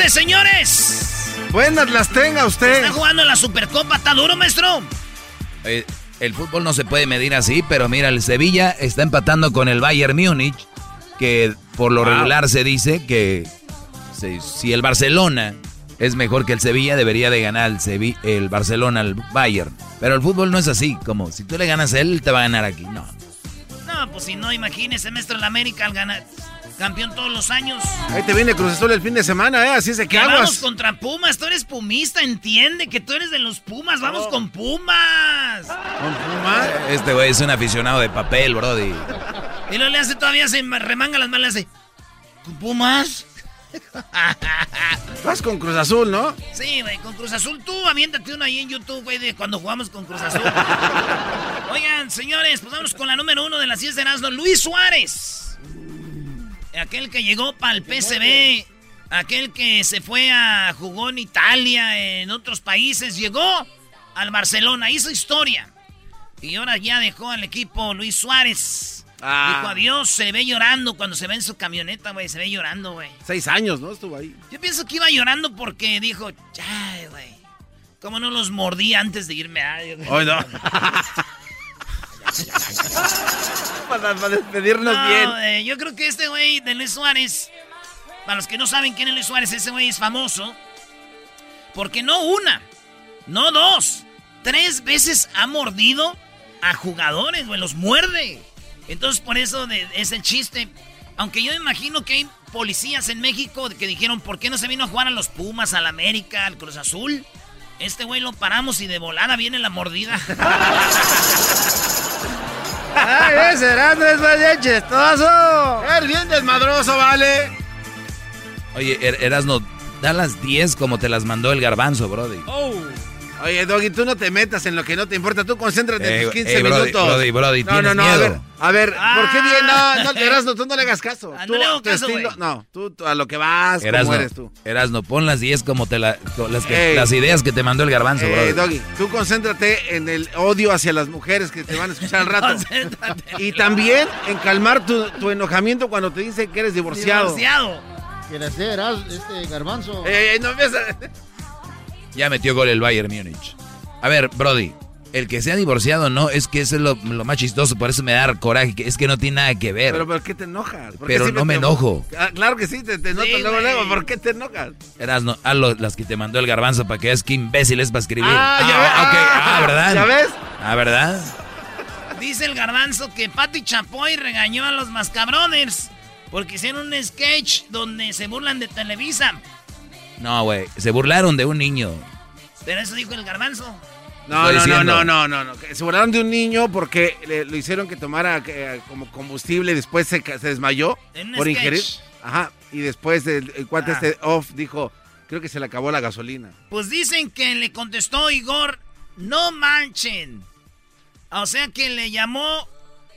tardes, señores. Buenas las tenga usted. Está jugando la Supercopa. ¿Está duro, maestro? Eh, el fútbol no se puede medir así, pero mira, el Sevilla está empatando con el Bayern Múnich, que por lo Wow. regular se dice que si, si el Barcelona es mejor que el Sevilla, debería de ganar el, el Barcelona al Bayern. Pero el fútbol no es así, como si tú le ganas a él, él te va a ganar aquí. No. No, pues si no, imagínese, maestro, el América al ganar. Campeón todos los años. Ahí te viene Cruz Azul el fin de semana, ¿eh? Así es de que vamos contra Pumas. Tú eres pumista, entiende que tú eres de los Pumas. Vamos con Pumas. Con Puma. Este güey es un aficionado de papel, brody. Y luego le hace todavía, se remanga las manos, le hace. ¿Con Pumas? Vas con Cruz Azul, ¿no? Sí, güey, con Cruz Azul. Tú aviéntate uno ahí en YouTube, güey, de cuando jugamos con Cruz Azul. Oigan, señores, pues vamos con la número uno de las 10 de Erasmo, Luis Suárez. Aquel que llegó para el PSV, aquel que se fue a jugó en Italia, en otros países, llegó al Barcelona, hizo historia. Y ahora ya dejó al equipo Luis Suárez. Ah. Dijo adiós, se ve llorando cuando se ve en su camioneta, güey, se ve llorando, güey. Seis años, ¿no? Estuvo ahí. Yo pienso que iba llorando porque dijo, ay, güey, ¿cómo no los mordí antes de irme? Güey". Hoy no. para, para despedirnos No, bien. eh, yo creo que este güey de Luis Suárez, para los que no saben quién es Luis Suárez, ese güey es famoso. Porque no una, no dos, tres veces ha mordido a jugadores, güey, los muerde. Entonces por eso de- es el chiste. Aunque yo imagino que hay policías en México que dijeron, ¿por qué no se vino a jugar a los Pumas, al América, al Cruz Azul? Este güey lo paramos y de volada viene la mordida. ¡Ay, ese Erasmo es más chistoso! ¡Es bien desmadroso, vale! Oye, Er- Erasno, da las 10 como te las mandó el garbanzo, brody. Oye, Doggy, tú no te metas en lo que no te importa. Tú concéntrate en Ey, tus 15 ey, brody, minutos. brody, brody, no, no, ¿tienes no, a ver. A ver, ¿por qué bien? No, no. Erasmo, tú no le hagas caso. Ah, Tú, no le hago caso, estilo-. No, tú, tú a lo que vas, como Erasno, eres tú. Erasno, pon las 10 como te la, las, que- Ey. las ideas que te mandó el garbanzo, Eh, brody. Doggy, tú concéntrate en el odio hacia las mujeres que te van a escuchar al rato. Concéntrate. y también en calmar tu, tu enojamiento cuando te dicen que eres divorciado. Divorciado. ¿Quieres ser este garbanzo? Eh, no empieza. Ya metió gol el Bayern Múnich. A ver, Brody, el que sea divorciado no, es que eso es lo, lo más chistoso, por eso me da coraje, que es que no tiene nada que ver. Pero ¿por qué te enojas? ¿Por qué Pero no me te- enojo. Ah, claro que sí, te, te noto Sí, luego. ¿Por qué te enojas? Erasno, haz lo- las que te mandó el garbanzo para que veas qué imbécil es para escribir. Ah, ya ves. ok. Ah, Ah, ¿verdad? ¿ya ves? Ah, ¿verdad? Dice el garbanzo que Pati Chapoy regañó a los Mascabrothers porque hicieron un sketch donde se burlan de Televisa. No, güey. Se burlaron de un niño. Pero eso dijo el garbanzo. No, no, no, no, no, no, no. Se burlaron de un niño porque le, lo hicieron que tomara eh, como combustible y después se, se desmayó por ingerir. Ajá. Y después el, el cuate ah. este off dijo, creo que se le acabó la gasolina. Pues dicen que le contestó Igor, no manchen. O sea que le llamó,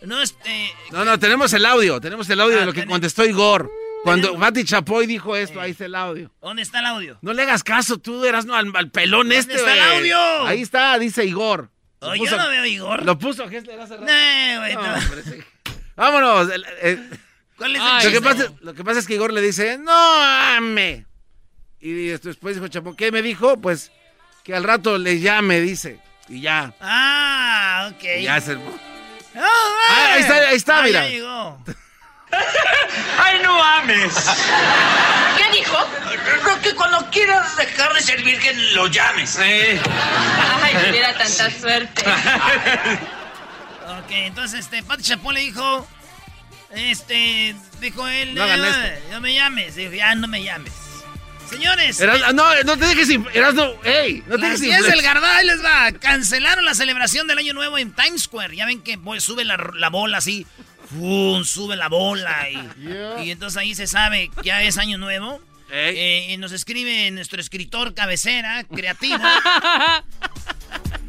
no este... No, no, tenemos el audio, tenemos el audio de ah, lo que contestó Igor. Cuando Mati Chapoy dijo esto, ahí está el audio. ¿Dónde está el audio? No le hagas caso, tú eras no, al, pelón este, ¿Dónde está el audio? Ahí está, dice Igor. Oh, yo no veo Igor. Lo puso, ¿qué es le No, güey, no. Vámonos. ¿Cuál es el lo, que pasa, lo que pasa es que Igor le dice, no ame. Y después dijo Chapoy, ¿qué me dijo? Pues que al rato le llame, dice. Y ya. Ah, ok. Y ya se... ah, ahí está, ahí está, ah, mira. Ya llegó. ¡Ay, no ames! ¿Qué dijo? que cuando quieras dejar de ser virgen lo llames. Ay, tuviera tanta suerte. ok, entonces este, Pati Chapón le dijo, este, dijo él, no, no me llames, dijo, ya no me llames. Señores. no, no te dejes. Eras no, ey, no te dejes. es el Gardá, les va. Cancelaron la celebración del Año Nuevo en Times Square. Ya ven que sube la, la bola así. ¡Fum! Sube la bola. Y, y, entonces ahí se sabe que ya es Año Nuevo. Eh, y nos escribe nuestro escritor cabecera, creativo.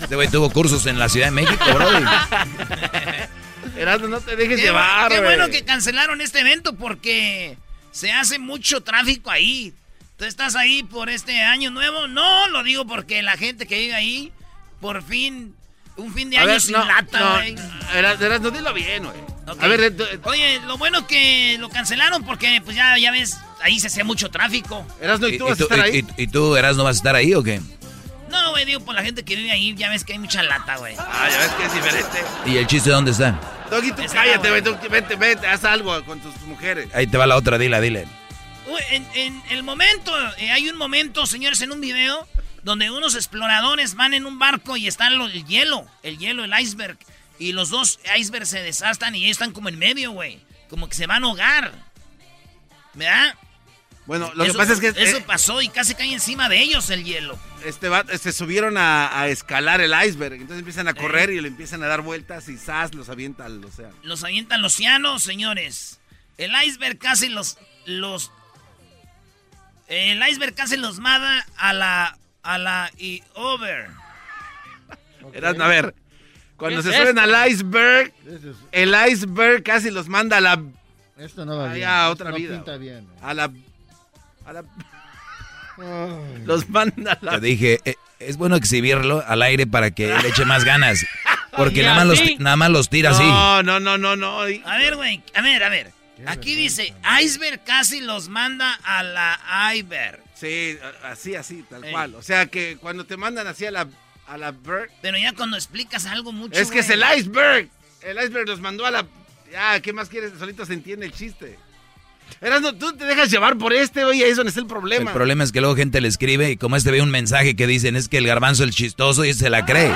Este güey tuvo cursos en la Ciudad de México, bro. Erasmo, no te dejes llevar, Qué bueno que cancelaron este evento porque se hace mucho tráfico ahí. ¿Tú estás ahí por este año nuevo? No, lo digo porque la gente que vive ahí, por fin, un fin de año sin lata, güey. No, no, dilo bien, güey. A ver, Oye, lo bueno que lo cancelaron porque, pues ya, ya ves, ahí se hacía mucho tráfico. Erasno, ¿y tú vas a estar ahí? ¿Y, tú, Erasno, vas a estar ahí o qué? No, güey, digo, por la gente que vive ahí, ya ves que hay mucha lata, güey. Ah, ya ves que es diferente. ¿Y el chiste dónde está? Doggy, tú cállate, güey, vete, vete, haz algo con tus mujeres. Ahí te va la otra, dile, dile en, el momento, eh, hay un momento, señores, en un video donde unos exploradores van en un barco y está el hielo, el hielo, el iceberg. Y los dos icebergs se desastan y ellos están como en medio, güey. Como que se van a ahogar. ¿Verdad? Bueno, lo que pasa es que... Eso eh, pasó y casi cae encima de ellos el hielo. Este se subieron a, escalar el iceberg. Entonces empiezan a correr y le empiezan a dar vueltas y ¡zas! los avienta al océano. Los avienta al océano, señores. El iceberg casi los, los el iceberg casi los manda a la. a la. y over. a ver. Cuando se suben al iceberg, el iceberg casi los manda a la. Esto no va bien. A otra vida. bien. A la. A la. los manda a la. Te dije, eh, es bueno exhibirlo al aire para que le eche más ganas. Porque nada más, los, nada más los tira así. No, no, no, no, no. A ver, güey. A ver, a ver. Aquí dice, Iceberg casi los manda a la iceberg. Sí, así, así, tal cual. O sea que cuando te mandan así a la, a la berg. Pero ya cuando explicas algo mucho. Es que es el iceberg. El iceberg los mandó a la. Ya, ¿qué más quieres? Solito se entiende el chiste. Erasno, tú te dejas llevar por este, oye, ahí es donde está el problema. El problema es que luego gente le escribe y como este ve un mensaje que dicen es que el garbanzo es el chistoso y se la cree.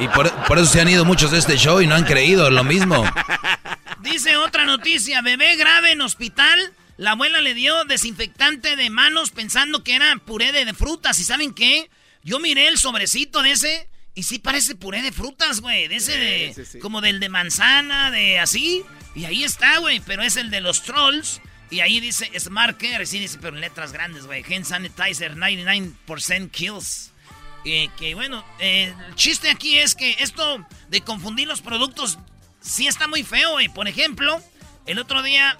Y, por, por, eso se han ido muchos de este show y no han creído lo mismo. Dice otra noticia, bebé grave en hospital. La abuela le dio desinfectante de manos pensando que era puré de, frutas. ¿Y saben qué? Yo miré el sobrecito de ese y sí parece puré de frutas, güey. De ese de... Como del de manzana, de así. Y ahí está, güey. Pero es el de los trolls. Y ahí dice Smart Care. Sí dice, pero en letras grandes, güey. Hand Sanitizer, 99% kills. Y que bueno, el chiste aquí es que esto de confundir los productos sí está muy feo, y Por ejemplo, el otro día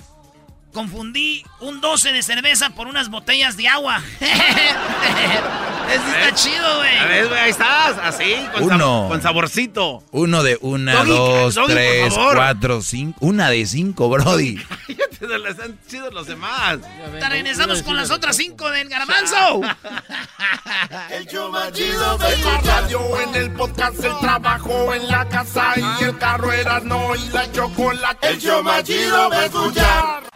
confundí un 12 de cerveza por unas botellas de agua. Eso está chido, güey. A ver, güey, ahí estás, así, con, Uno, con saborcito. Uno de una, dos, tres, cuatro, cinco. Una de cinco, Brody. Cállate, están chidos los demás. Te regresamos con las otras cinco del garbanzo. el show más chido de la radio, en el podcast, el trabajo, en la casa y el carro era no y la chocolate. El show más chido de escuchar.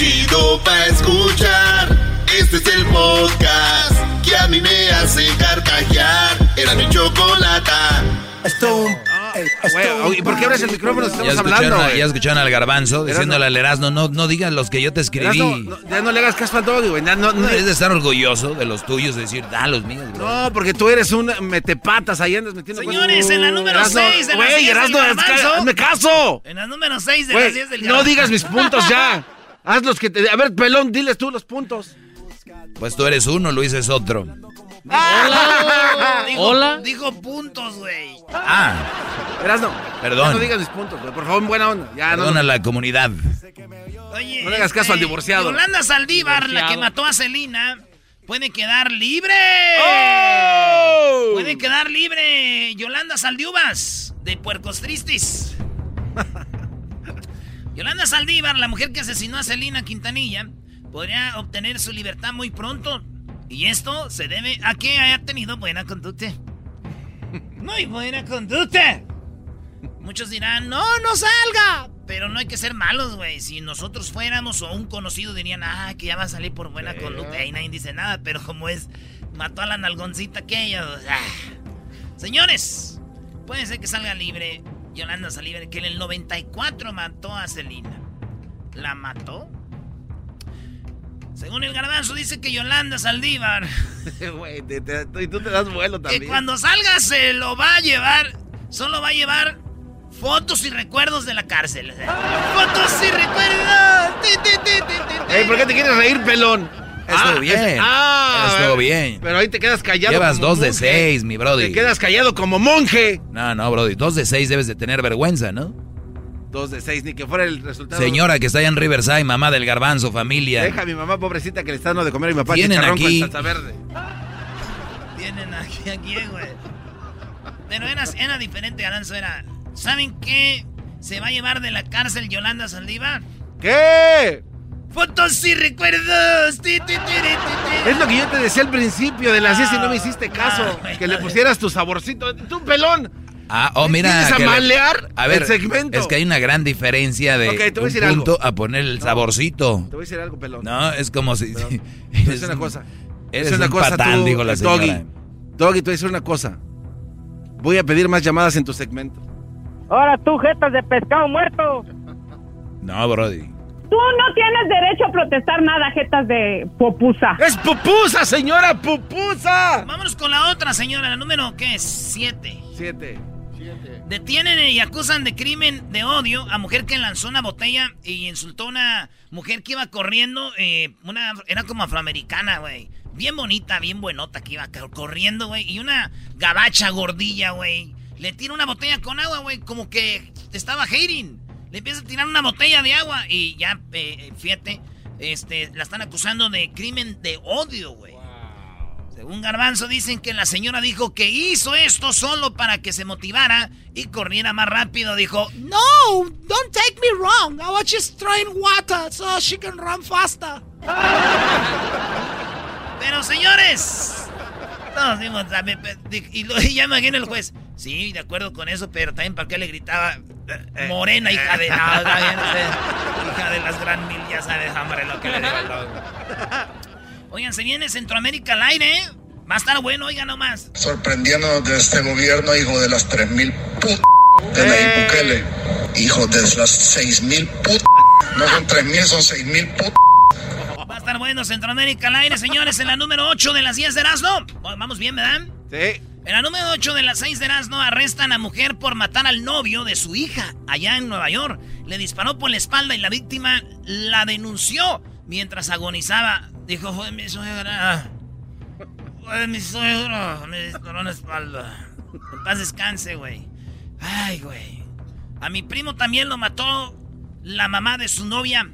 Chido pa' escuchar. Este es el podcast que a mí me hace carcajear. Era mi chocolata. Esto, ah, esto ¿Y por qué abres el micrófono si estamos ya hablando? ya escucharon al garbanzo diciéndole al Erasmo, no, no digas los que yo te escribí. ya no le hagas caso a todo, güey. No, no, es de estar orgulloso de los tuyos, de decir, da los míos, bro. No, porque tú eres un metepatas, ahí andas metiendo Señores, en la número 6 de Güey, Erasmo, hazme caso. En la número 6 de las 10 del No digas mis puntos ya. Haz los que te... A ver, pelón, diles tú los puntos. Pues tú eres uno, Luis es otro. Hola. Hola. Dijo puntos, güey. Ah. Verás, no. Perdón. no digas mis puntos, güey. Por favor, buena onda. Ya, Perdona a la comunidad. Oye. No le hagas caso al este, divorciado. Yolanda Saldívar, la que mató a Celina, puede quedar libre. ¡Oh! Puede quedar libre. Yolanda Saldiubas, de Puercos Tristis. Yolanda Saldívar, la mujer que asesinó a Celina Quintanilla, podría obtener su libertad muy pronto. Y esto se debe a que haya tenido buena conducta. Muy buena conducta. Muchos dirán, no, no salga. Pero no hay que ser malos, güey. Si nosotros fuéramos o un conocido dirían, ah, que ya va a salir por buena conducta. Y nadie dice nada, pero como es, mató a la nalgoncita aquella. Ah. Señores, puede ser que salga libre. Yolanda Salibre, que en el 94 mató a Celina. ¿La mató? Según el garbanzo dice que Yolanda Saldívar. Güey, y tú te das vuelo también. Que cuando salga se lo va a llevar. Solo va a llevar fotos y recuerdos de la cárcel. fotos y recuerdos. Ey, ¿Por qué te quieres reír, pelón? Estuvo ah, bien. Ah, estuvo bien. Pero ahí te quedas callado. Llevas dos de seis, mi brody. Te quedas callado como monje. No, no, brody. Dos de seis debes de tener vergüenza, ¿no? Dos de seis, ni que fuera el resultado. Señora que está allá en Riverside, mamá del garbanzo, familia. Deja a mi mamá pobrecita que le está dando de comer a mi papá Tienen aquí. Con salsa verde. Tienen aquí, aquí, güey. Pero era, era diferente, Garanzo, era... ¿Saben qué se va a llevar de la cárcel Yolanda Saldívar? ¿Qué? Fotos y recuerdos. es lo que yo te decía al principio de la siesta y no me hiciste caso. que le pusieras tu saborcito. ¡Tu pelón! Ah, oh, mira. a malear a ver, el segmento? Es que hay una gran diferencia de un punto a poner el saborcito. Te voy a decir algo, pelón. No, es como si... es una cosa. es una cosa, patán, dijo la señora. Doggy, Doggy, te voy a decir una cosa. Voy a pedir más llamadas en tu segmento. Ahora tú, jetas de pescado muerto. No, Brody. Tú no tienes derecho a protestar nada, jetas de popusa. ¡Es pupusa, señora! ¡Pupusa! Vámonos con la otra, señora. La número, ¿qué es? Siete. Siete. Detienen y acusan de crimen de odio a mujer que lanzó una botella y insultó a una mujer que iba corriendo. Eh, una, era como afroamericana, güey. Bien bonita, bien buenota que iba corriendo, güey. Y una gabacha gordilla, güey. Le tira una botella con agua, güey. Como que estaba hating. Le empieza a tirar una botella de agua y ya, eh, eh, fíjate, este, la están acusando de crimen de odio, güey. Según Garbanzo dicen que la señora dijo que hizo esto solo para que se motivara y corriera más rápido. Dijo, no, don't take me wrong. I was just trying water so she can run faster. Pero señores, todos dimos, y, lo, y ya imagina el juez. Sí, de acuerdo con eso, pero también para qué le gritaba morena, hija de... hija de las gran mil, ya sabes, hombre, lo que le digo Oigan, se viene Centroamérica al aire, ¿eh? Va a estar bueno, oigan nomás. Sorprendiendo de este gobierno, hijo de las 3.000 putas de la Bukele. Hijo de las 6.000 putas. No son 3.000, son 6.000 putas. Estar bueno Centroamérica al aire, señores, en la número 8 de las 10 de Erasmo. Vamos bien, ¿verdad? Sí. En la número 8 de las 6 de Erasmo arrestan a mujer por matar al novio de su hija allá en Nueva York. Le disparó por la espalda y la víctima la denunció mientras agonizaba. Dijo, fue mi suegra. Fue mi suegra. Me disparó en la espalda. En paz descanse, güey. Ay, güey. A mi primo también lo mató la mamá de su novia.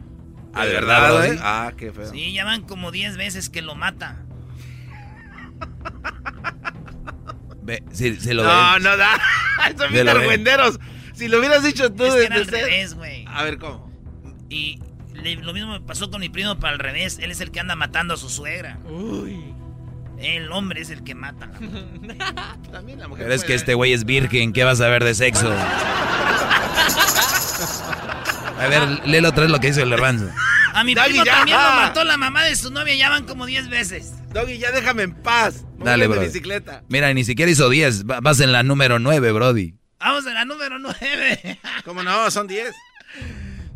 ¿Ah, de verdad, güey? Ah, qué feo. Sí, ya van como 10 veces que lo mata. Ve, si, lo no, no da. Son bien argüenderos. Si lo hubieras dicho tú. Es que era al revés, güey. A ver, ¿cómo? Y lo mismo me pasó con mi primo para al revés. Él es el que anda matando a su suegra. Uy. El hombre es el que mata. También la mujer Pero es que este güey es virgen. ¿Qué vas a ver de sexo? A ver, léelo otra vez lo que dice el hermano. A mi primo también lo mató la mamá de su novia. Ya van como 10 veces. Doggy, ya déjame en paz. Dale, bro. bicicleta. Mira, ni siquiera hizo 10. Vas en la número 9, Brody. Vamos a la número 9. ¿Cómo no? Son 10.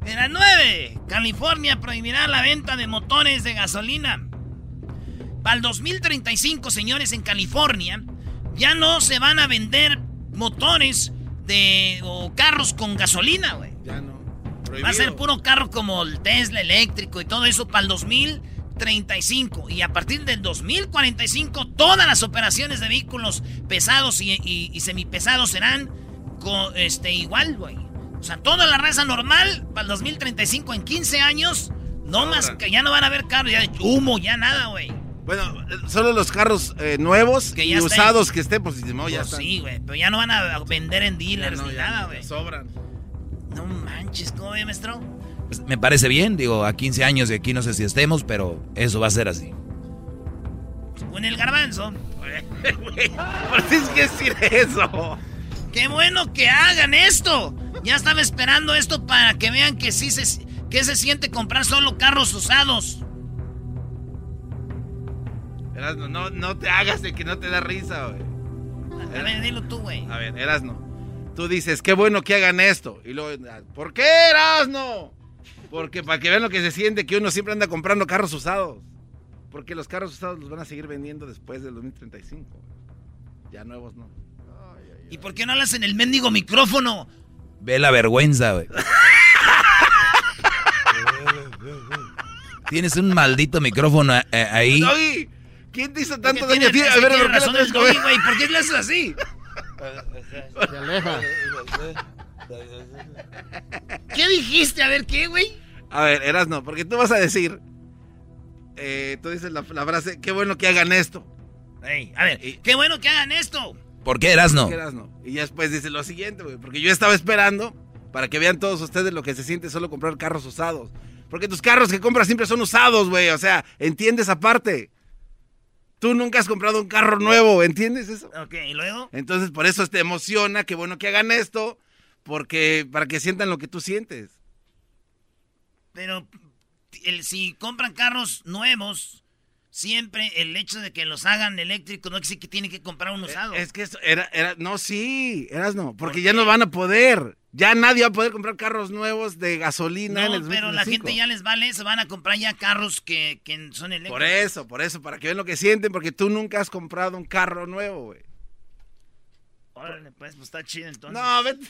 En la 9, California prohibirá la venta de motores de gasolina. Para el 2035, señores, en California, ya no se van a vender motores de o carros con gasolina, güey. Ya no. Va a ser puro carro como el Tesla eléctrico y todo eso para el 2035. Y a partir del 2045, todas las operaciones de vehículos pesados y, semipesados serán este, igual, güey. O sea, toda la raza normal para el 2035 en 15 años, no más que ya no van a haber carros, ya de humo, ya nada, güey. Bueno, solo los carros eh, nuevos y usados que estén, pues no, ya pues Sí, güey, pero ya no van a vender en dealers ni nada, güey. Sobran. No manches, ¿cómo ve, maestro? Pues, me parece bien, digo, a 15 años y aquí no sé si estemos, pero eso va a ser así. Con el garbanzo. ¿Por qué es que decir eso? ¡Qué bueno que hagan esto! Ya estaba esperando esto para que vean que sí se, que se siente comprar solo carros usados. Erasno, no, no te hagas de que no te da risa, güey. A ver, dilo tú, güey. A ver, Erasno. Tú dices, qué bueno que hagan esto. Y luego, ¿por qué Erasno? Porque para que vean lo que se siente que uno siempre anda comprando carros usados. Porque los carros usados los van a seguir vendiendo después del 2035. Ya nuevos no. ¿Y por qué no hablas en el mendigo micrófono? Ve la vergüenza, güey. Tienes un maldito micrófono eh, ahí. ¿quién te hizo tanto daño a ver, ¿por qué razón güey? ¿Por qué le haces así? Se aleja. ¿Qué dijiste? A ver, ¿qué, güey? A ver, eras no, porque tú vas a decir. Eh, tú dices la, frase, qué bueno que hagan esto. a ver, qué bueno que hagan esto. ¿Por qué Erasno? no? Y ya después dice lo siguiente, güey, porque yo estaba esperando para que vean todos ustedes lo que se siente solo comprar carros usados. Porque tus carros que compras siempre son usados, güey, o sea, entiendes aparte. Tú nunca has comprado un carro nuevo, ¿entiendes eso? Ok, ¿y luego? Entonces, por eso te emociona, qué bueno que hagan esto, porque para que sientan lo que tú sientes. Pero si compran carros nuevos, siempre el hecho de que los hagan eléctricos no quiere decir que tienen que comprar un usado. Es que eso era, era, no, sí, eras no, porque ya no van a poder. Ya nadie va a poder comprar carros nuevos de gasolina en el pero la gente ya les vale se van a comprar ya carros que, que son eléctricos. Por eso, por eso, para que vean lo que sienten, porque tú nunca has comprado un carro nuevo, güey. Órale, pues, pues está chido entonces. No, vete.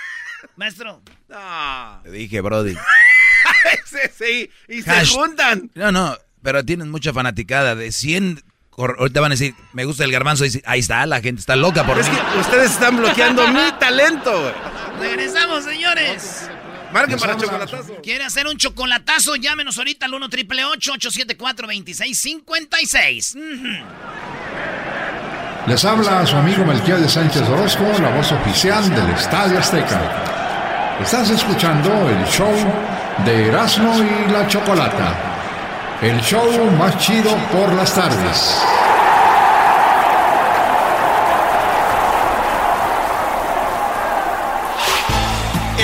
Maestro. No. Te dije, Brody. sí, sí, y se juntan. No, no, pero tienen mucha fanaticada de 100 Ahorita van a decir, me gusta el garbanzo. Ahí está, la gente está loca por es Que ustedes están bloqueando mi talento. Regresamos, señores. Marquen para chocolatazo. ¿Quiere hacer un chocolatazo? Llámenos ahorita al 1 triple 874 2656 Les habla su amigo Melquiel de Sánchez Orozco, la voz oficial del Estadio Azteca. Estás escuchando el show de Erasmo y la Chocolata el show más chido por las tardes.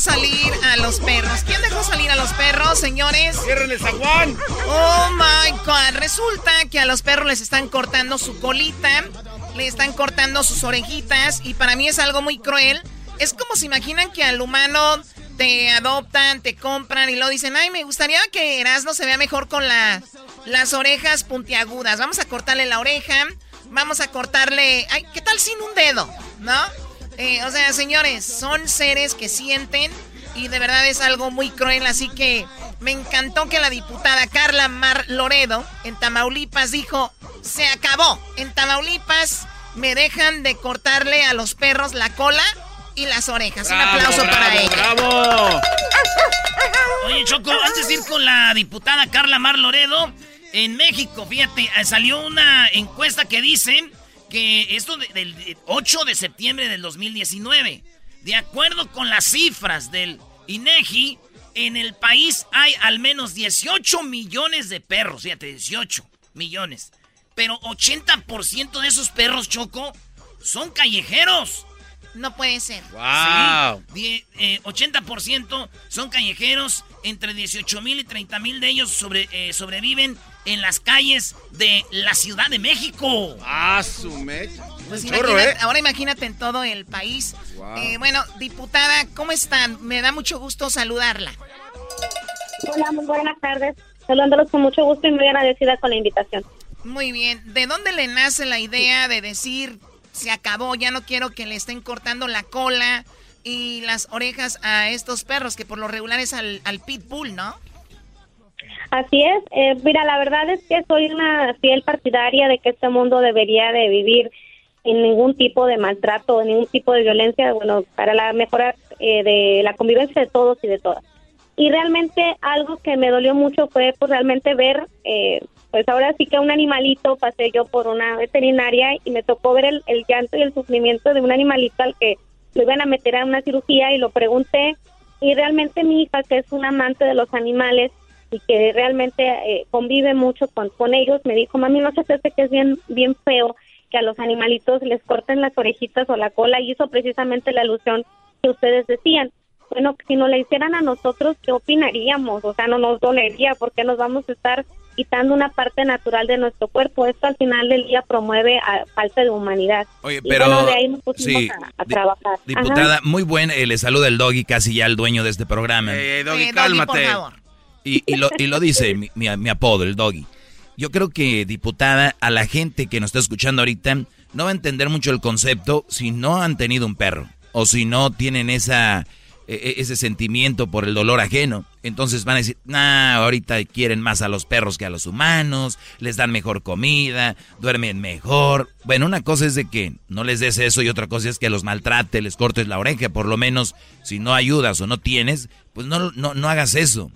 salir a los perros? ¿Quién dejó salir a los perros, señores? ¡Cierren el zaguán! Oh my god. Resulta que a los perros les están cortando su colita, le están cortando sus orejitas, y para mí es algo muy cruel. Es como si imaginan que al humano te adoptan, te compran y lo dicen, ay, me gustaría que Erasmo se vea mejor con la, las orejas puntiagudas. Vamos a cortarle la oreja, vamos a cortarle, ay, ¿qué tal sin un dedo? ¿No? Eh, o sea, señores, son seres que sienten y de verdad es algo muy cruel. Así que me encantó que la diputada Carla Mar Loredo en Tamaulipas dijo, se acabó. En Tamaulipas me dejan de cortarle a los perros la cola y las orejas. Un aplauso para ella. ¡Bravo! Oye, Choco, antes de ir con la diputada Carla Mar Loredo, en México, fíjate, eh, salió una encuesta que dice que esto del 8 de septiembre del 2019, de acuerdo con las cifras del INEGI, en el país hay al menos 18 millones de perros, fíjate, 18 millones. Pero 80% de esos perros, Choco, son callejeros. No puede ser. ¡Wow! 80% eh, son callejeros, entre 18 mil y 30 mil de ellos sobre, eh, sobreviven en las calles de la Ciudad de México. ¡Ah, su mecha! Pues ¿eh? Ahora imagínate en todo el país. bueno, diputada, ¿cómo están? Me da mucho gusto saludarla. Hola, muy buenas tardes. Saludándolos con mucho gusto y muy agradecida con la invitación. Muy bien. ¿De dónde le nace la idea de decir se acabó, ya no quiero que le estén cortando la cola y las orejas a estos perros, que por lo regular es al, al pitbull, ¿no? Así es. Eh, mira, la verdad es que soy una fiel partidaria de que este mundo debería de vivir en ningún tipo de maltrato, en ningún tipo de violencia, bueno, para la mejora eh, de la convivencia de todos y de todas. Y realmente algo que me dolió mucho fue pues realmente ver eh, pues ahora sí que un animalito pasé yo por una veterinaria y me tocó ver el, llanto y el sufrimiento de un animalito al que lo iban a meter a una cirugía y lo pregunté. Y realmente mi hija que es una amante de los animales y que realmente eh, convive mucho con, con ellos me dijo mami no se hace que es bien bien feo que a los animalitos les corten las orejitas o la cola y hizo precisamente la alusión que ustedes decían. Bueno, si no la hicieran a nosotros, ¿qué opinaríamos? O sea, no nos dolería porque nos vamos a estar quitando una parte natural de nuestro cuerpo. Esto al final del día promueve a falta de humanidad. Oye, pero de ahí nos sí, a, trabajar. Diputada, muy buen, eh, le saluda el doggy, casi ya el dueño de este programa. Eh, doggy, eh, cálmate. Y, y, lo, y lo dice mi, mi, apodo, el doggy. Yo creo que, diputada, a la gente que nos está escuchando ahorita no va a entender mucho el concepto si no han tenido un perro o si no tienen esa ese sentimiento por el dolor ajeno. Entonces van a decir, nah, ahorita quieren más a los perros que a los humanos, les dan mejor comida, duermen mejor. Bueno, una cosa es de que no les des eso y otra cosa es que los maltrate, les cortes la oreja. Por lo menos, si no ayudas o no tienes, pues no, no, no hagas eso.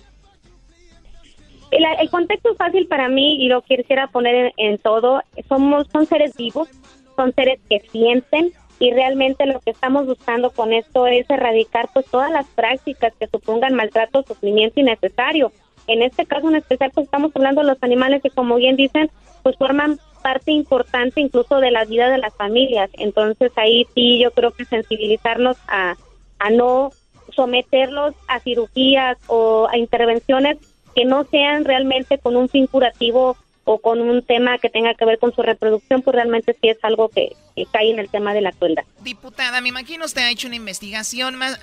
El, el, contexto es fácil para mí y lo quisiera poner en, en todo. Somos, son seres vivos, son seres que sienten, y realmente lo que estamos buscando con esto es erradicar pues todas las prácticas que supongan maltrato sufrimiento innecesario. En este caso en especial pues estamos hablando de los animales que como bien dicen pues forman parte importante incluso de la vida de las familias. Entonces ahí sí yo creo que sensibilizarnos a, a no someterlos a cirugías o a intervenciones que no sean realmente con un fin curativo o con un tema que tenga que ver con su reproducción, pues realmente sí es algo que, cae en el tema de la crueldad. Diputada, me imagino usted ha hecho una investigación más,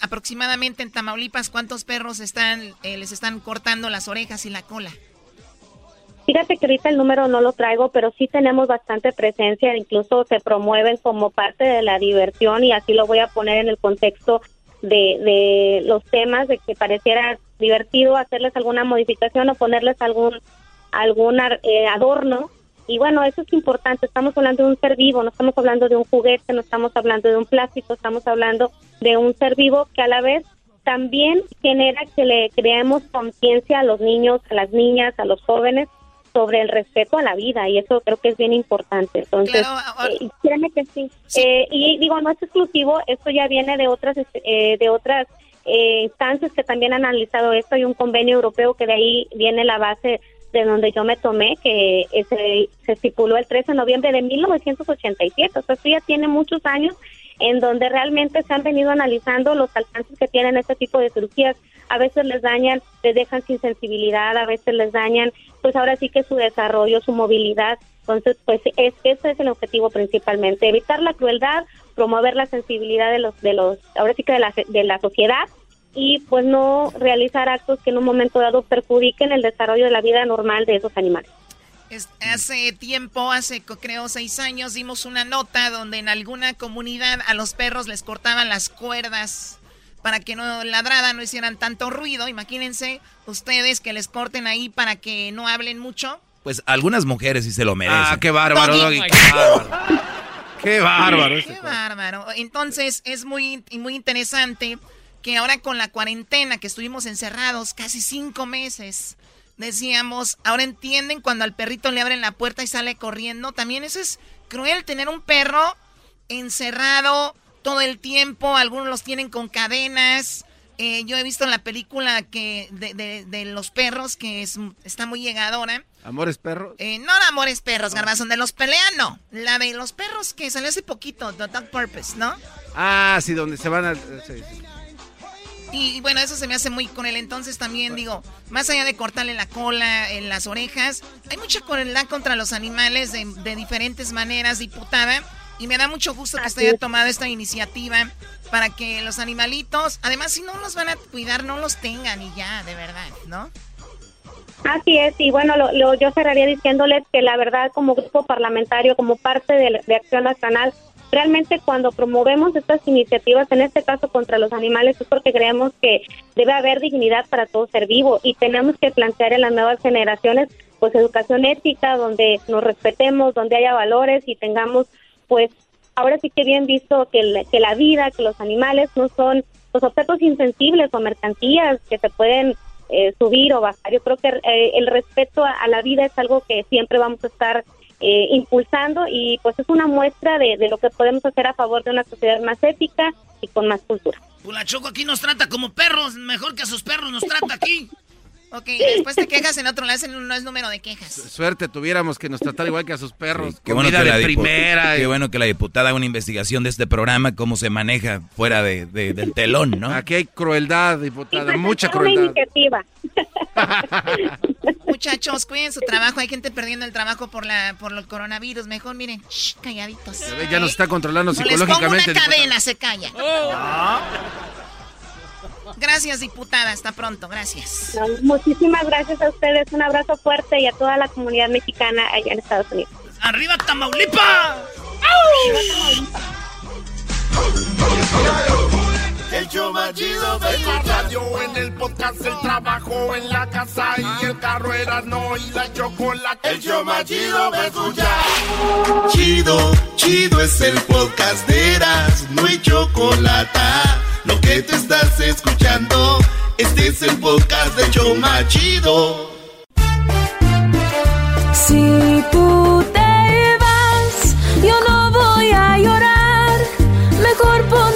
aproximadamente en Tamaulipas, ¿cuántos perros están eh, les están cortando las orejas y la cola? Fíjate que ahorita el número no lo traigo, pero sí tenemos bastante presencia, incluso se promueven como parte de la diversión y así lo voy a poner en el contexto de, de los temas, de que pareciera divertido hacerles alguna modificación o ponerles algún algún eh, adorno. Y bueno, eso es importante. Estamos hablando de un ser vivo, no estamos hablando de un juguete, no estamos hablando de un plástico, estamos hablando de un ser vivo que a la vez también genera que le creemos conciencia a los niños, a las niñas, a los jóvenes sobre el respeto a la vida y eso creo que es bien importante. Entonces, eh, créeme que sí. Eh, y digo, no es exclusivo, esto ya viene de otras eh, de otras instancias que también han analizado esto. Hay un convenio europeo que de ahí viene la base de donde yo me tomé, que se, se estipuló el 13 de noviembre de 1987. O sea, esto ya tiene muchos años en donde realmente se han venido analizando los alcances que tienen este tipo de cirugías. A veces les dañan, les dejan sin sensibilidad, a veces les dañan, pues ahora sí que su desarrollo, su movilidad. Entonces, pues es, ese es el objetivo principalmente, evitar la crueldad, promover la sensibilidad de los, de los, ahora sí que de la, de la sociedad y pues no realizar actos que en un momento dado perjudiquen el desarrollo de la vida normal de esos animales. hace tiempo, hace creo seis años, dimos una nota donde en alguna comunidad a los perros les cortaban las cuerdas para que no ladraran, no hicieran tanto ruido. Imagínense ustedes que les corten ahí para que no hablen mucho. Pues algunas mujeres sí se lo merecen. Ah, qué bárbaro, Doggy. Qué bárbaro. Qué bárbaro. Entonces es muy, muy interesante que ahora con la cuarentena que estuvimos encerrados casi cinco meses, decíamos, ahora entienden cuando al perrito le abren la puerta y sale corriendo. También eso es cruel tener un perro encerrado todo el tiempo. Algunos los tienen con cadenas. Eh, yo he visto en la película que de, los perros que es, está muy llegadora. ¿Amores perros? Eh, no de Amores perros, Garbanzo, de los pelean, no. La de los perros que salió hace poquito, The Dog Purpose, ¿no? Ah, sí, donde se van a... Y, bueno, eso se me hace muy con él. Entonces también digo, más allá de cortarle la cola, en las orejas, hay mucha crueldad contra los animales de, de diferentes maneras, diputada. Y me da mucho gusto que usted haya tomado esta iniciativa para que los animalitos, además si no los van a cuidar, no los tengan y ya, de verdad, ¿no? Así es, y bueno, lo, yo cerraría diciéndoles que la verdad como grupo parlamentario, como parte de, de Acción Nacional, realmente cuando promovemos estas iniciativas, en este caso contra los animales, es porque creemos que debe haber dignidad para todo ser vivo y tenemos que plantear en las nuevas generaciones pues educación ética, donde nos respetemos, donde haya valores y tengamos pues ahora sí que bien visto que, que la vida, que los animales no son los objetos insensibles o mercancías que se pueden eh, subir o bajar. Yo creo que eh, el respeto a, la vida es algo que siempre vamos a estar eh, impulsando y pues es una muestra de, de, lo que podemos hacer a favor de una sociedad más ética y con más cultura. Pues la Choco aquí nos trata como perros, mejor que a sus perros nos trata aquí. Ok, después te quejas en otro lado, no es número de quejas. Suerte tuviéramos que nos tratara igual que a sus perros. qué bueno que, la primera qué bueno que la diputada haga una investigación de este programa, cómo se maneja fuera de, del telón, ¿no? Aquí hay crueldad, diputada, mucha crueldad. iniciativa. Muchachos, cuiden su trabajo. Hay gente perdiendo el trabajo por la por el coronavirus. Mejor miren, calladitos. Ya nos está controlando psicológicamente. Les pongo una cadena, se calla. Oh. Gracias, diputada. Hasta pronto. Gracias. muchísimas gracias a ustedes. Un abrazo fuerte y a toda la comunidad mexicana allá en Estados Unidos. ¡Arriba Tamaulipas! El show más chido de la radio, en el podcast, el trabajo, en la casa y el carro era no y la chocolate. El show más chido de escuchar. Chido, chido es el podcast de Eras, no hay chocolate lo que te estás escuchando, este es el podcast de Choma Chido. Si tú te vas, yo no voy a llorar. Mejor a no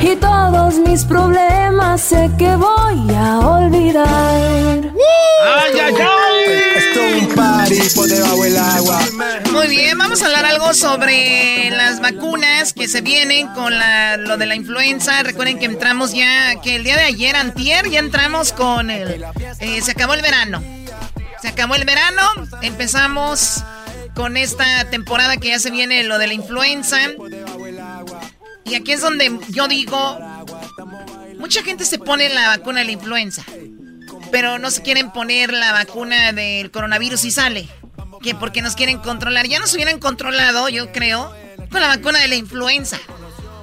Y todos mis problemas sé que voy a olvidar. ¡Ay, ay, ay! Esto es un party por debajo del agua. Muy bien, vamos a hablar algo sobre las vacunas que se vienen con lo de la influenza. Recuerden que entramos ya, que el día de ayer, antier, ya entramos con el... Eh, se acabó el verano. Se acabó el verano, empezamos con esta temporada que ya se viene lo de la influenza. Y aquí es donde yo digo, mucha gente se pone la vacuna de la influenza, pero no se quieren poner la vacuna del coronavirus y sale. Que porque nos quieren controlar. Ya nos hubieran controlado, yo creo, con la vacuna de la influenza.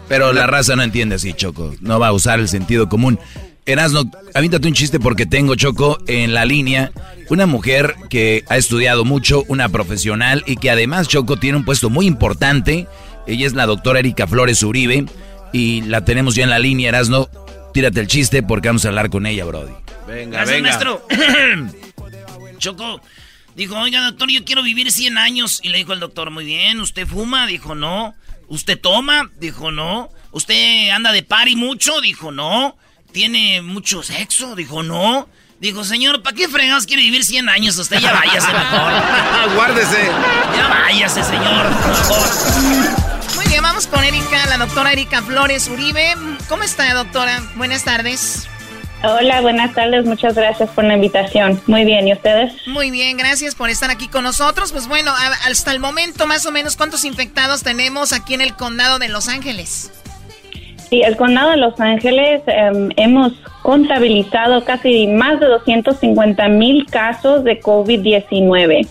Pero la raza no entiende así, Choco. No va a usar el sentido común. Erasno, avíntate un chiste porque tengo, Choco, en la línea una mujer que ha estudiado mucho, una profesional y que además, Choco, tiene un puesto muy importante ella es la doctora Erika Flores Uribe y la tenemos ya en la línea, Erasno. Tírate el chiste porque vamos a hablar con ella, Brody. Venga, venga. maestro. Choco, dijo, oiga, doctor, yo quiero vivir 100 años. Y le dijo el doctor, muy bien, ¿usted fuma? Dijo, no. ¿Usted toma? Dijo, no. ¿Usted anda de party mucho? Dijo, no. ¿Tiene mucho sexo? Dijo, no. Dijo, señor, ¿para qué fregados quiere vivir 100 años? Usted ya váyase mejor. Guárdese. Ya váyase, señor, por favor. Muy bien, vamos con Erika, la doctora Erika Flores Uribe. ¿Cómo está, doctora? Buenas tardes. Hola, buenas tardes, muchas gracias por la invitación. Muy bien, ¿y ustedes? Muy bien, gracias por estar aquí con nosotros. Pues bueno, hasta el momento más o menos cuántos infectados tenemos aquí en el condado de Los Ángeles. Sí, el condado de Los Ángeles em, hemos contabilizado casi más de 250 mil casos de COVID-19.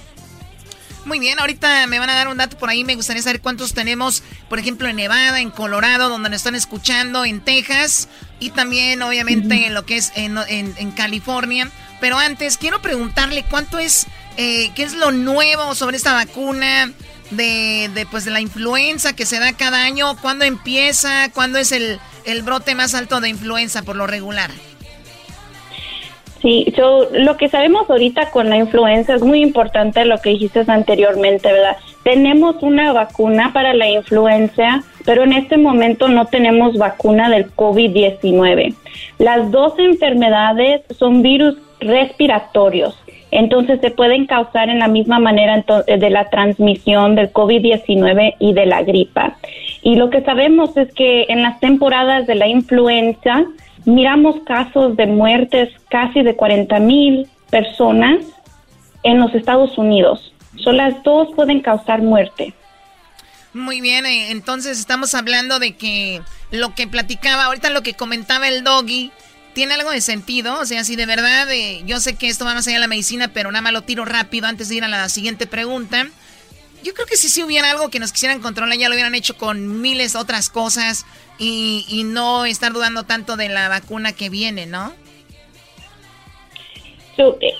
Muy bien, ahorita me van a dar un dato por ahí. Me gustaría saber cuántos tenemos, por ejemplo, en Nevada, en Colorado, donde nos están escuchando, en Texas y también, obviamente, en lo que es en, California. Pero antes, quiero preguntarle cuánto es, eh, qué es lo nuevo sobre esta vacuna de, de, pues, de la influenza que se da cada año. ¿Cuándo empieza? ¿Cuándo es el, el brote más alto de influenza por lo regular? Sí, lo que sabemos ahorita con la influenza es muy importante lo que dijiste anteriormente, ¿verdad? Tenemos una vacuna para la influenza, pero en este momento no tenemos vacuna del COVID-19. Las dos enfermedades son virus respiratorios, entonces se pueden causar en la misma manera de la transmisión del COVID-19 y de la gripa. Y lo que sabemos es que en las temporadas de la influenza, miramos casos de muertes casi de 40 mil personas en los Estados Unidos. Son las dos pueden causar muerte. Muy bien, eh, entonces estamos hablando de que lo que platicaba, ahorita lo que comentaba el doggy, tiene algo de sentido. O sea, si de verdad, eh, yo sé que esto va más allá de la medicina, pero nada más lo tiro rápido antes de ir a la siguiente pregunta. Yo creo que si, si hubiera algo que nos quisieran controlar, ya lo hubieran hecho con miles de otras cosas y, no estar dudando tanto de la vacuna que viene, ¿no? Eh,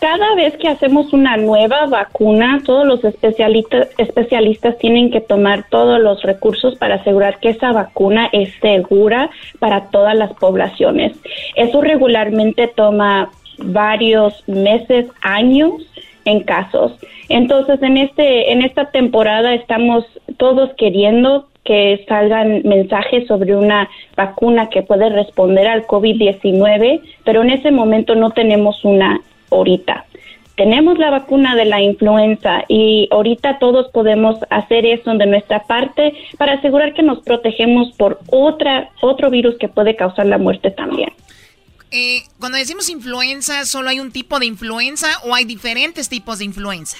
cada vez que hacemos una nueva vacuna, todos los especialistas, especialistas tienen que tomar todos los recursos para asegurar que esa vacuna es segura para todas las poblaciones. Eso regularmente toma varios meses, años en casos. Entonces, en este en esta temporada estamos todos queriendo que salgan mensajes sobre una vacuna que puede responder al COVID-19, pero en ese momento no tenemos una ahorita. Tenemos la vacuna de la influenza y ahorita todos podemos hacer eso de nuestra parte para asegurar que nos protegemos por otra, otro virus que puede causar la muerte también. Eh, cuando decimos influenza, ¿solo hay un tipo de influenza o hay diferentes tipos de influenza?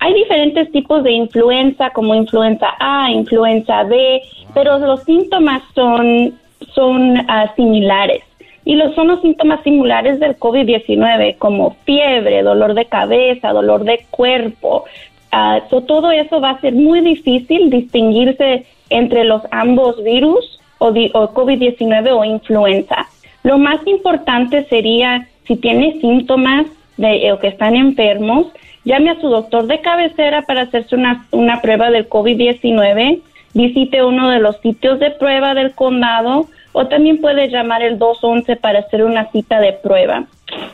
Hay diferentes tipos de influenza, como influenza A, influenza B, pero los síntomas son, son ah, similares. Y los, son los síntomas similares del COVID-19, como fiebre, dolor de cabeza, dolor de cuerpo. Ah, todo eso va a ser muy difícil distinguirse entre los ambos virus o, o COVID-19 o influenza. Lo más importante sería si tiene síntomas de, o que están enfermos, llame a su doctor de cabecera para hacerse una, una prueba del COVID-19, visite uno de los sitios de prueba del condado o también puede llamar el 211 para hacer una cita de prueba.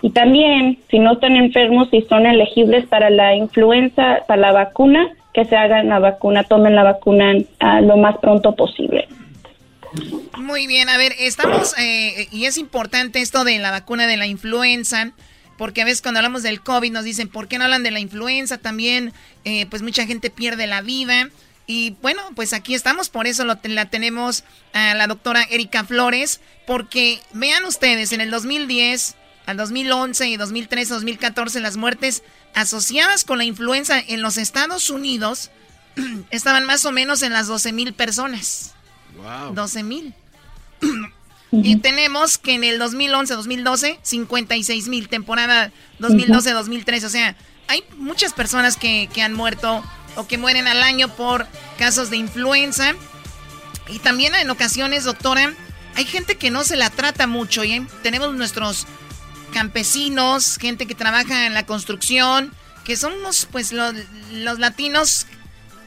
Y también, si no están enfermos y son elegibles para la influenza, para la vacuna, que se hagan la vacuna, tomen la vacuna ah, lo más pronto posible. Muy bien, a ver, estamos, eh, y es importante esto de la vacuna de la influenza. Porque a veces cuando hablamos del COVID nos dicen, ¿por qué no hablan de la influenza? También, eh, pues mucha gente pierde la vida. Y bueno, pues aquí estamos, por eso la tenemos a la doctora Erika Flores, porque vean ustedes, en el 2010, al 2011 y 2013, 2014, las muertes asociadas con la influenza en los Estados Unidos estaban más o menos en las 12 mil personas. Wow. 12 mil. Y tenemos que en el 2011-2012, 56 mil, temporada 2012-2013. O sea, hay muchas personas que, han muerto o que mueren al año por casos de influenza. Y también en ocasiones, doctora, hay gente que no se la trata mucho. Y tenemos nuestros campesinos, gente que trabaja en la construcción, que somos pues los, los latinos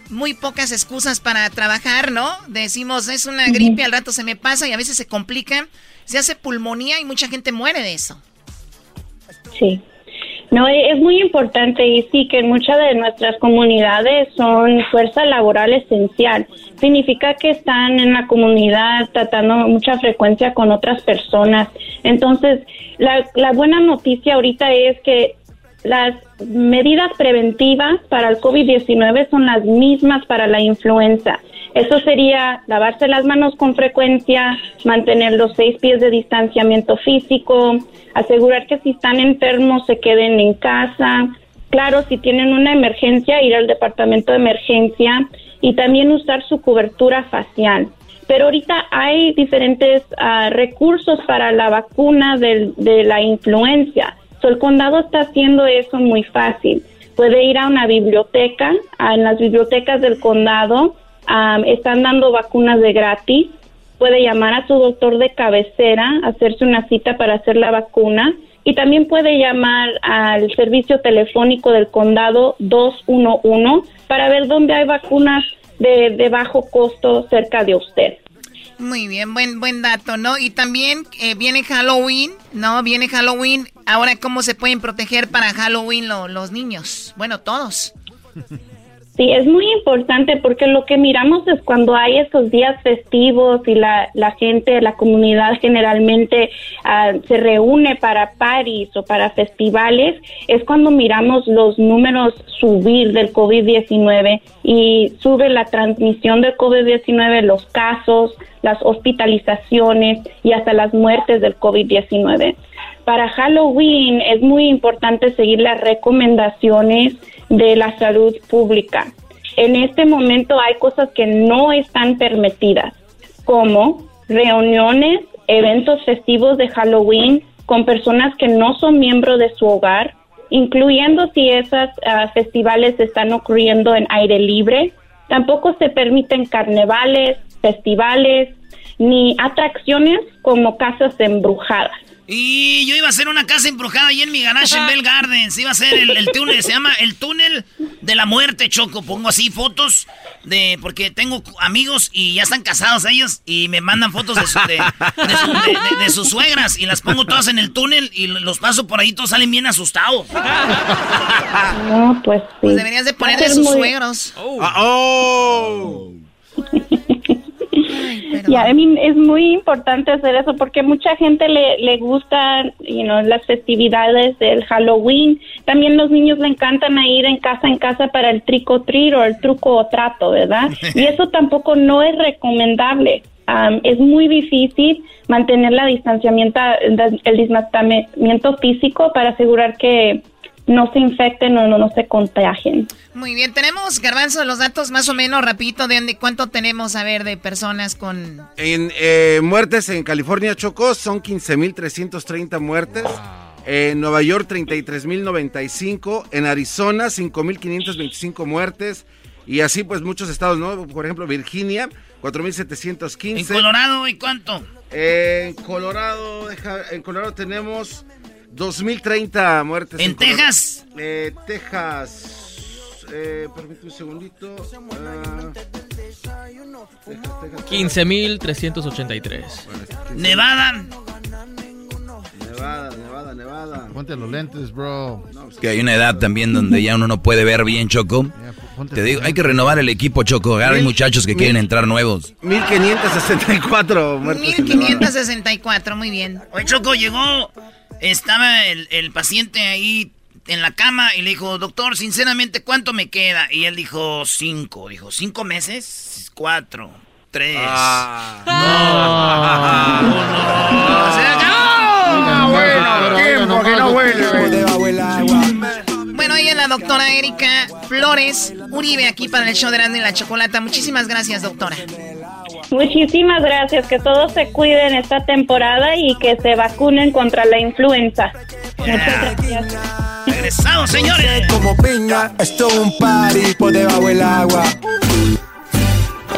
muy pocas excusas para trabajar, ¿no? Decimos, es una gripe, al rato se me pasa y a veces se complica, se hace pulmonía y mucha gente muere de eso. Sí. No, e, es muy importante y sí que muchas de nuestras comunidades son fuerza laboral esencial. Significa que están en la comunidad tratando mucha frecuencia con otras personas. Entonces, la, la buena noticia ahorita es que las medidas preventivas para el COVID-19 son las mismas para la influenza. Eso sería lavarse las manos con frecuencia, mantener los seis pies de distanciamiento físico, asegurar que si están enfermos se queden en casa. Claro, si tienen una emergencia, ir al departamento de emergencia y también usar su cobertura facial. pero ahorita hay diferentes ah, recursos para la vacuna de la influencia. El condado está haciendo eso muy fácil. Puede ir a una biblioteca, en las bibliotecas del condado están dando vacunas de gratis. Puede llamar a su doctor de cabecera, hacerse una cita para hacer la vacuna y también puede llamar al servicio telefónico del condado 211 para ver dónde hay vacunas de, bajo costo cerca de usted. Muy bien, buen buen dato, ¿no? Y también eh, viene Halloween, ¿no? Viene Halloween. Ahora, ¿cómo se pueden proteger para Halloween los niños? Bueno, todos. Sí, es muy importante porque lo que miramos es cuando hay esos días festivos y la, la gente, la comunidad generalmente ah, se reúne para paris o para festivales, es cuando miramos los números subir del COVID-19 y sube la transmisión del COVID-19, los casos, las hospitalizaciones y hasta las muertes del COVID-19. Para Halloween es muy importante seguir las recomendaciones de la salud pública. En este momento hay cosas que no están permitidas, como reuniones, eventos festivos de Halloween con personas que no son miembros de su hogar, incluyendo si esos ah, festivales están ocurriendo en aire libre. Tampoco se permiten carnavales, festivales, ni atracciones como casas embrujadas. Y yo iba a hacer una casa embrujada ahí en mi garage en Bell Gardens. Iba a ser el, túnel, se llama el túnel de la muerte, Choco. Pongo así fotos de. Porque tengo amigos y ya están casados ellos y me mandan fotos de, sus suegras y las pongo todas en el túnel y los paso por ahí, todos salen bien asustados. No, pues sí. Pues deberías de poner de sus suegros. oh. Ah, Y a mí es muy importante hacer eso porque mucha gente le, le gustan you know, las festividades del Halloween. También los niños le encantan ir en casa en casa para el trico trir o el truco o trato, ¿verdad? Y eso tampoco no es recomendable. es muy difícil mantener la distanciamiento, el distanciamiento físico para asegurar que no se infecten o no, se contagien. Muy bien, tenemos, Garbanzo, los datos más o menos rapidito de cuánto tenemos, a ver, de personas con... En eh, muertes en California, Chocó, son 15.330 muertes. En Nueva York, 33.095. En Arizona, 5.525 muertes. Y así, pues, muchos estados, ¿no? Por ejemplo, Virginia, 4.715. ¿En Colorado y cuánto? en Colorado, en Colorado tenemos 2030 muertes. ¿En, Texas? Eh, Texas. Eh, permíteme un segundito. 15.383. Ah. Nevada. Nevada, Nevada, Nevada. Ponte los lentes, bro. Es que hay una edad también donde ya uno no puede ver bien, Choco. Te digo, hay que renovar el equipo, Choco. Hay muchachos que quieren entrar nuevos. 1564 muertes. 1564, muy bien. Oye, Choco, llegó estaba el, paciente ahí en la cama y le dijo, doctor, sinceramente, ¿cuánto me queda? Y él dijo, cinco. Dijo, ¿cinco meses? Cuatro, tres. Ah. no. no. no. Bueno, ahí es la doctora Erika Flores Uribe aquí para el show de Grande y la Chocolata. Muchísimas gracias, doctora. Muchísimas gracias. Que todos se cuiden esta temporada y que se vacunen contra la influenza. Muchas gracias. Regresamos, señores. Como piña, esto es un party por debajo del agua.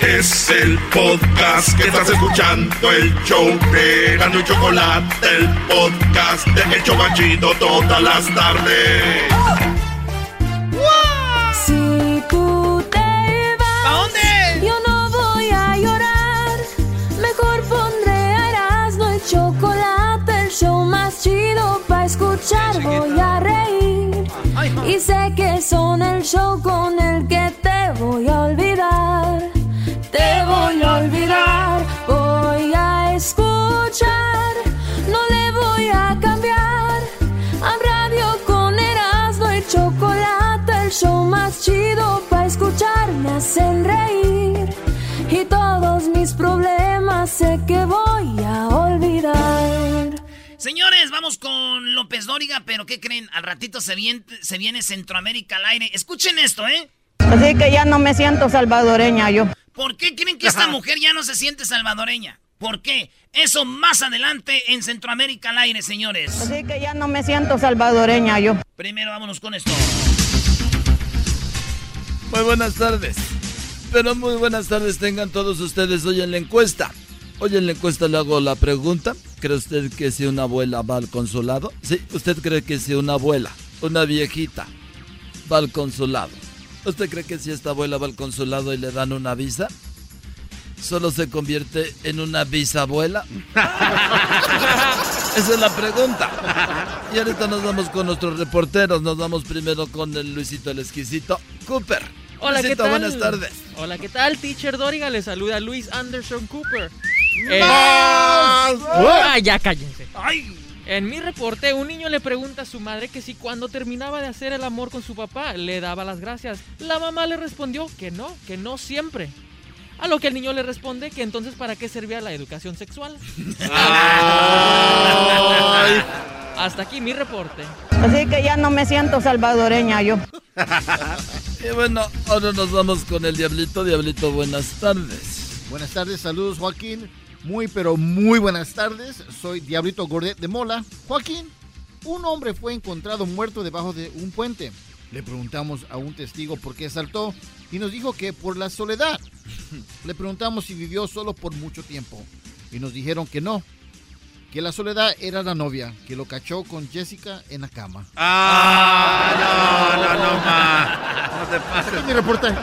Es el podcast que estás escuchando, el show de Gano y Chocolate, el podcast de El Chocachito todas las tardes. Si tú te vas, ¿a dónde? Yo no voy a llorar. Mejor pondré no el chocolate, el show más chido para escuchar. Voy a reír. Y sé que son el show con el que te voy a olvidar voy a olvidar, voy a escuchar, no le voy a cambiar. A radio con Erasmo y chocolate, el show más chido para escuchar, me hacen reír y todos mis problemas sé que voy a olvidar. Señores, vamos con López Dóriga, pero ¿qué creen? Al ratito se viene, se viene Centroamérica al aire. Escuchen esto, ¿eh? Así que ya no me siento salvadoreña yo. ¿Por qué creen que esta mujer ya no se siente salvadoreña? ¿Por qué? Eso más adelante en Centroamérica al aire, señores. Así que ya no me siento salvadoreña yo. Primero vámonos con esto. Muy buenas tardes. Pero muy buenas tardes tengan todos ustedes hoy en la encuesta. Hoy en la encuesta le hago la pregunta. ¿Cree usted que si una abuela va al consulado? Sí, ¿usted cree que si una abuela, una viejita, va al consulado? ¿Usted cree que si esta abuela va al consulado y le dan una visa? ¿Solo se convierte en una bisabuela? Esa es la pregunta. Y ahorita nos vamos con nuestros reporteros. Nos vamos primero con el Luisito el Exquisito. Cooper. Hola, Luisito, ¿qué tal? buenas tardes. Hola, ¿qué tal? Teacher Doriga le saluda Luis Anderson Cooper. Eh, ¡Más! ah, ya cállense. En mi reporte, un niño le pregunta a su madre que si cuando terminaba de hacer el amor con su papá le daba las gracias. La mamá le respondió que no, que no siempre. A lo que el niño le responde que entonces para qué servía la educación sexual. Hasta aquí mi reporte. Así que ya no me siento salvadoreña yo. Y bueno, ahora nos vamos con el Diablito. Diablito, buenas tardes. Buenas tardes, saludos Joaquín. Muy pero muy buenas tardes. Soy Diablito Gordet de Mola. Joaquín, un hombre fue encontrado muerto debajo de un puente. Le preguntamos a un testigo por qué saltó y nos dijo que por la soledad. Le preguntamos si vivió solo por mucho tiempo y nos dijeron que no, que la soledad era la novia que lo cachó con Jessica en la cama. Ah, no, no, no, ma. No te pases. mi reportaje.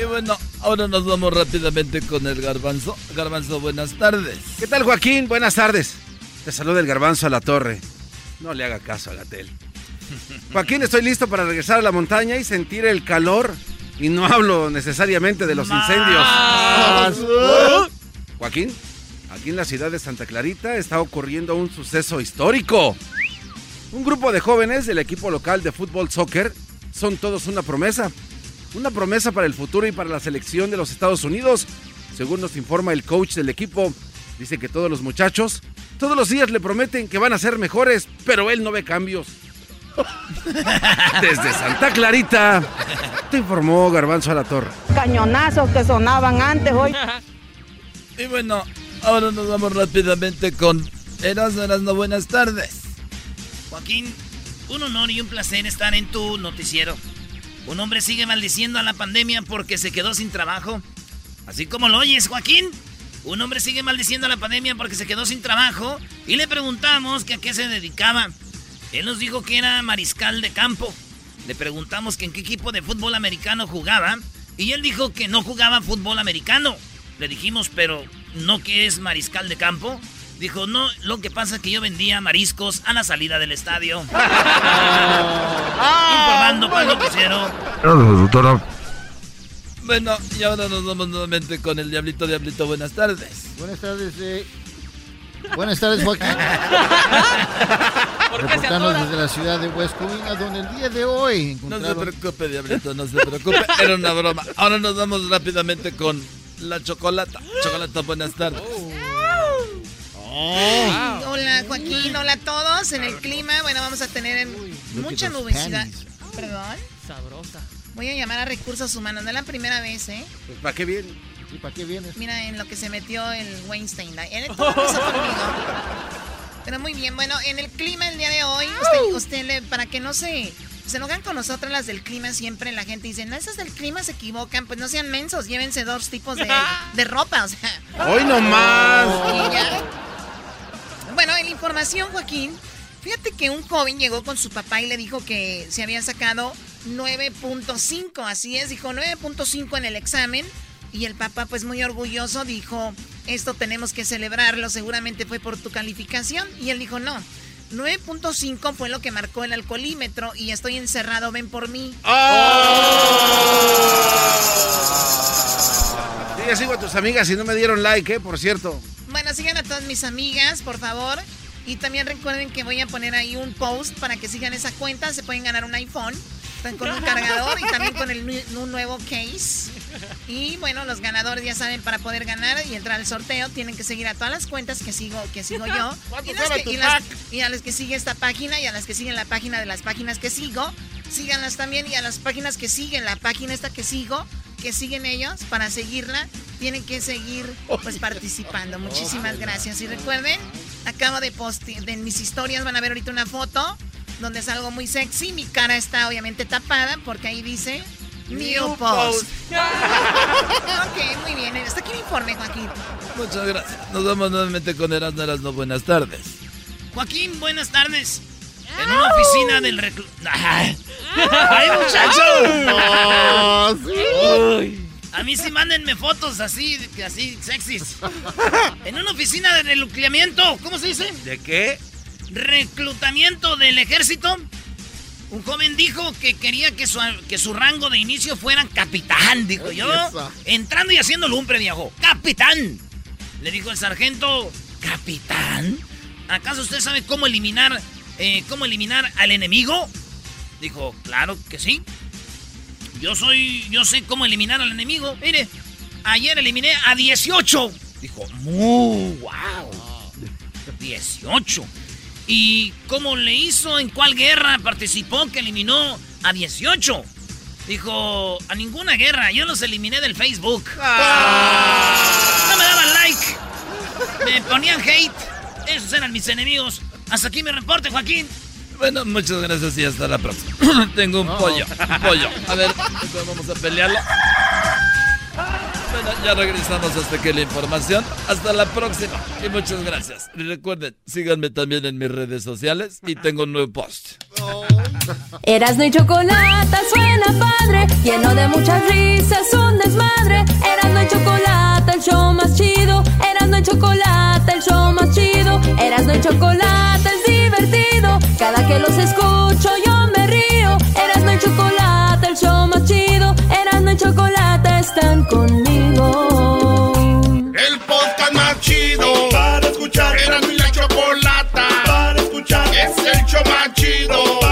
Y bueno, ahora nos vamos rápidamente con el Garbanzo. Garbanzo, buenas tardes. ¿Qué tal, Joaquín? Buenas tardes. Te saluda el garbanzo a la torre. No le haga caso a Gatel. Joaquín, estoy listo para regresar a la montaña y sentir el calor. Y no hablo necesariamente de los incendios. Joaquín, aquí en la ciudad de Santa Clarita está ocurriendo un suceso histórico. Un grupo de jóvenes del equipo local de fútbol soccer son todos una promesa. Una promesa para el futuro y para la selección de los Estados Unidos. Según nos informa el coach del equipo, dice que todos los muchachos todos los días le prometen que van a ser mejores, pero él no ve cambios. Desde Santa Clarita, te informó Garbanzo a la Torre. Cañonazos que sonaban antes hoy. Y bueno, ahora nos vamos rápidamente con Erasmo Erasmo, buenas tardes. Joaquín, un honor y un placer estar en tu noticiero. Un hombre sigue maldiciendo a la pandemia porque se quedó sin trabajo. Así como lo oyes, Joaquín. Un hombre sigue maldiciendo a la pandemia porque se quedó sin trabajo y le preguntamos a qué se dedicaba. Él nos dijo que era mariscal de campo. Le preguntamos en qué equipo de fútbol americano jugaba y él dijo que no jugaba fútbol americano. Le dijimos, pero ¿no que es mariscal de campo? Dijo, no, lo que pasa es que yo vendía mariscos a la salida del estadio. Informando para el noticiero. Bueno, y ahora nos vamos nuevamente con el Diablito Diablito, buenas tardes. Buenas tardes, eh. Buenas tardes, Joaquín. Reportando desde la ciudad de West Covina, donde el día de hoy No se encontraron... preocupe, Diablito, no se preocupe. Era una broma. Ahora nos vamos rápidamente con la chocolata. Chocolata, buenas tardes. Hola Joaquín, hola a todos. En el clima, bueno, vamos a tener en- mucha nubosidad. Perdón. Sabrosa. Voy a llamar a recursos humanos. No es la primera vez, ¿eh? Pues, ¿para qué viene? ¿Y para qué vienes? Mira en lo que se metió el Weinstein. Él todo empezó conmigo. Pero muy bien, bueno, en el clima el día de hoy, usted, usted le- para que no se, se enojan con nosotros las del clima, siempre la gente dice, no, esas del clima se equivocan, pues no sean mensos, llévense dos tipos de, de ropa, o sea. ¡Hoy no más! Y ya. Bueno, en la información, Joaquín, fíjate que un joven llegó con su papá y le dijo que se había sacado 9.5, así es, dijo 9.5 en el examen. Y el papá, pues muy orgulloso, dijo, esto tenemos que celebrarlo, seguramente fue por tu calificación. Y él dijo, no, 9.5 fue lo que marcó el alcoholímetro y estoy encerrado, ven por mí. Sí, ya sigo a tus amigas y no me dieron like, ¿eh? Por cierto. Sigan a todas mis amigas, por favor. Y también recuerden que voy a poner ahí un post para que sigan esa cuenta. Se pueden ganar un iPhone. Están con un cargador y también con el, un nuevo case. Y bueno, los ganadores ya saben, para poder ganar y entrar al sorteo, tienen que seguir a todas las cuentas que sigo, que sigo yo. y, las y, a las que sigue esta página y a las que siguen la página de las páginas que sigo, síganlas también. Y a las páginas que siguen la página esta que sigo, que siguen ellos, para seguirla, tienen que seguir pues participando. Muchísimas gracias. Y recuerden, acabo de postear, en mis historias van a ver ahorita una foto donde es algo muy sexy. Mi cara está obviamente tapada porque ahí dice New Post. ok, muy bien. Hasta aquí el informe, Joaquín. Muchas gracias. Nos vemos nuevamente con Erasmo Erasmo. Buenas tardes. Joaquín, buenas tardes. En una oficina del reclu... ¡Ay, muchachos! A mí sí mándenme fotos así, así sexys. En una oficina de reclutamiento, ¿cómo se dice? ¿De qué? Reclutamiento del ejército. Un joven dijo que quería que su, que su rango de inicio fuera capitán, dijo yo. Entrando y haciendo lumbre, dijo, ¡Capitán! Le dijo el sargento, ¿capitán? ¿Acaso usted sabe cómo eliminar, eh, cómo eliminar al enemigo? Dijo, claro que sí. Yo soy, yo sé cómo eliminar al enemigo. Mire, ayer eliminé a 18. Dijo, ¡Mu! ¡Wow! 18. ¿Y cómo le hizo? ¿En cuál guerra participó que eliminó a 18? Dijo, a ninguna guerra, yo los eliminé del Facebook. Ah. No me daban like. Me ponían hate. Esos eran mis enemigos. Hasta aquí mi reporte, Joaquín. Bueno, muchas gracias y hasta la próxima. Tengo un pollo, un pollo. A ver, vamos a pelearlo. Bueno, ya regresamos hasta aquí la información. Hasta la próxima y muchas gracias. Y recuerden, síganme también en mis redes sociales y tengo un nuevo post. Erasno y chocolate suena padre, lleno de muchas risas, un desmadre. Erasno y chocolate, el show más chido. Erasno y chocolate, el show más chido. Erasno y chocolate es divertido. Cada que los escucho yo me río. Erasno y chocolate, el show más chido. Más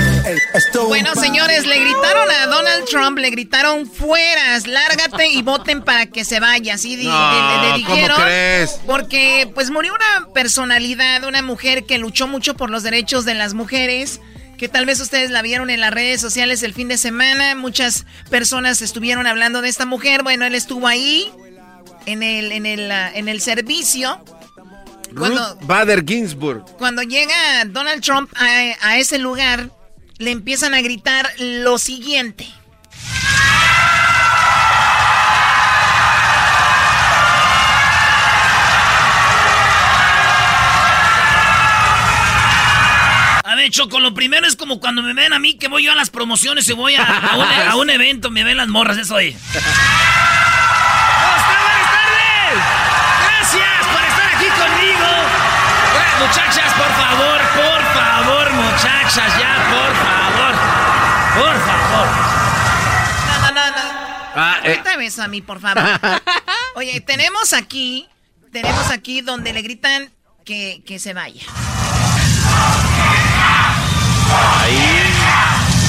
Bueno, señores, le gritaron a Donald Trump, le gritaron fueras, lárgate y voten para que se vaya. Así No, le- le dijeron. ¿cómo crees? Porque pues murió una personalidad, una mujer que luchó mucho por los derechos de las mujeres. Que tal vez ustedes la vieron en las redes sociales el fin de semana. Muchas personas estuvieron hablando de esta mujer. Bueno, él estuvo ahí en el, en el, ah, en el servicio. Cuando- Ruth Bader Ginsburg. Cuando llega Donald Trump a, a ese lugar, le empiezan a gritar lo siguiente. A ver, Choco, lo primero es como cuando me ven a mí que voy yo a las promociones y voy a, a un, a un evento, me ven las morras, eso tardes. Gracias por estar aquí conmigo. Muchachas, por favor, por favor, muchachas, ya, por favor. Por favor. No, no, no, no. Ah, eh. Quítame eso a mí, por favor. Oye, tenemos aquí, tenemos aquí donde le gritan que, que se vaya.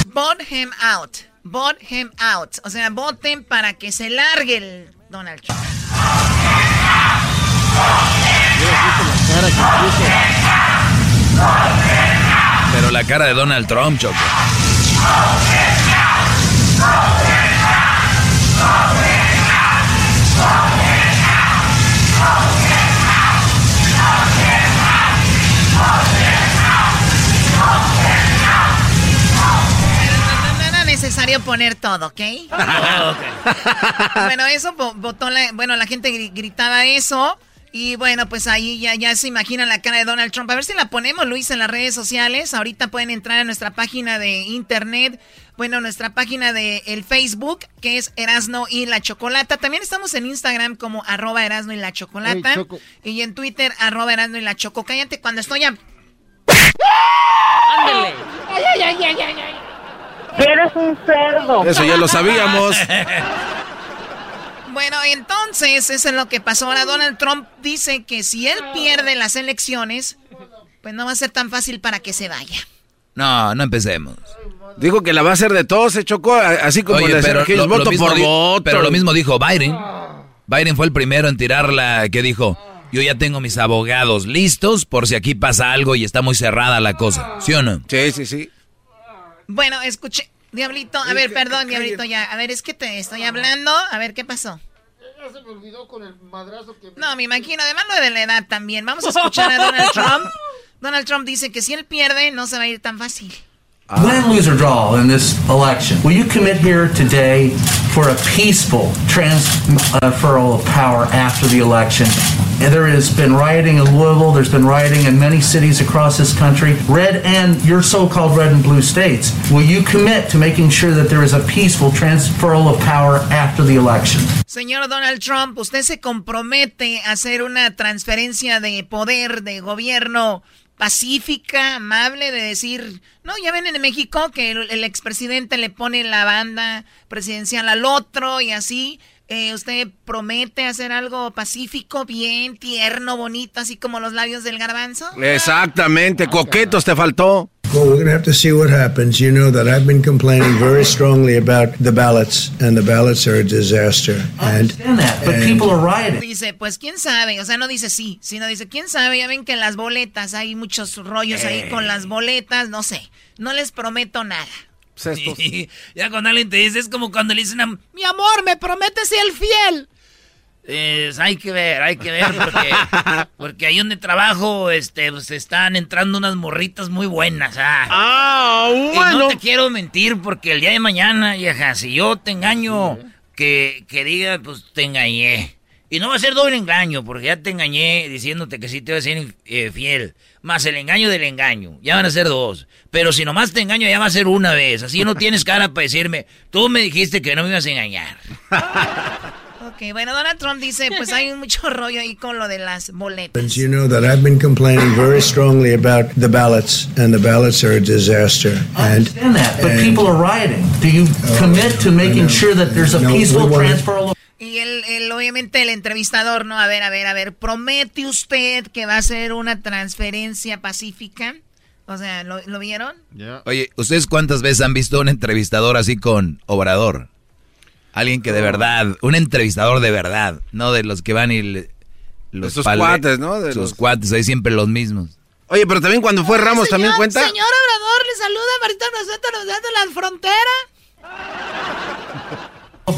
Vote him out. Vote him out. O sea, voten para que se largue el Donald Trump. Pero la cara de Donald Trump, Choco. No era necesario poner todo, ¿ok? bueno, eso vo- votó la, bueno, la gente gri- gritaba eso Y bueno, pues ahí ya, ya se imagina la cara de Donald Trump. A ver si la ponemos, Luis, en las redes sociales. Ahorita pueden entrar a nuestra página de internet. Bueno, nuestra página de el Facebook, que es Erasno y la Chocolata. También estamos en Instagram como arroba Erasno y la Chocolata. y en Twitter, arroba Erasno y la Choco. Cállate cuando estoy a... ¡Ándale! ¡Ay, ay, ay, ay, ay! ay. Eres un cerdo. Eso ya lo sabíamos. Bueno, entonces, eso es lo que pasó. Ahora Donald Trump dice que si él pierde las elecciones, pues no va a ser tan fácil para que se vaya. No, no empecemos. Dijo que la va a hacer de todos, se chocó, así como Oye, pero lo- mismo por di- voto. Pero lo mismo dijo Biden. Biden fue el primero en tirarla que dijo, yo ya tengo mis abogados listos por si aquí pasa algo y está muy cerrada la cosa. ¿Sí o no? Sí, sí, sí. Bueno, escuché. Diablito, a ver, perdón, Diablito, ya. A ver, es que te estoy hablando. A ver, ¿qué pasó? Ya se me olvidó con el madrazo que... No, me imagino, además lo de la edad también. Vamos a escuchar a Donald Trump. Donald Trump dice que si él pierde, no se va a ir tan fácil. Win, lose, or draw in this election, will you commit here today for a peaceful transferal uh, of power after the election? And there has been rioting in Louisville, there's been rioting in many cities across this country, red and your so called red and blue states. Will you commit to making sure that there is a peaceful transferal of power after the election? Señor Donald Trump, usted se compromete a hacer una transferencia de poder, de gobierno pacífica, amable, de decir, no, ya ven en México que el, expresidente le pone la banda presidencial al otro y así. Eh, ¿Usted promete hacer algo pacífico, bien, tierno, bonito, así como los labios del garbanzo? Exactamente, coquetos te faltó. Well, we're going to have to see what happens. You know that I've been complaining very strongly about the ballots, and the ballots are a disaster. And, and Dice, pues quién sabe, o sea, no dice sí, sino dice, quién sabe, ya ven que las boletas, hay muchos rollos ahí con las boletas, no sé, no les prometo nada. Sí, ya cuando alguien te dice, es como cuando le dicen a mi amor, me prometes ser fiel. Es, hay que ver, hay que ver, porque, porque ahí donde trabajo, este, pues están entrando unas morritas muy buenas. Ah, Y no te quiero mentir, porque el día de mañana, vieja, si yo te engaño, que, que diga, pues te engañé. Y no va a ser doble engaño, porque ya te engañé diciéndote que sí te voy a ser eh, fiel. Más el engaño del engaño. Ya van a ser dos. Pero si nomás te engaño, ya va a ser una vez. Así no tienes cara para decirme, tú me dijiste que no me ibas a engañar. Ok, bueno, Donald Trump dice, pues hay mucho rollo ahí con lo de las boletas. you know that I've been complaining very strongly about the ballots, and the ballots are a disaster. And, understand that, but people are rioting. Do you commit to making sure that there's a peaceful transferal of Y el, el, obviamente el entrevistador, ¿no? A ver, a ver, a ver, ¿promete usted que va a ser una transferencia pacífica? O sea, ¿lo, ¿lo vieron? Oye, ¿ustedes cuántas veces han visto un entrevistador así con Obrador? Alguien que de verdad, un entrevistador de verdad, no de los que van y le- los Esos pale- cuates, ¿no? De sus los- cuates, ahí siempre los mismos. Oye, pero también cuando fue Ramos, ¿también cuenta? Señor Obrador, le saluda Marita Rosetta, nos da de la frontera.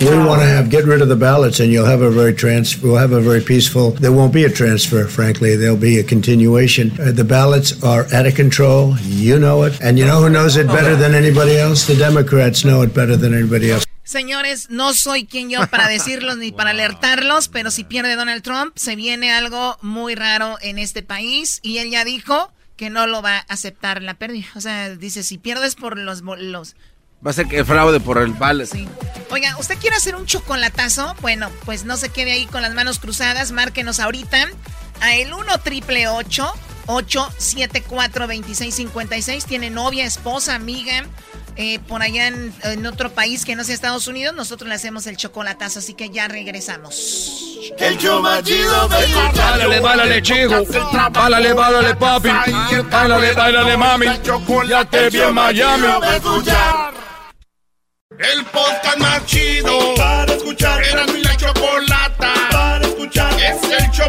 we want to have get rid of the ballots, and you'll have a very trans. We'll have a very peaceful. There won't be a transfer, frankly. There'll be a continuation. Uh, the ballots are out of control. You know it, and you know who knows it better than anybody else. The Democrats know it better than anybody else. Señores, no soy quien yo para decirlos ni para alertarlos, pero si pierde Donald Trump, se viene algo muy raro en este país y él ya dijo que no lo va a aceptar la pérdida. O sea, dice, si pierdes por los... los Va a ser que fraude por el ballot. Oiga, ¿usted quiere hacer un chocolatazo? Bueno, pues no se quede ahí con las manos cruzadas, márquenos ahorita a el 1 triple 874 2656 Tiene novia, esposa, amiga, eh, por allá en, en otro país que no sea Estados Unidos, nosotros le hacemos el chocolatazo, así que ya regresamos. El show más chido de Bálale, bálale, chico. Bálale, bálale, papi. Bálale, bálale, mami. Ya te vi en Miami. El podcast más chido para escuchar. Era mi la chocolata para escuchar. Es el show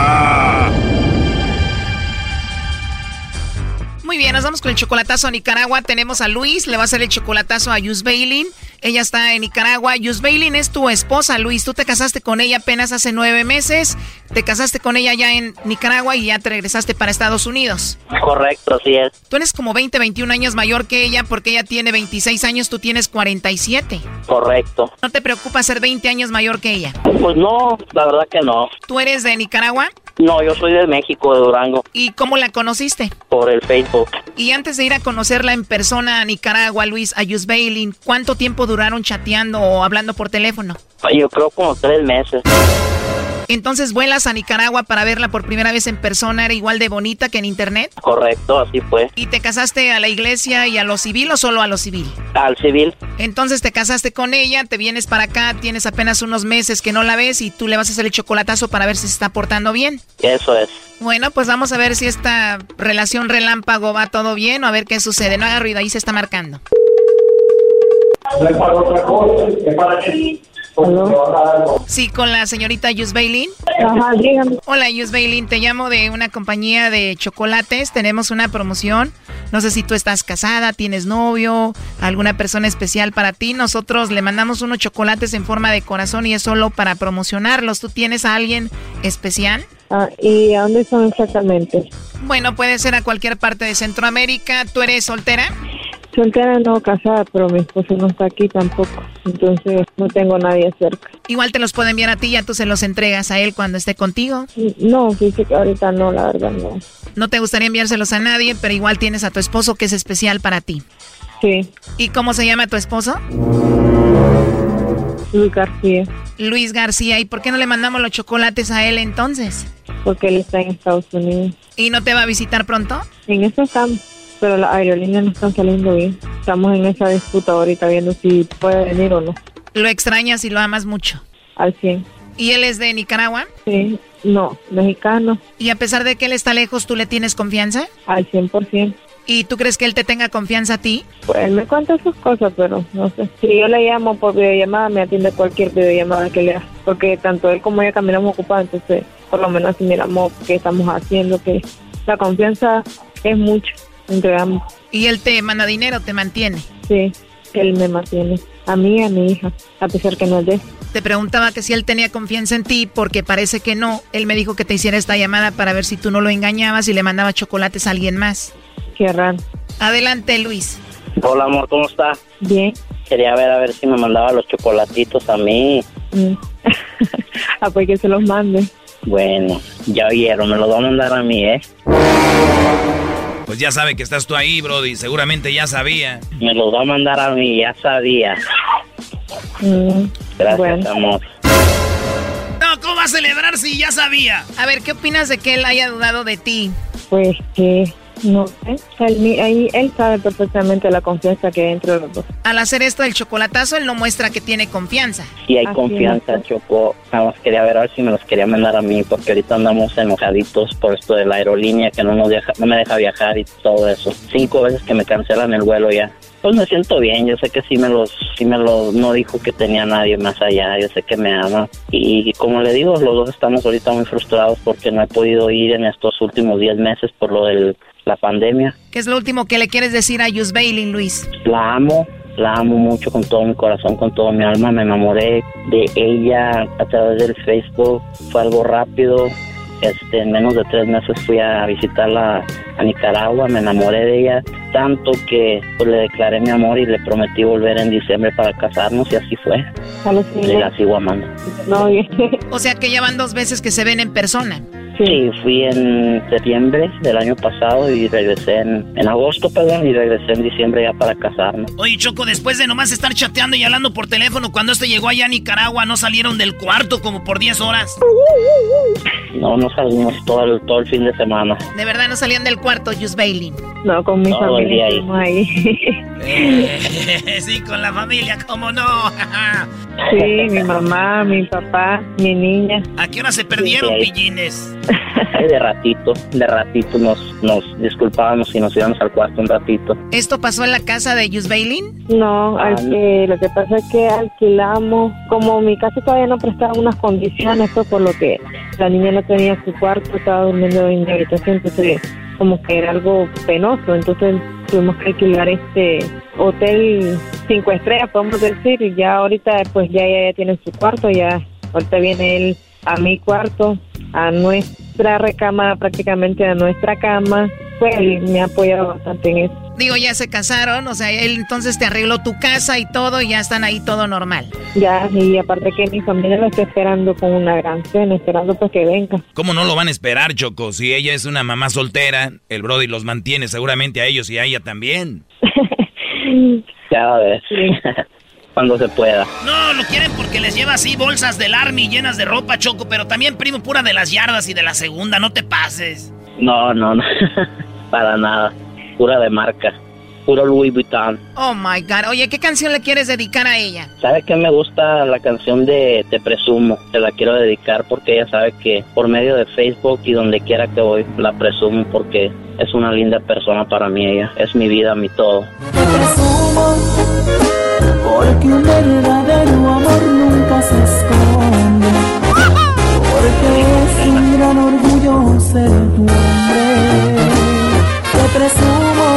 Muy bien, nos vamos con el chocolatazo a Nicaragua. Tenemos a Luis, le va a hacer el chocolatazo a Yus Bailin. Ella está en Nicaragua. Yus Bailin es tu esposa, Luis. Tú te casaste con ella apenas hace nueve meses. Te casaste con ella ya en Nicaragua y ya te regresaste para Estados Unidos. Correcto, así es. Tú eres como 20, 21 años mayor que ella porque ella tiene 26 años, tú tienes 47. Correcto. ¿No te preocupa ser 20 años mayor que ella? Pues no, la verdad que no. ¿Tú eres de Nicaragua? No, yo soy de México, de Durango. ¿Y cómo la conociste? Por el Facebook. Y antes de ir a conocerla en persona a Nicaragua, Luis, a Bailin, ¿cuánto tiempo duraron chateando o hablando por teléfono? Yo creo como tres meses. Entonces vuelas a Nicaragua para verla por primera vez en persona, ¿era igual de bonita que en internet? Correcto, así fue. ¿Y te casaste a la iglesia y a lo civil o solo a lo civil? Al civil. Entonces te casaste con ella, te vienes para acá, tienes apenas unos meses que no la ves y tú le vas a hacer el chocolatazo para ver si se está portando bien. Eso es. Bueno, pues vamos a ver si esta relación relámpago va todo bien o a ver qué sucede. No haga ruido, ahí se está marcando. Sí, con la señorita Yus Bailin. Ajá, dígame. Hola, Yus Bailin. Te llamo de una compañía de chocolates. Tenemos una promoción. No sé si tú estás casada, tienes novio, alguna persona especial para ti. Nosotros le mandamos unos chocolates en forma de corazón y es solo para promocionarlos. ¿Tú tienes a alguien especial? Ah, ¿Y a dónde son exactamente? Bueno, puede ser a cualquier parte de Centroamérica. ¿Tú eres soltera? Soltera no casada, pero mi esposo no está aquí tampoco. Entonces no tengo nadie cerca. Igual te los puedo enviar a ti y ya tú se los entregas a él cuando esté contigo. No, fíjate que ahorita no, la verdad no. No te gustaría enviárselos a nadie, pero igual tienes a tu esposo que es especial para ti. Sí. ¿Y cómo se llama tu esposo? Luis García. Luis García. ¿Y por qué no le mandamos los chocolates a él entonces? Porque él está en Estados Unidos. ¿Y no te va a visitar pronto? En eso estamos, pero las aerolíneas no están saliendo bien. Estamos en esa disputa ahorita viendo si puede venir o no. ¿Lo extrañas y lo amas mucho? Al 100. ¿Y él es de Nicaragua? Sí, no, mexicano. ¿Y a pesar de que él está lejos, tú le tienes confianza? Al 100%. ¿Y tú crees que él te tenga confianza a ti? Pues él me cuenta sus cosas, pero no sé. Si yo le llamo por videollamada, me atiende cualquier videollamada que le haga. Porque tanto él como ella caminamos ocupados, entonces por lo menos si miramos qué estamos haciendo, que la confianza es mucho ¿Y él te manda dinero, te mantiene? Sí, él me mantiene. A mí y a mi hija, a pesar que no es de. Te preguntaba que si él tenía confianza en ti, porque parece que no. Él me dijo que te hiciera esta llamada para ver si tú no lo engañabas y le mandaba chocolates a alguien más. Qué raro. Adelante, Luis. Hola, amor, ¿cómo está? Bien. Quería ver a ver si me mandaba los chocolatitos a mí. Mm. ah, pues que se los mande. Bueno, ya oyeron, me los va a mandar a mí, ¿eh? Pues ya sabe que estás tú ahí, Brody. Seguramente ya sabía. Me los va a mandar a mí, ya sabía. Mm, Gracias, bueno. amor. No, ¿cómo va a celebrar si ya sabía? A ver, ¿qué opinas de que él haya dudado de ti? Pues que no sé. Él, mi- ahí, él sabe perfectamente la confianza que hay entre los dos. Al hacer esto del chocolatazo, él no muestra que tiene confianza. Sí hay Así confianza, Choco. Nada más quería ver a ver si me los quería mandar a mí, porque ahorita andamos enojaditos por esto de la aerolínea que no nos deja, no me deja viajar y todo eso. Cinco veces que me cancelan el vuelo ya. Pues me siento bien, yo sé que sí me los, sí me los, no dijo que tenía nadie más allá, yo sé que me ama. Y como le digo, los dos estamos ahorita muy frustrados porque no he podido ir en estos últimos 10 meses por lo de la pandemia. ¿Qué es lo último que le quieres decir a Yus Bailin, Luis? La amo, la amo mucho con todo mi corazón, con todo mi alma. Me enamoré de ella a través del Facebook. Fue algo rápido. Este, en menos de tres meses fui a visitarla a Nicaragua. Me enamoré de ella tanto que pues, le declaré mi amor y le prometí volver en diciembre para casarnos y así fue. A los Y la sigo amando. No, O sea que ya van dos veces que se ven en persona. Sí, fui en septiembre del año pasado y regresé en, en agosto, perdón, y regresé en diciembre ya para casarnos. Oye, Choco, después de nomás estar chateando y hablando por teléfono, cuando este llegó allá a Nicaragua, ¿no salieron del cuarto como por 10 horas? No, no salimos todo el, todo el fin de semana. De verdad no salían del cuarto, Yus Bailin. no, con mi Todo el día familia ahí. ahí. sí, con la familia, ¿cómo no? sí, mi mamá, mi papá, mi niña. ¿A qué hora se perdieron, Sí, pillines? De ratito, de ratito nos, nos disculpábamos y nos íbamos al cuarto un ratito. ¿Esto pasó en la casa de Bailin? No, ah, lo que pasa es que alquilamos, como mi casa todavía no prestaba unas condiciones, pues, por lo que la niña no tenía su cuarto, estaba durmiendo en mi habitación, entonces como que era algo penoso, entonces tuvimos que alquilar este hotel cinco estrellas, podemos decir, y ya ahorita pues ya ella ya tiene su cuarto, ya ahorita viene él a mi cuarto, a nuestra recámara, prácticamente a nuestra cama, pues me ha apoyado bastante en eso. Digo, ya se casaron, o sea, él entonces te arregló tu casa y todo, y ya están ahí todo normal. Ya, y aparte que mi familia lo está esperando con una gran cena, esperando pues que venga. ¿Cómo no lo van a esperar, Choco? Si ella es una mamá soltera, el Brody los mantiene seguramente a ellos y a ella también. ya, a ver. Cuando se pueda. No, lo quieren porque les lleva así bolsas del Army llenas de ropa, Choco, pero también primo pura de las yardas y de la segunda, no te pases. No, no, no, para nada, pura de marca. Puro Louis Vuitton. Oh my God. Oye, ¿qué canción le quieres dedicar a ella? ¿Sabe que me gusta la canción de Te Presumo? Te la quiero dedicar porque ella sabe que por medio de Facebook y donde quiera que voy, la presumo porque es una linda persona para mí. Ella es mi vida, mi todo. Te presumo porque un verdadero amor nunca se esconde. Porque es un gran orgullo ser tu hombre. Te presumo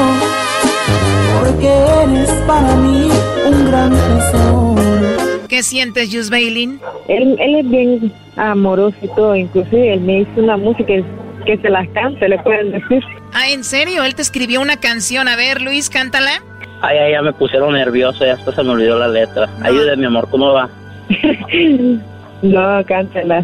porque eres para mí un gran tesoro. ¿Qué sientes, Jus Bailin? Él, él es bien amoroso y todo, inclusive él me hizo una música que se las cante, le pueden decir. Ah, ¿en serio? Él te escribió una canción. A ver, Luis, cántala. Ay, ay, ya me pusieron nervioso, ya hasta se me olvidó la letra. Ayúdeme, mi amor, ¿cómo va? no, cántala.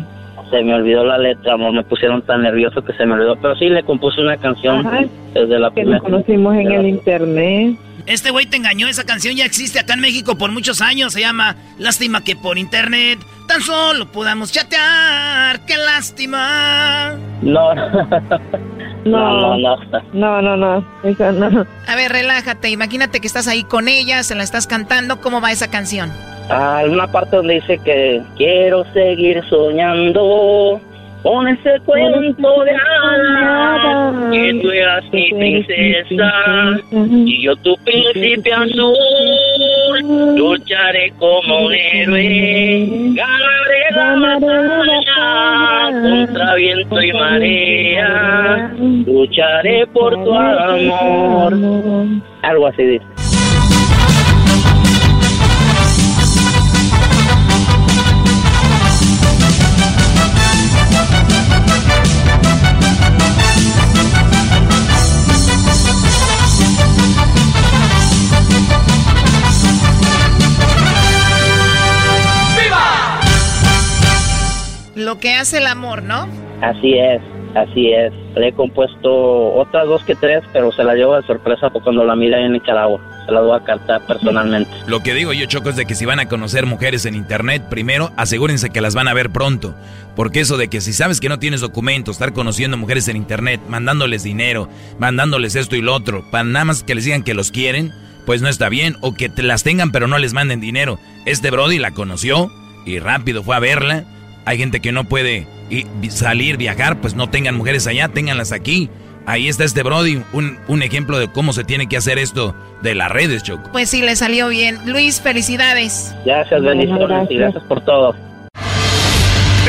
Se me olvidó la letra, amor, me pusieron tan nervioso que se me olvidó. Pero sí, le compuse una canción desde la que nos conocimos en el internet. Este güey te engañó, esa canción ya existe acá en México por muchos años, se llama Lástima que por internet tan solo podamos chatear, qué lástima. No, no, no, no, no, no, no, eso no. A ver, relájate, imagínate que estás ahí con ella, se la estás cantando, ¿cómo va esa canción? Ah, una parte donde dice que quiero seguir soñando con ese cuento de hadas que tú eras mi princesa. y yo tu príncipe azul. Lucharé como un héroe. ganaré la batalla contra viento y marea. lucharé por tu amor. Algo así dice Lo que hace el amor, ¿no? Así es, así es. Le he compuesto otras dos que tres, pero se la llevo de sorpresa cuando la mira en Nicaragua. Se la voy a cantar personalmente. Lo que digo yo, Choco, es de que si van a conocer mujeres en internet, primero asegúrense que las van a ver pronto. Porque eso de que si sabes que no tienes documentos, estar conociendo mujeres en internet, mandándoles dinero, mandándoles esto y lo otro, para nada más que les digan que los quieren, pues no está bien. O que te las tengan pero no les manden dinero. Este Brody la conoció y rápido fue a verla hay gente que no puede salir, viajar, pues no tengan mujeres allá, ténganlas aquí. Ahí está este Brody, un, un ejemplo de cómo se tiene que hacer esto de las redes, Choco. Pues sí, le salió bien. Luis, felicidades. Gracias, bendiciones y gracias por todo.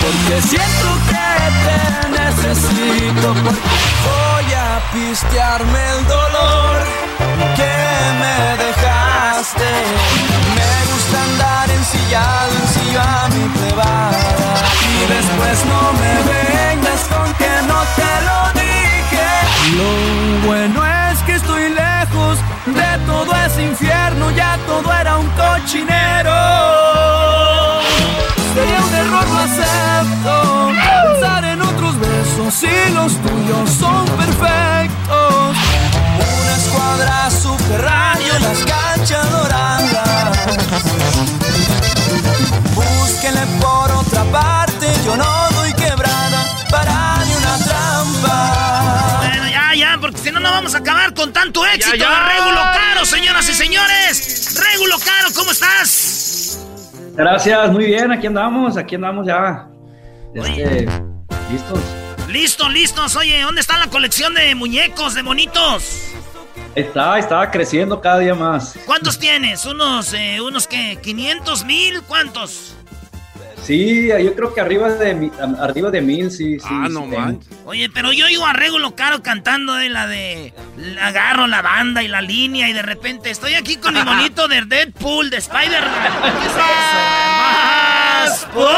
Porque siento que te necesito. voy a pistearme el dolor que me dejaste. Me gusta andar ensillado encima mi plebada. Y después no me vengas con que no te lo digo. Lo bueno es que estoy lejos de todo todo es infierno, ya todo era un cochinero. Error, lo acepto. Pensar en otros besos y los tuyos son perfectos. Una escuadra subterránea en las canchas doradas. Búsquenle por otra parte, yo no doy quebrada para ni una trampa. Bueno, ya, ya, porque si no, no vamos a acabar con tanto éxito. ya. Régulo Caro, señoras y señores. Régulo Caro, ¿cómo estás? Gracias, muy bien, aquí andamos, aquí andamos ya. Este, listos. Listos, listos. Oye, ¿dónde está la colección de muñecos, de monitos? Está, estaba creciendo cada día más. ¿Cuántos tienes? ¿Unos, eh, unos qué? ¿500 mil? ¿Cuántos? Sí, yo creo que arriba de mi- arriba de mil, sí, sí. Ah, sí no tengo. manches. Oye, pero yo oigo a Régulo Caro cantando de la de la agarro la banda y la línea y de repente estoy aquí con mi monito de Deadpool, de Spider-Man. ¿Qué es eso? ¡Más! ¡Put!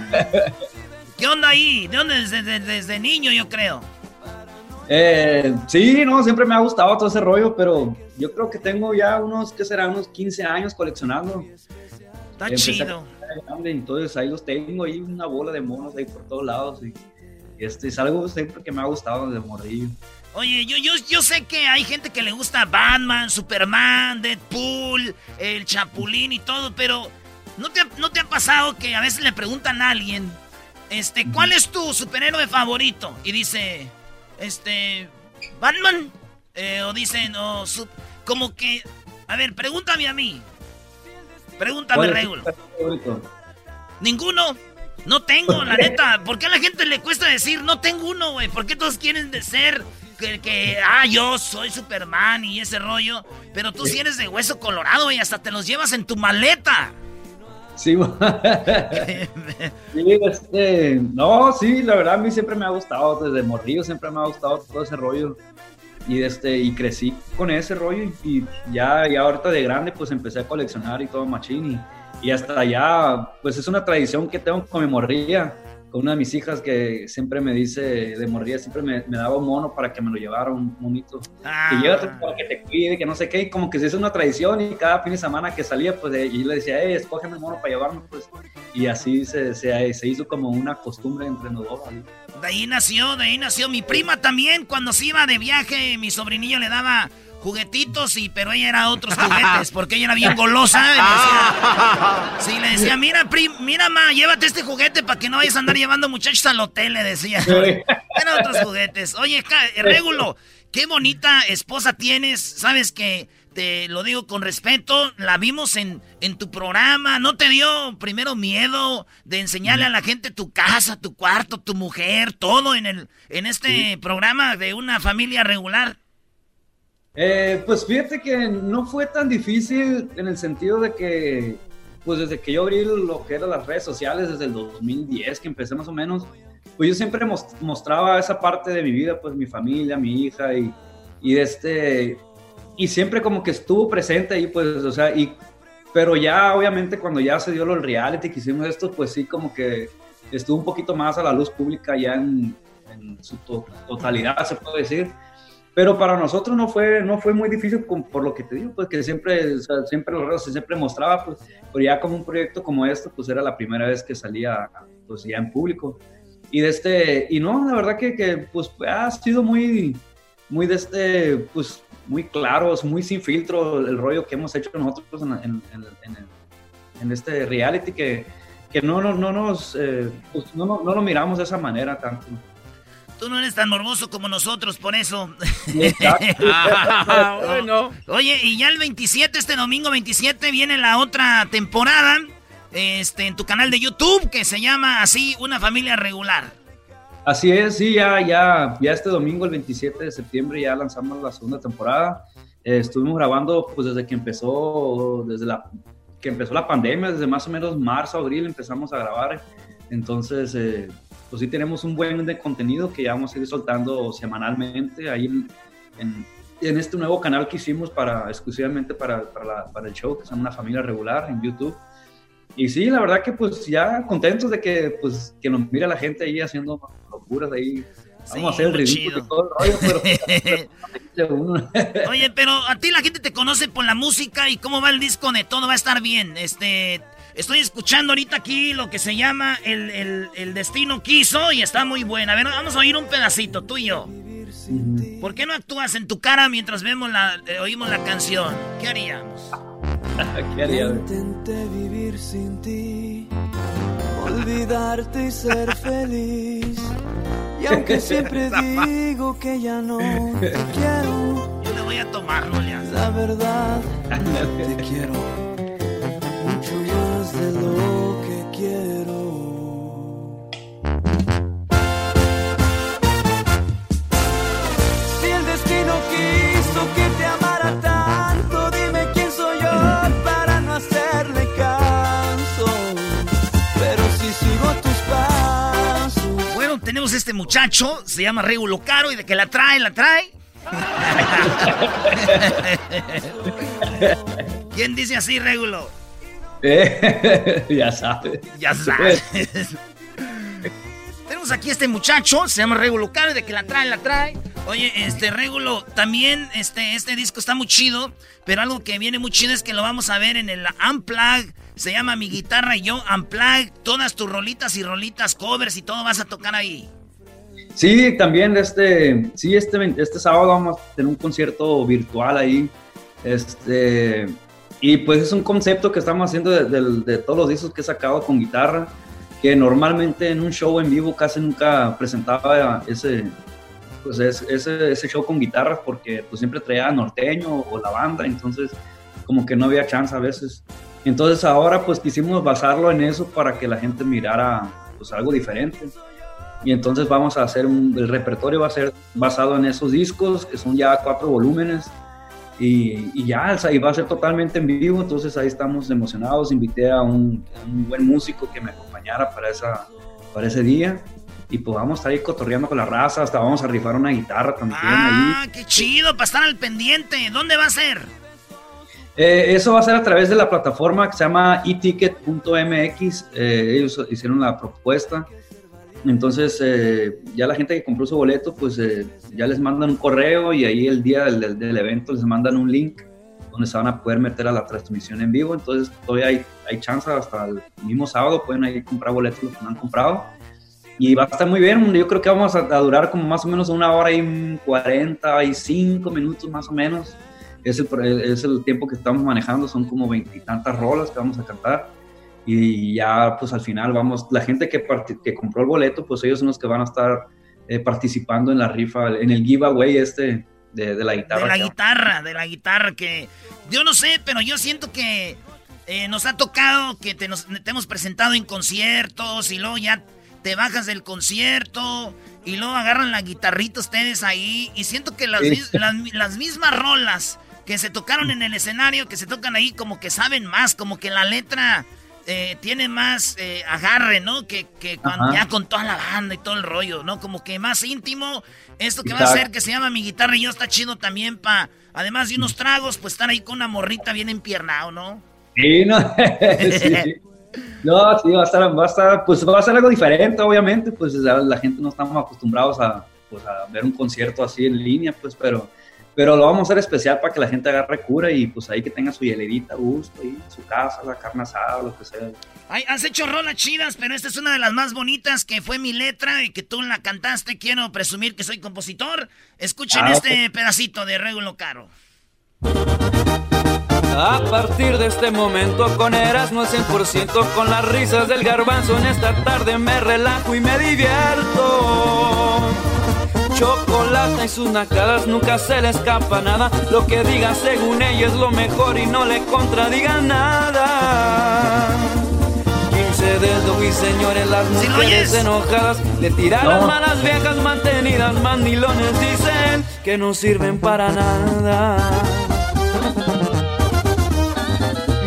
¿Qué onda ahí? ¿De dónde? Desde, desde- desde niño, yo creo. Eh, sí, no, siempre me ha gustado todo ese rollo, pero yo creo que tengo ya unos, ¿qué será? Unos 15 años coleccionando. Está Empecé chido. Grande, entonces ahí los tengo, ahí una bola de monos ahí por todos lados. Y, este, es algo siempre que me ha gustado desde morrillo. Oye, yo, yo, yo sé que hay gente que le gusta Batman, Superman, Deadpool, el Chapulín y todo, pero ¿no te, ha- ¿no te ha pasado que a veces le preguntan a alguien, este, ¿cuál es tu superhéroe favorito? Y dice, este, Batman. Eh, o dicen, o su- como que, a ver, pregúntame a mí. Pregúntame, ¿Cuál es tu Regulo. favorito? Ninguno. No tengo, la neta. ¿Por qué a la gente le cuesta decir no tengo uno, güey? ¿Por qué todos quieren de ser que, que, ah, yo soy Superman y ese rollo? Pero tú sí eres de hueso colorado y hasta te los llevas en tu maleta. Sí, sí, este, no, sí, la verdad a mí siempre me ha gustado, desde morrillo siempre me ha gustado todo ese rollo. Y, este, y crecí con ese rollo y, ya, ya ahorita de grande pues empecé a coleccionar y todo machín y, hasta ya pues es una tradición que tengo con mi con una de mis hijas que siempre me dice de morrilla, siempre me, me daba un mono para que me lo llevara, un monito. Que llévate para que te cuide, que no sé qué, y como que se hizo una tradición y cada fin de semana que salía, pues eh, yo le decía, hey, escógeme el mono para llevarme, pues, y así se, se, se hizo como una costumbre entre nosotros. De ahí nació, de ahí nació mi prima también. Cuando se iba de viaje, mi sobrinillo le daba juguetitos, y, pero ella era otros juguetes, porque ella era bien golosa. y le decía- sí, le decía, mira, prim, mira, ma, llévate este juguete para que no vayas a andar llevando muchachos al hotel, le decía. Eran otros juguetes. Oye, eh, Régulo, qué bonita esposa tienes. Sabes que te lo digo con respeto. La vimos en, en tu programa. ¿No te dio primero miedo de enseñarle a la gente tu casa, tu cuarto, tu mujer, todo en, el, en este programa de una familia regular? Eh, pues fíjate que no fue tan difícil en el sentido de que, pues desde que yo abrí lo que eran las redes sociales, desde el 2010 que empecé más o menos, pues yo siempre mos- mostraba esa parte de mi vida, pues mi familia, mi hija y, y este, y siempre como que estuvo presente ahí, pues, o sea, y, pero ya obviamente cuando ya se dio lo reality que hicimos esto, pues sí como que estuvo un poquito más a la luz pública ya en, en su to- totalidad, se puede decir. Pero para nosotros no fue, no fue muy difícil con- por lo que te digo, pues que siempre, o sea, siempre los se siempre mostraba, pues, pero ya como un proyecto como este, pues era la primera vez que salía, pues ya en público. Y de este, y no, la verdad que, que pues ha sido muy, muy de este, pues muy claros, muy sin filtro el rollo que hemos hecho nosotros en, en- en- en este reality que, que no, no, no nos, eh, pues, no, no, no lo miramos de esa manera tanto. Tú no eres tan morboso como nosotros, por eso. Ah, bueno. Oye, y ya el 27, este domingo 27, viene la otra temporada este, en tu canal de YouTube que se llama así, Una Familia Regular. Así es, sí, ya, ya, ya este domingo, el 27 de septiembre, ya lanzamos la segunda temporada. Eh, estuvimos grabando pues desde que empezó, desde la que empezó la pandemia, desde más o menos marzo, abril empezamos a grabar. Entonces, eh, pues sí tenemos un buen de contenido que ya vamos a ir soltando semanalmente ahí en, en- en este nuevo canal que hicimos para, exclusivamente para, para, la- para el show, que es una familia regular en YouTube. Y sí, la verdad que pues ya contentos de que pues que nos mira la gente ahí haciendo locuras ahí. Vamos a hacer el ridículo todo el rollo, pero... Oye, pero a ti la gente te conoce por la música y cómo va el disco de todo va a estar bien. Este, estoy escuchando ahorita aquí lo que se llama el, el, Destino Quiso y está muy buena. A ver, vamos a oír un pedacito, tú y yo. ¿Por qué no actúas en tu cara mientras vemos la, eh, oímos la canción? ¿Qué haríamos? ¿Qué haríamos? Intenté vivir sin ti, olvidarte y ser feliz. Y aunque siempre digo que ya no te quiero, yo le voy a tomarlo ya. La verdad, te quiero más de lo que quiero. Si el destino quiso que te amara tanto, dime quién soy yo para no hacerle caso. Pero si sigo tus pasos. Bueno, tenemos este muchacho, se llama Regulo Caro y de que la trae, la trae. ¿Quién dice así, Regulo? ya sabes. Ya sabes. Tenemos aquí este muchacho, se llama Regulo Caro, de que la trae, la trae. Oye, este Regulo, también este, este disco está muy chido, pero algo que viene muy chido es que lo vamos a ver en el Unplug. Se llama Mi Guitarra y Yo, Unplug. Todas tus rolitas y rolitas, covers y todo vas a tocar ahí. Sí, también este, sí, este, este sábado vamos a tener un concierto virtual ahí. Este, y pues es un concepto que estamos haciendo de, todos los discos que he sacado con guitarra, que normalmente en un show en vivo casi nunca presentaba ese, pues ese, ese show con guitarras porque pues siempre traía norteño o la banda, entonces como que no había chance a veces. Entonces ahora pues quisimos basarlo en eso para que la gente mirara pues algo diferente y entonces vamos a hacer un, el repertorio va a ser basado en esos discos que son ya cuatro volúmenes y, y ya y va a ser totalmente en vivo entonces ahí estamos emocionados. Invité a un, buen músico que me acompañara para esa para ese día. Y pues vamos a estar ahí cotorreando con la raza hasta vamos a rifar una guitarra también ah qué chido para estar al pendiente. Dónde va a ser eh, eso va a ser a través de la plataforma que se llama eticket.mx. Eh, ellos hicieron la propuesta entonces, eh, ya la gente que compró su boleto, pues eh, ya les mandan un correo y ahí el día del, evento les mandan un link donde se van a poder meter a la transmisión en vivo. Entonces, todavía hay, hay chance hasta el mismo sábado, pueden ahí comprar boletos los que no han comprado. Y va a estar muy bien, yo creo que vamos a, durar como más o menos una hora y 45 minutos más o menos. Es el, es el tiempo que estamos manejando, son como veintitantas rolas que vamos a cantar y ya pues al final vamos, la gente que, que compró el boleto, pues ellos son los que van a estar eh, participando en la rifa, en el giveaway este de, la guitarra. De la guitarra, de la guitarra que yo no sé, pero yo siento que eh, nos ha tocado que te, nos, te hemos presentado en conciertos y luego ya te bajas del concierto y luego agarran la guitarrita ustedes ahí y siento que las, las, las mismas rolas que se tocaron en el escenario, que se tocan ahí como que saben más, como que la letra eh, tiene más eh, agarre, ¿no? Que, cuando ya con toda la banda y todo el rollo, ¿no? Como que más íntimo. Esto que va a ser que se llama Mi Guitarra y yo está chido también para, además de unos tragos, pues estar ahí con una morrita bien empiernado, ¿no? Sí, no. sí. No, sí, va a estar, va a estar, pues va a ser algo diferente, obviamente, pues la gente no estamos acostumbrados a, pues, a ver un concierto así en línea, pues, pero pero lo vamos a hacer especial para que la gente agarre cura y pues ahí que tenga su hielerita a gusto y su casa, la carne asada, lo que sea. Ay, has hecho rolas chidas, pero esta es una de las más bonitas que fue mi letra y que tú la cantaste. Quiero presumir que soy compositor. Escuchen ah, este pedacito de Regulo Caro. A partir de este momento con Eras no es 100% con las risas del garbanzo en esta tarde me relajo y me divierto chocolate y sus nacadas nunca se le escapa nada. Lo que diga según ella es lo mejor y no le contradiga nada. 15 dedos y señores, las mujeres enojadas le tiraron malas viejas mantenidas, mandilones dicen que no sirven para nada.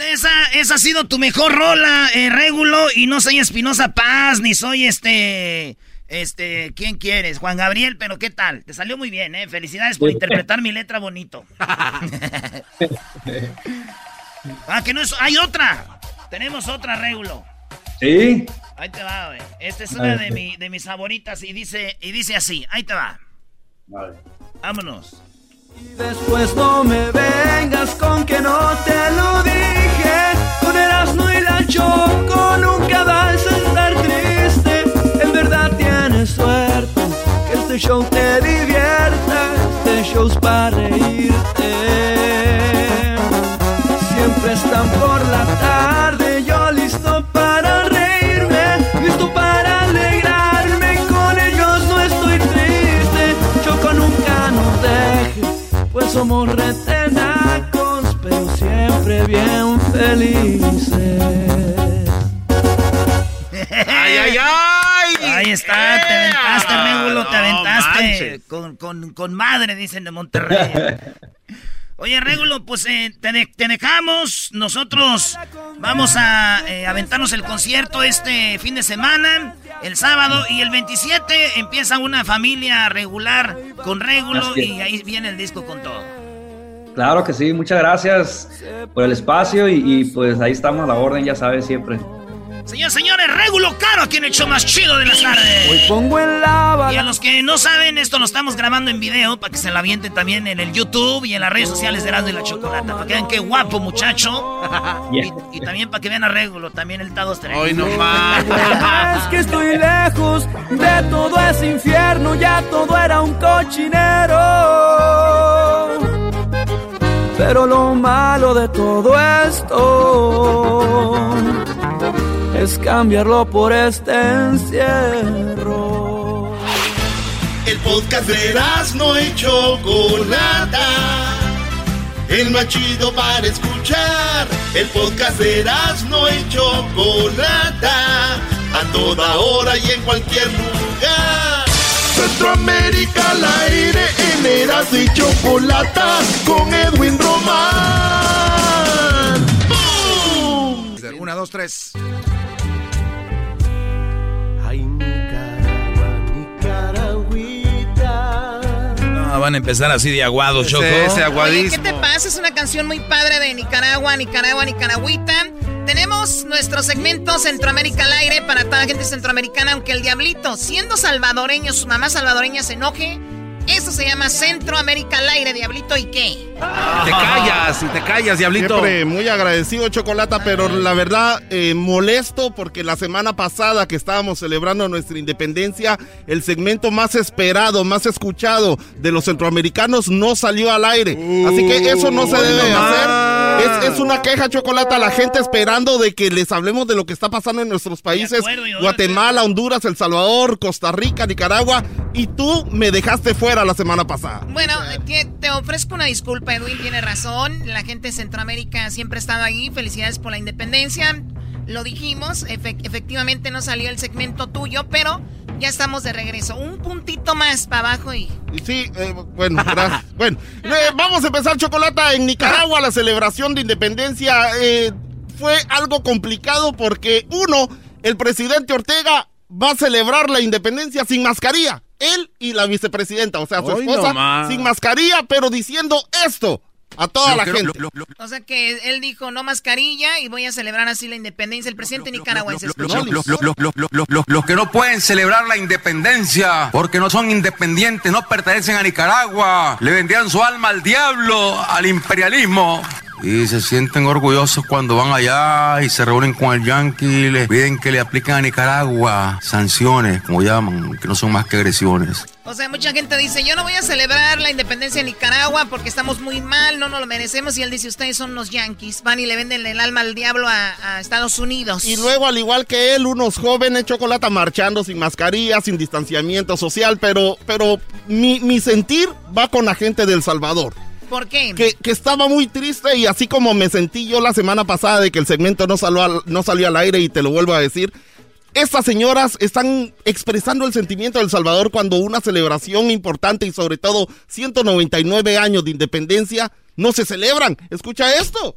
Esa, esa ha sido tu mejor rola, eh, Régulo, y no soy Espinosa Paz, ni soy este... Este, ¿quién quieres? Juan Gabriel, pero ¿qué tal? Te salió muy bien, ¿eh? Felicidades por interpretar mi letra bonito. ah, que no es... ¡Hay otra! Tenemos otra, Régulo. Sí. Ahí te va, güey. Esta es una de, mi, de mis favoritas y dice, y dice así. Ahí te va. Vale. Vámonos. Y después no me vengas con que no te lo dije. Con Erasmo y la Choco nunca vas a estar triste. En verdad tienes suerte que este show te divierta. Este show para reírte. Siempre están por la tarde, somos retenacos, pero siempre bien felices. ¡Ay, ay, ay! Ahí está, te aventaste, Régulo, te aventaste. Con, con, con madre, dicen de Monterrey. Oye, Régulo, pues eh, te, de- te dejamos. Nosotros vamos a eh, aventarnos el concierto este fin de semana, el sábado, y el 27 empieza una familia regular con es. y ahí viene el disco con todo. Claro que sí, muchas gracias por el espacio y, y, pues ahí estamos a la orden, ya sabes, siempre. Señores, señores, Régulo Caro en el show más chido de las tardes. Hoy pongo en la Y a los que no saben, esto lo estamos grabando en video para que se la avienten también en el YouTube y en las redes sociales de Erasmo y la Chocolata. Para que vean qué guapo muchacho. y, y también para que vean a Régulo, también el Tados Hoy no más. Es que estoy lejos de todo ese infierno, ya todo era un cochinero. Pero lo malo de todo esto es cambiarlo por este encierro. El podcast de no y Chocolata. El más chido para escuchar. El podcast de no y Chocolata. A toda hora y en cualquier lugar. Centroamérica al aire en Eras y Chocolata. Con Edwin Román. ¡Bum! Una, dos, tres. Van a empezar así de aguados, Choco. Oye, ¿qué te pasa? Es una canción muy padre de Nicaragua, Nicaragua, Nicaragüita. Tenemos nuestro segmento Centroamérica al aire para toda la gente centroamericana, aunque el diablito, siendo salvadoreño, su mamá salvadoreña se enoje. Eso se llama Centroamérica al aire, diablito, ¿y qué? Te callas y te callas, diablito. Siempre muy agradecido, Chocolata, pero la verdad eh, molesto porque la semana pasada que estábamos celebrando nuestra independencia, el segmento más esperado, más escuchado de los centroamericanos no salió al aire. Así que eso no se debe hacer. Es, es una queja, Chocolata, la gente esperando de que les hablemos de lo que está pasando en nuestros países, acuerdo, Guatemala, Honduras, El Salvador, Costa Rica, Nicaragua, y tú me dejaste fuera la semana pasada. Bueno, te, te ofrezco una disculpa, Edwin tiene razón. La gente de Centroamérica siempre ha estado ahí. Felicidades por la independencia. Lo dijimos, efe- efectivamente no salió el segmento tuyo, pero ya estamos de regreso. Un puntito más para abajo y... Sí, eh, bueno, gracias. bueno, eh, vamos a empezar, Chocolata. En Nicaragua la celebración de independencia eh, fue algo complicado porque, uno, el presidente Ortega va a celebrar la independencia sin mascarilla. Él y la vicepresidenta, o sea, su Hoy esposa, sin mascarilla, pero diciendo esto a toda la gente. O sea que él dijo no mascarilla y voy a celebrar así la independencia. El presidente nicaragüense. Lo- lo- lo- lo- lo- lo- lo- Los que no pueden celebrar la independencia porque no son independientes, no pertenecen a Nicaragua, le vendían su alma al diablo, al imperialismo. Y se sienten orgullosos cuando van allá y se reúnen con el Yankee y les piden que le apliquen a Nicaragua sanciones, como llaman, que no son más que agresiones. O sea, mucha gente dice, yo no voy a celebrar la independencia de Nicaragua porque estamos muy mal, no nos lo merecemos. Y él dice, ustedes son los yanquis, van y le venden el alma al diablo a, a Estados Unidos. Y luego, al igual que él, unos jóvenes chocolate marchando sin mascarilla, sin distanciamiento social, pero, pero mi, mi sentir va con la gente de El Salvador. ¿Por qué? Que, que estaba muy triste y así como me sentí yo la semana pasada de que el segmento no salió al, no salió al aire y te lo vuelvo a decir, estas señoras están expresando el sentimiento del Salvador cuando una celebración importante y sobre todo 199 años de independencia no se celebran. Escucha esto.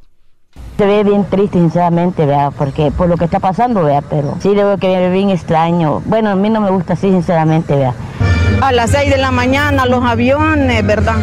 Se ve bien triste, sinceramente, vea, porque por lo que está pasando, vea, pero sí debo que ver bien extraño. Bueno, a mí no me gusta así, sinceramente, vea. A las 6 de la mañana los aviones, ¿verdad?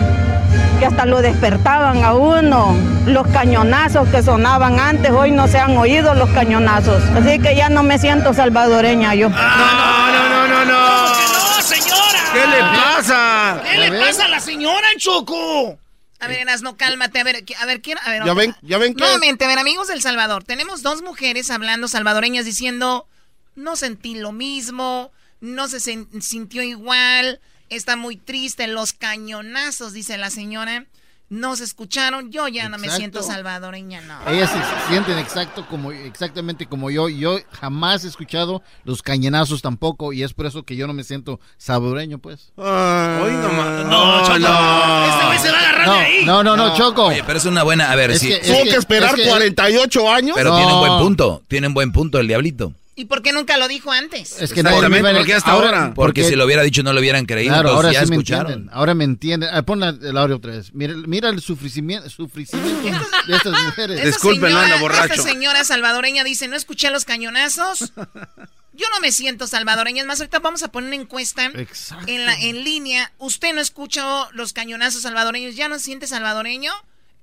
Que hasta lo despertaban a uno. Los cañonazos que sonaban antes, hoy no se han oído los cañonazos. Así que ya no me siento salvadoreña yo. No, no, no, no, no. ¡No, señora! ¿Qué le pasa? ¿Qué le pasa a la señora, Choco? A ver, no cálmate. A ver, a ver, quiero. A ver, Ya ven, ya ven que... Nuevamente, a ver, amigos del Salvador, tenemos dos mujeres hablando salvadoreñas diciendo, no sentí lo mismo, no se sintió igual, está muy triste, los cañonazos, dice la señora, no se escucharon, yo ya no me siento salvadoreña, no. Ellas se sienten exacto como, exactamente como yo. Yo jamás he escuchado los cañonazos tampoco y es por eso que yo no me siento salvadoreño, pues. Hoy no, No, Choco. Este güey se va a agarrar No, de ahí. no, no, no, Choco. Oye, pero es una buena. A ver, Es sí. que- es Tuvo que esperar es que- 48 años. Pero No. tiene un buen punto. Tiene un buen punto el diablito. ¿Y por qué nunca lo dijo antes? Es que Exactamente, nadie me- ¿por qué hasta ahora? Porque si lo hubiera dicho no lo hubieran creído. Claro, ahora ya sí me escucharon. entienden. Ahora me entienden. Ah, pon la- el audio otra vez. Mira, mira el sufrimiento, sufrimiento de estas mujeres. Esa señora- Esta señora salvadoreña dice, no escuché los cañonazos. Yo no me siento salvadoreña. Es más, ahorita vamos a poner una encuesta en, la, en línea. ¿Usted no escuchó los cañonazos salvadoreños? ¿Ya no se siente salvadoreño?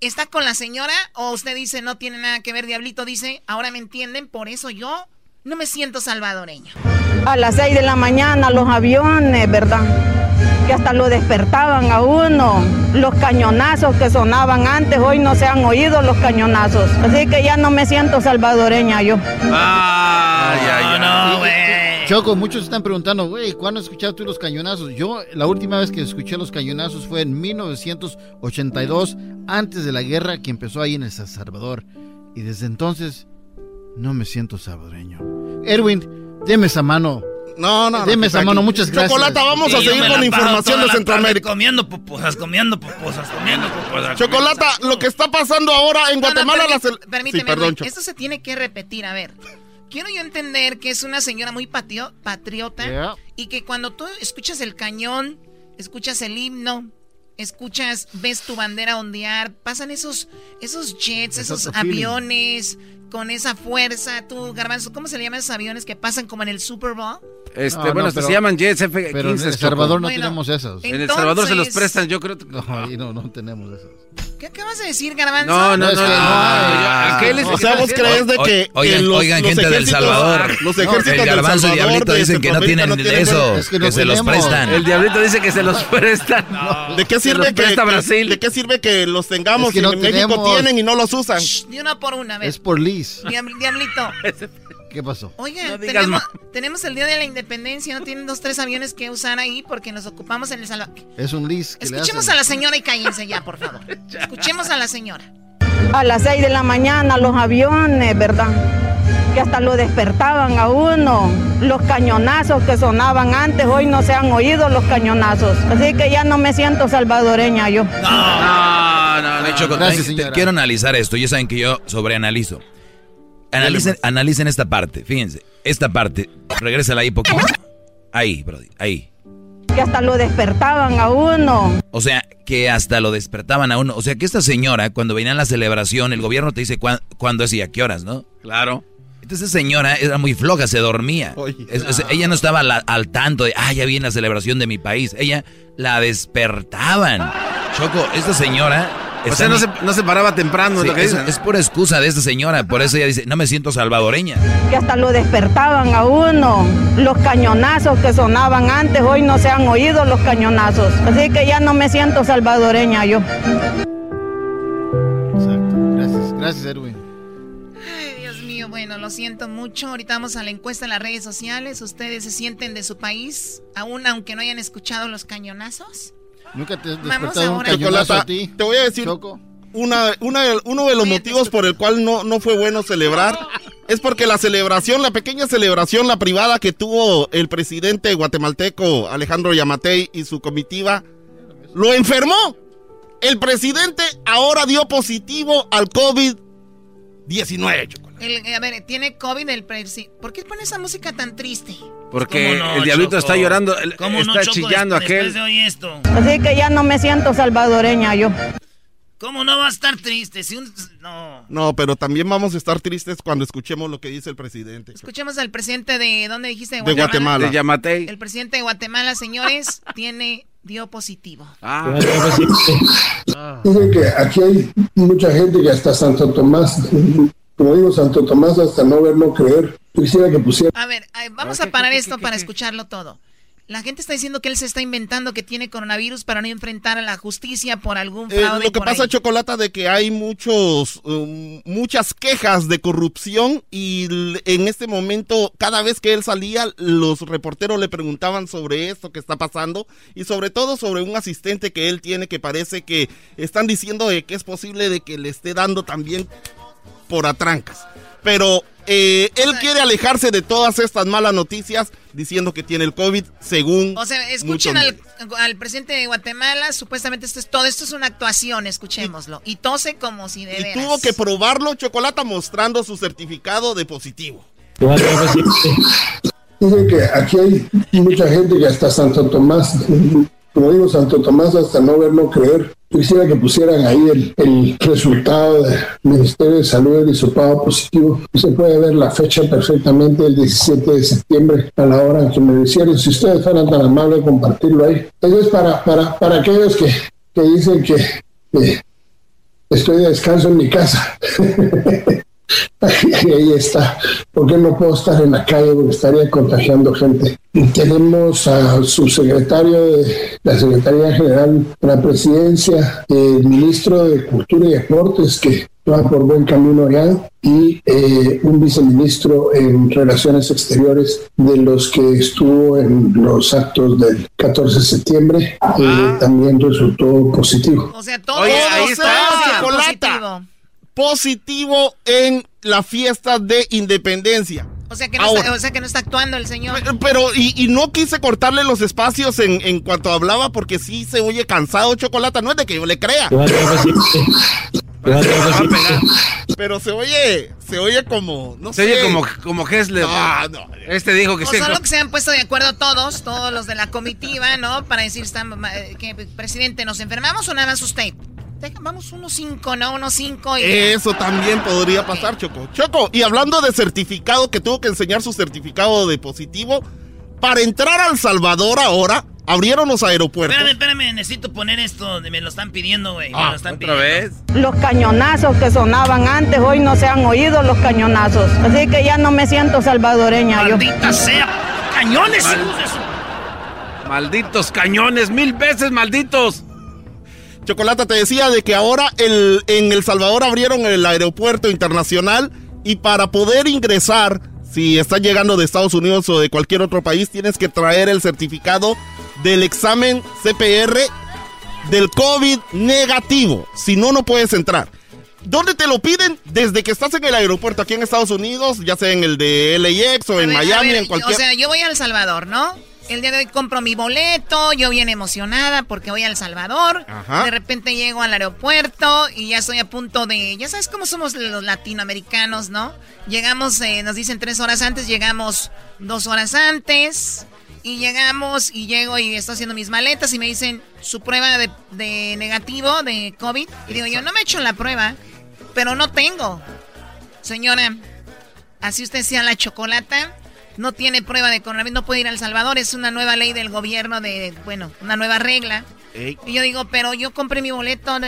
¿Está con la señora? ¿O usted dice, no tiene nada que ver? Diablito dice, ahora me entienden, por eso yo no me siento salvadoreño. A las 6 de la mañana los aviones, ¿verdad? Que hasta lo despertaban a uno. Los cañonazos que sonaban antes, hoy no se han oído los cañonazos. Así que ya no me siento salvadoreña yo. Ay, ay, no, güey. Choco, muchos están preguntando, güey, ¿cuándo has escuchado tú los cañonazos? Yo, la última vez que escuché los cañonazos fue en 1982, antes de la guerra que empezó ahí en El Salvador. Y desde entonces, no me siento salvadoreño. Erwin, deme esa mano. No, no, Deme no, esa mano, muchas gracias. Chocolata, vamos a Sí, seguir con la información de Centroamérica. Comiendo pupusas, comiendo pupusas, comiendo pupusas. Chocolata, lo que está pasando ahora en No, no, Guatemala... permí- la Permíteme, Sí, perdón, esto se tiene que repetir. A ver, quiero yo entender que es una señora muy patio- patriota Yeah. y que cuando tú escuchas el cañón, escuchas el himno, escuchas, ves tu bandera ondear, pasan esos, esos jets, Es esos aviones con esa fuerza. Tú, Garbanzo, ¿cómo se le llaman esos aviones que pasan como en el Super Bowl? Este, No, bueno, no, hasta pero- se llaman Jets F-15. Pero en El. Salvador no Bueno, tenemos esos. En El Salvador se los prestan, yo creo. No, ahí no, no tenemos esos. ¿Qué acabas de decir, Garbanzo? No, no, no. No. ¿a qué O sea, vos crees de que, Oigan, los, oigan, los gente del Salvador. los No, ejércitos el del Garbanzo y Diablito dicen que no tienen eso, Es que que, se los prestan. El diablito dice que se los prestan. ¿De qué Se sirve los que, presta que- Brasil. ¿De qué sirve que los tengamos Es que si no en México tienen y no los usan? De una por una, a ver. Es por Liz. Diab- Diablito. ¿Qué pasó? No digas tenemos, el Día de la Independencia, ¿no tienen dos, tres aviones que usar ahí? Porque nos ocupamos en el Salvador. Es un le Escuchemos a la señora y cállense ya, por favor. Escuchemos a la señora. A las 6 de la mañana los aviones, ¿verdad? Que hasta lo despertaban a uno. Los cañonazos que sonaban antes, hoy no se han oído los cañonazos. Así que ya no me siento salvadoreña yo. No, no, Oye, no. Choco, Gracias, te señora. quiero analizar esto. Ya saben que yo sobreanalizo. Analicen, analicen esta parte. Fíjense, esta parte. Regrésala ahí poquito. Ahí, Brody, ahí. Que hasta lo despertaban a uno. O sea, que hasta lo despertaban a uno. O sea, que esta señora, cuando venía a la celebración, el gobierno te dice cuán- cuándo es y a qué horas, ¿no? Claro. Entonces, esa señora era muy floja, se dormía. Oye. Es- es- ella no estaba la- al tanto de, ah, ya viene la celebración de mi país. Ella la despertaban. Choco, esta señora. O sea, no se, no se paraba temprano, Sí, es lo que es, dicen. es pura excusa de esta señora. Por eso ella dice, no me siento salvadoreña. Que hasta lo despertaban a uno. Los cañonazos que sonaban antes, hoy no se han oído los cañonazos. Así que ya no me siento salvadoreña yo. Exacto. Gracias. Gracias, Erwin. Ay, Dios mío, bueno, lo siento mucho. Ahorita vamos a la encuesta en las redes sociales. ¿Ustedes se sienten de su país, aún aunque no hayan escuchado los cañonazos? Nunca te has despertado un ahora. cañonazo Chocolata, a ti. te voy a decir Choco. una, una, uno de los Oye, motivos por el cual no, no fue bueno celebrar es porque la celebración, la pequeña celebración, la privada que tuvo el presidente guatemalteco Alejandro Yamatei y su comitiva, lo enfermó. El presidente ahora dio positivo al COVID-19, Chocolata. El, a ver, tiene COVID el presidente. ¿Por qué pone esa música tan triste? Porque el diablito está llorando, está chillando aquel. De esto? Así que ya no me siento salvadoreña yo. ¿Cómo no va a estar triste? Si no. no, pero también vamos a estar tristes cuando escuchemos lo que dice el presidente. Escuchemos al presidente de, ¿dónde dijiste? De Guatemala. De Yamatei. El presidente de Guatemala, señores, tiene, dio positivo. Ah. Dicen que aquí hay mucha gente que hasta Santo Tomás, como digo, Santo Tomás hasta no verlo creer. Quisiera que pusiera... A ver, vamos a parar esto para escucharlo todo. La gente está diciendo que él se está inventando que tiene coronavirus para no enfrentar a la justicia por algún eh, fraude. lo que pasa, Chocolata, de que hay muchos, um, muchas quejas de corrupción y en este momento, cada vez que él salía, los reporteros le preguntaban sobre esto que está pasando y sobre todo sobre un asistente que él tiene que parece que están diciendo de que es posible de que le esté dando también por atrancas. Pero eh, él quiere alejarse de todas estas malas noticias diciendo que tiene el COVID, según. O sea, escuchen al, presidente de Guatemala, supuestamente esto es todo, esto es una actuación, escuchémoslo. Y, tose como si de. Y tuvo que probarlo, Chocolata, mostrando su certificado de positivo. Dice que aquí hay mucha gente que hasta Santo Tomás como digo, Santo Tomás hasta no verlo creer. Quisiera que pusieran ahí el, resultado del Ministerio de Salud del hisopado positivo. Se puede ver la fecha perfectamente, el 17 de septiembre, a la hora que me decían. Si ustedes fueran tan amables compartirlo ahí. Entonces, para, para, para aquellos que, que dicen que, que estoy de descanso en mi casa. Y ahí está. ¿Por qué no puedo estar en la calle? Porque estaría contagiando gente. tenemos a su secretario de la Secretaría General de la Presidencia, el ministro de Cultura y Deportes, que va por buen camino ya, y eh, un viceministro en Relaciones Exteriores de los que estuvo en los actos del 14 de septiembre, eh, también resultó positivo. O sea, todo ahí está, positivo en la fiesta de independencia. O sea, que no, está, o sea que no está actuando el señor. Pero, y, no quise cortarle los espacios en, en, cuanto hablaba porque sí se oye cansado, Chocolata. No es de que yo le crea. Pero se oye, se oye como, no se oye como, como Hessler. Este dijo que o Solo que se han puesto de acuerdo todos, todos los de la comitiva, ¿no? Para decir, eh, que presidente, ¿nos enfermamos o nada más usted? Vamos 1-5, ¿no? 1-5. Eso también podría pasar, Choco. Choco, y hablando de certificado, que tuvo que enseñar su certificado de positivo, para entrar al Salvador ahora, abrieron los aeropuertos. Espérame, espérame, necesito poner esto, me lo están pidiendo, güey. Ah, lo están ¿otra vez? Los cañonazos que sonaban antes, hoy no se han oído los cañonazos. Así que ya no me siento salvadoreña Maldita sea, cañones. Malditos cañones, mil veces malditos. Chocolata, te decía de que ahora el, en El Salvador abrieron el aeropuerto internacional y para poder ingresar, si estás llegando de Estados Unidos o de cualquier otro país, tienes que traer el certificado del examen CPR del COVID negativo. Si no, no puedes entrar. ¿Dónde te lo piden? Desde que estás en el aeropuerto aquí en Estados Unidos, ya sea en el de LAX o en Miami, en cualquier... O sea, yo voy a El Salvador, ¿no? El día de hoy compro mi boleto, yo bien emocionada porque voy a El Salvador. De repente llego al aeropuerto y ya estoy a punto de, ya sabes cómo somos los latinoamericanos, ¿no? Llegamos, eh, nos dicen tres horas antes, llegamos dos horas antes y llegamos y llego y estoy haciendo mis maletas y me dicen su prueba de, negativo de COVID. Y digo yo, no me he hecho la prueba, pero no tengo. Señora, así usted sea la chocolata no tiene prueba de coronavirus, no puede ir a El Salvador. Es una nueva ley del gobierno de, bueno, una nueva regla. Y yo digo, pero yo compré mi boleto,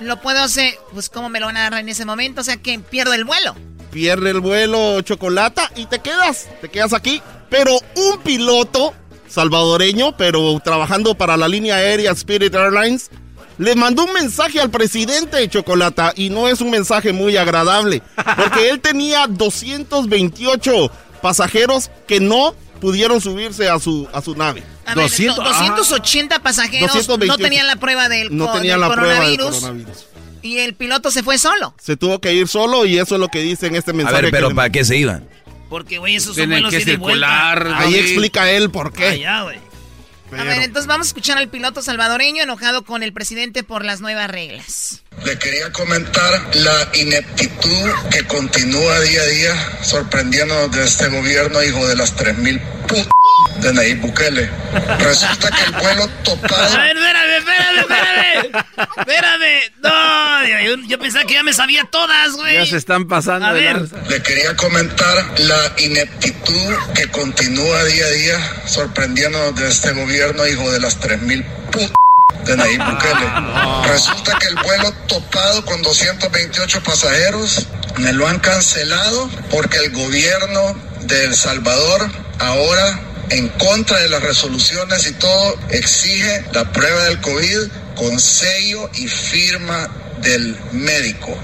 lo puedo hacer, pues ¿cómo me lo van a dar en ese momento? O sea que pierdo el vuelo. Pierde el vuelo Chocolata y te quedas, te quedas aquí. Pero un piloto salvadoreño, pero trabajando para la línea aérea Spirit Airlines, le mandó un mensaje al presidente de Chocolata y no es un mensaje muy agradable, porque él tenía 228 pasajeros que no pudieron subirse a su, a su nave. 280 pasajeros no tenían la prueba del, no tenían la Prueba del coronavirus. Y el piloto se fue solo. Se tuvo que ir solo y eso es lo que dice en este mensaje. A ver, pero ¿para qué se iban? Porque, güey, esos son vuelos que circular. Ahí explica él por qué. Allá, güey. A ver, entonces vamos a escuchar al piloto salvadoreño enojado con el presidente por las nuevas reglas. Le quería comentar la ineptitud que continúa día a día sorprendiéndonos de este gobierno, hijo de las 3000 putas de Nayib Bukele. Resulta que el vuelo topado. A ver, espérame, espérame, espérame. Espérame. No, yo, yo pensaba que ya me sabía todas, güey. Ya se están pasando. A ver. lanza. Le quería comentar la ineptitud que continúa día a día sorprendiéndonos de este gobierno, hijo de las 3000 putas de Nayib Bukele. Resulta que el vuelo topado con 228 pasajeros me lo han cancelado porque el gobierno de El Salvador ahora en contra de las resoluciones y todo exige la prueba del COVID con sello y firma del médico.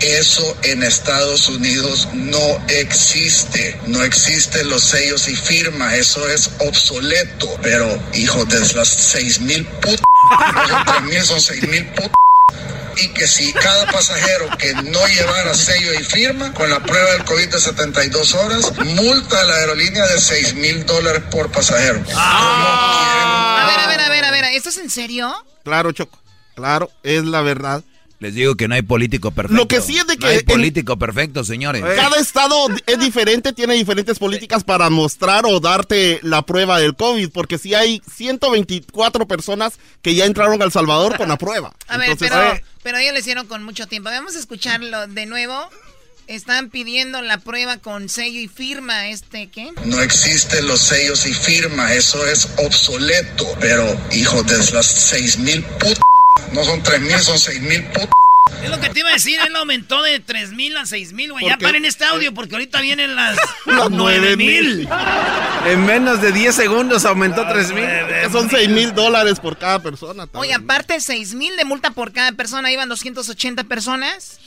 Eso en Estados Unidos no existe. No existen los sellos y firmas. Eso es obsoleto. Pero, hijos de las seis mil putas, son seis mil putas. Y que si cada pasajero que no llevara sello y firma con la prueba del COVID de 72 horas, multa a la aerolínea de 6 mil dólares por pasajero. A ver, a ver, a ver, a ver, ¿esto es en serio? Claro, Choco. Claro, es la verdad. Les digo que no hay político perfecto. Lo que sí es de que No hay en- político perfecto, señores. Cada estado es diferente, tiene diferentes políticas para mostrar o darte la prueba del COVID, porque sí hay 124 personas que ya entraron al Salvador con la prueba. A ver, Entonces, pero, eh, pero ellos lo hicieron con mucho tiempo. Vamos a escucharlo de nuevo. Están pidiendo la prueba con sello y firma, este, ¿qué? No existen los sellos y firmas, eso es obsoleto. Pero, hijos de las seis mil putas, no son tres mil, son seis mil putas. Es lo que te iba a decir, él aumentó de 3 mil a 6 mil, güey. Ya paren este audio porque ahorita vienen las Las 9 mil. En menos de 10 segundos aumentó 3 mil. que son 6 mil dólares por cada persona. Oye, aparte 6 mil de multa por cada persona, iban 280 personas.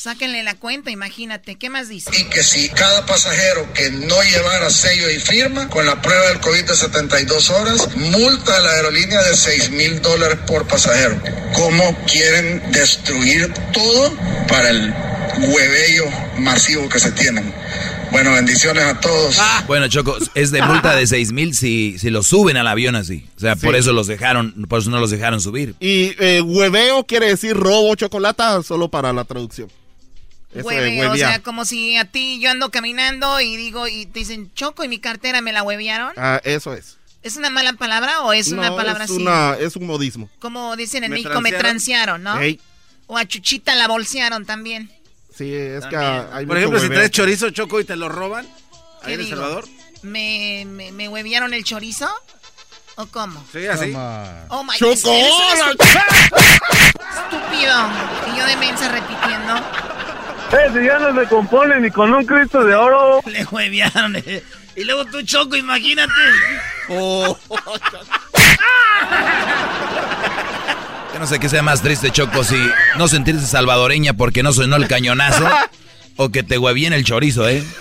Sáquenle la cuenta, imagínate. ¿Qué más dice? Y que si cada pasajero que no llevara sello y firma con la prueba del COVID de 72 horas, multa a la aerolínea de 6 mil dólares por pasajero. ¿Cómo quieren destruir todo para el huevello masivo que se tienen? Bueno, bendiciones a todos. Bueno, Choco, es de multa de 6 mil si, si lo suben al avión así. O sea, por eso los dejaron, por eso no los dejaron subir. Y eh, hueveo quiere decir robo, chocolata, solo para la traducción. Eso Hueve, o sea, como si a ti yo ando caminando y digo, y te dicen, Choco, y mi cartera me la huevearon. Ah, eso es. ¿Es una mala palabra o es una No, palabra es así? una- es un modismo. Como dicen en Me México, me transearon. transearon, ¿no? Ey. O a Chuchita la bolsearon también. Sí, es que hay Por ejemplo, si hueveo. traes chorizo choco y te lo roban, ¿Qué ahí en El? Salvador. ¿Me, me, me huevearon el chorizo? ¿O cómo? Sí, así. Oh my Choco, estúpido. Y yo de mensa repitiendo. Ese ya no se compone ni con un Cristo de oro. Le huevearon. eh. Y luego tú, Choco, imagínate. Oh. Yo no sé qué sea más triste, Choco, si no sentirse salvadoreña porque no sonó el cañonazo o que te huevíen el chorizo, ¿eh?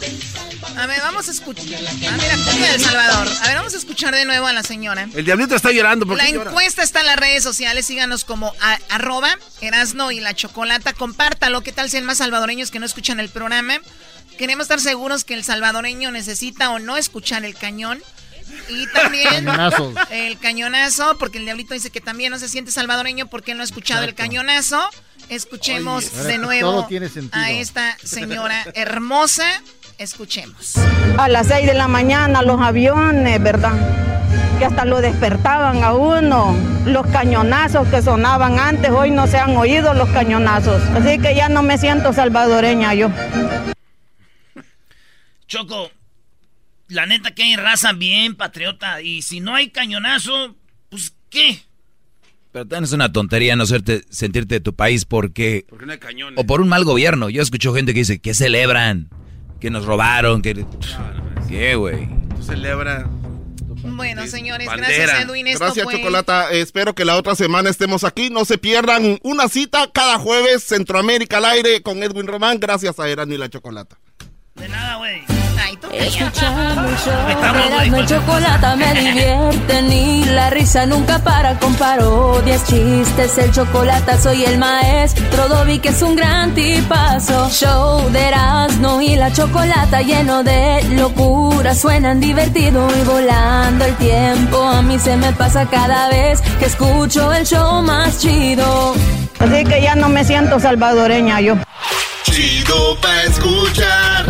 Ver, vamos a escuchar. A ver, aquí de El Salvador. A ver, vamos a escuchar de nuevo a la señora. El diablito está llorando. ¿por La qué llora? encuesta está en las redes sociales. Síganos como a- arroba Erasno y la Chocolata. Compártalo. ¿Qué tal si hay más salvadoreños que no escuchan el programa? Queremos estar seguros que el salvadoreño necesita o no escuchar el cañón. Y también Cañonazos. el cañonazo, porque el diablito dice que también no se siente salvadoreño porque él no ha escuchado el cañonazo. Escuchemos Oye, de nuevo a esta señora hermosa. Escuchemos. A las 6 de la mañana los aviones, ¿verdad? Que hasta lo despertaban a uno. Los cañonazos que sonaban antes, hoy no se han oído los cañonazos. Así que ya no me siento salvadoreña yo. Choco, la neta que hay raza bien patriota. Y si no hay cañonazo, pues ¿qué? Pero también es una tontería no hacerte, sentirte de tu país porque... Porque no hay cañones. O por un mal gobierno. Yo escucho gente que dice que celebran, que nos robaron, que... ¿Qué, güey? Tú celebra. Bueno, señores, Bandera. gracias Edwin. Esto Gracias, fue- Chocolata. Espero que la otra semana estemos aquí. No se pierdan una cita cada jueves, Centroamérica al aire con Edwin Román. Gracias a Eran y la Chocolata. De nada, güey. Escuchando el show de chocolate me divierte ni la risa nunca para con parodias, chistes, el chocolate soy el maestro Dobby que es un gran tipazo. Show de Erasmo y la chocolata lleno de locura, suenan divertido y volando el tiempo. A mí se me pasa cada vez que escucho el show más chido. Así que ya no me siento salvadoreña yo. Chido pa' escuchar.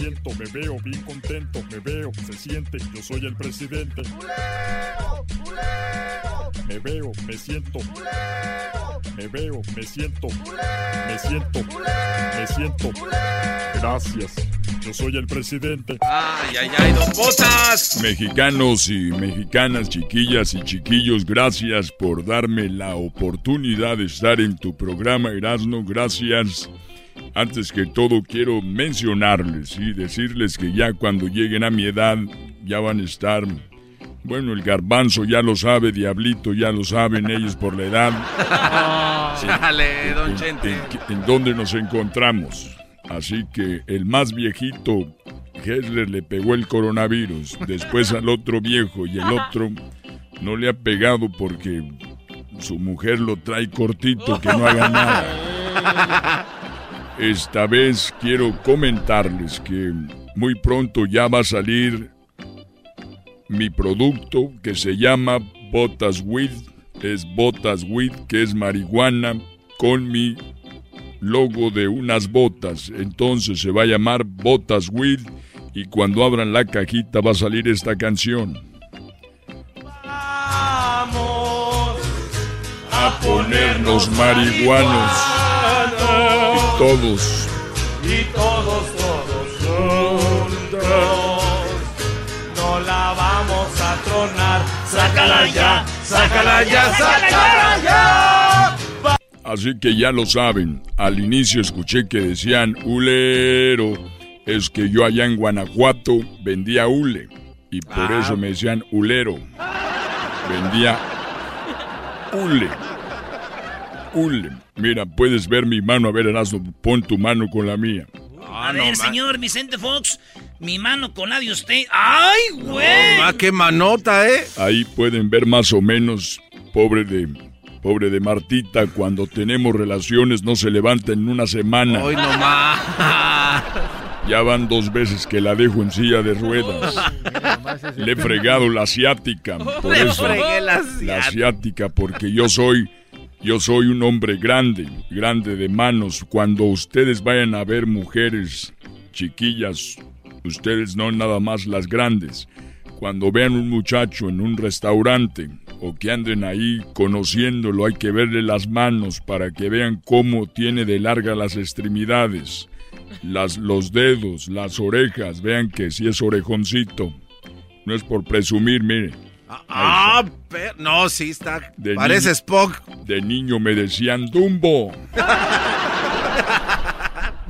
Me veo, me siento, me veo bien contento, me veo, se siente, yo soy el presidente. Me veo, me siento. Me veo, me siento. Me siento. Me siento. Gracias. Yo soy el presidente. Ay, ay, ay, don Botas. Mexicanos y mexicanas, chiquillas y chiquillos, gracias por darme la oportunidad de estar en tu programa, Erasmo. Gracias. Antes que todo quiero mencionarles y decirles que ya cuando lleguen a mi edad ya van a estar bueno, el garbanzo ya lo sabe, Diablito ya lo saben ellos por la edad. Dale, don en, Chente. en- en dónde nos encontramos. Así que el más viejito, Hessler, le pegó el coronavirus. Después al otro viejo y el otro no le ha pegado porque su mujer lo trae cortito, que no haga nada. Esta vez quiero comentarles que muy pronto ya va a salir mi producto que se llama Botas Weed. Es Botas Weed, que es marihuana, con mi logo de unas botas. Entonces se va a llamar Botas Weed y cuando abran la cajita va a salir esta canción. A ponernos marihuanos. Todos. Y todos, todos juntos. No la vamos a tronar. Sácala ya, sácala ya, sácala ya. Así que ya lo saben, al inicio escuché que decían hulero. Es que yo allá en Guanajuato vendía hule. Y por eso me decían hulero. Vendía hule. Hule. Mira, puedes ver mi mano. A ver, Erasmo, pon tu mano con la mía. A ver, señor Vicente Fox, mi mano con la de usted. ¡Ay, güey! Ah, qué manota, ¿eh? Ahí pueden ver más o menos, pobre de, pobre de Martita, cuando tenemos relaciones no se levanta en una semana. Hoy nomás. Ya van dos veces que la dejo en silla de ruedas. Le he fregado la asiática. Por Le eso, fregué la la asiática, porque yo soy, yo soy un hombre grande, grande de manos. Cuando ustedes vayan a ver mujeres chiquillas, ustedes no nada más las grandes. Cuando vean un muchacho en un restaurante o que anden ahí conociéndolo, hay que verle las manos para que vean cómo tiene de larga las extremidades, las, los dedos, las orejas, vean que si es orejoncito. No es por presumir, mire. Ah, per- no, sí está. De Parece Spock. De niño me decían Dumbo.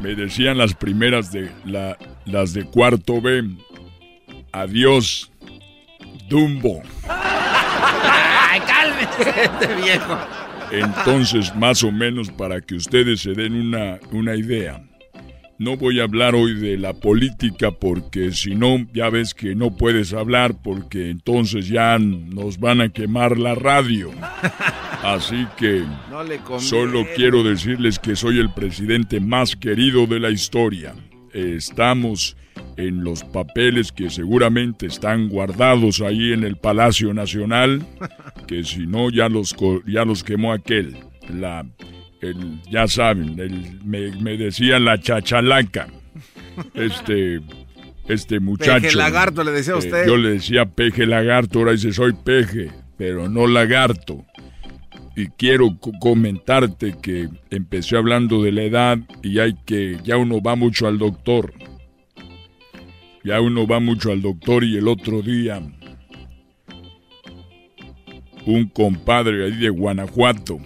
Me decían las primeras de la, las de cuarto B. Adiós, Dumbo. ¡Ay, cálmese! Este viejo. Entonces, más o menos para que ustedes se den una, una idea. No voy a hablar hoy de la política porque si no, ya ves que no puedes hablar porque entonces ya nos van a quemar la radio. Así que No solo quiero decirles que soy el presidente más querido de la historia. Estamos en los papeles que seguramente están guardados ahí en el Palacio Nacional, que si no ya los, ya los quemó aquel. La, el, ya saben, el- me, me decían la chachalaca. Este, este muchacho. Peje lagarto, le decía a eh, usted. yo le decía peje lagarto, ahora dice soy peje, pero no lagarto. Y quiero co- comentarte que empecé hablando de la edad y hay que, ya uno va mucho al doctor. Ya uno va mucho al doctor y el otro día un compadre ahí de Guanajuato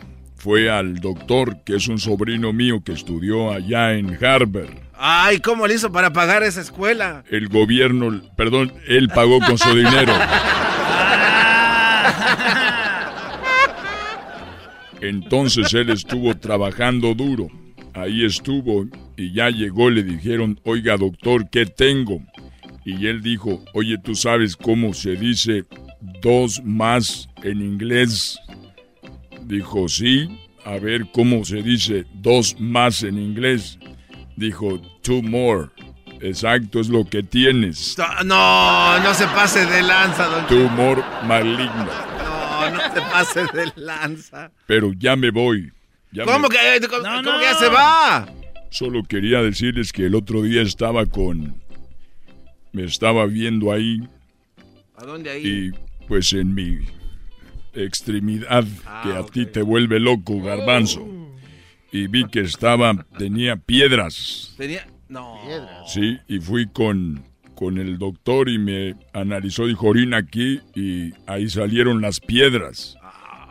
fue al doctor, que es un sobrino mío que estudió allá en Harvard. Ay, ¿cómo le hizo para pagar esa escuela? El gobierno, perdón, él pagó con su dinero. Entonces él estuvo trabajando duro. Ahí estuvo y ya llegó, le dijeron, oiga doctor, ¿qué tengo? Y él dijo, oye, ¿tú sabes cómo se dice dos más en inglés? Dijo, sí, a ver cómo se dice dos más en inglés. Dijo, two more. Exacto, es lo que tienes. No, no se pase de lanza, don Tumor maligno. No, no se pase de lanza. Pero ya me voy. ¿Cómo, que, cómo, que ya se va? Solo quería decirles que el otro día estaba con... Me estaba viendo ahí. ¿A dónde ahí? Y pues en mi extremidad Ah, que a ti te vuelve loco, garbanzo. Y vi que estaba, tenía piedras. Tenía... No. Sí, y fui con, con el doctor y me analizó, dijo, orina aquí y ahí salieron las piedras.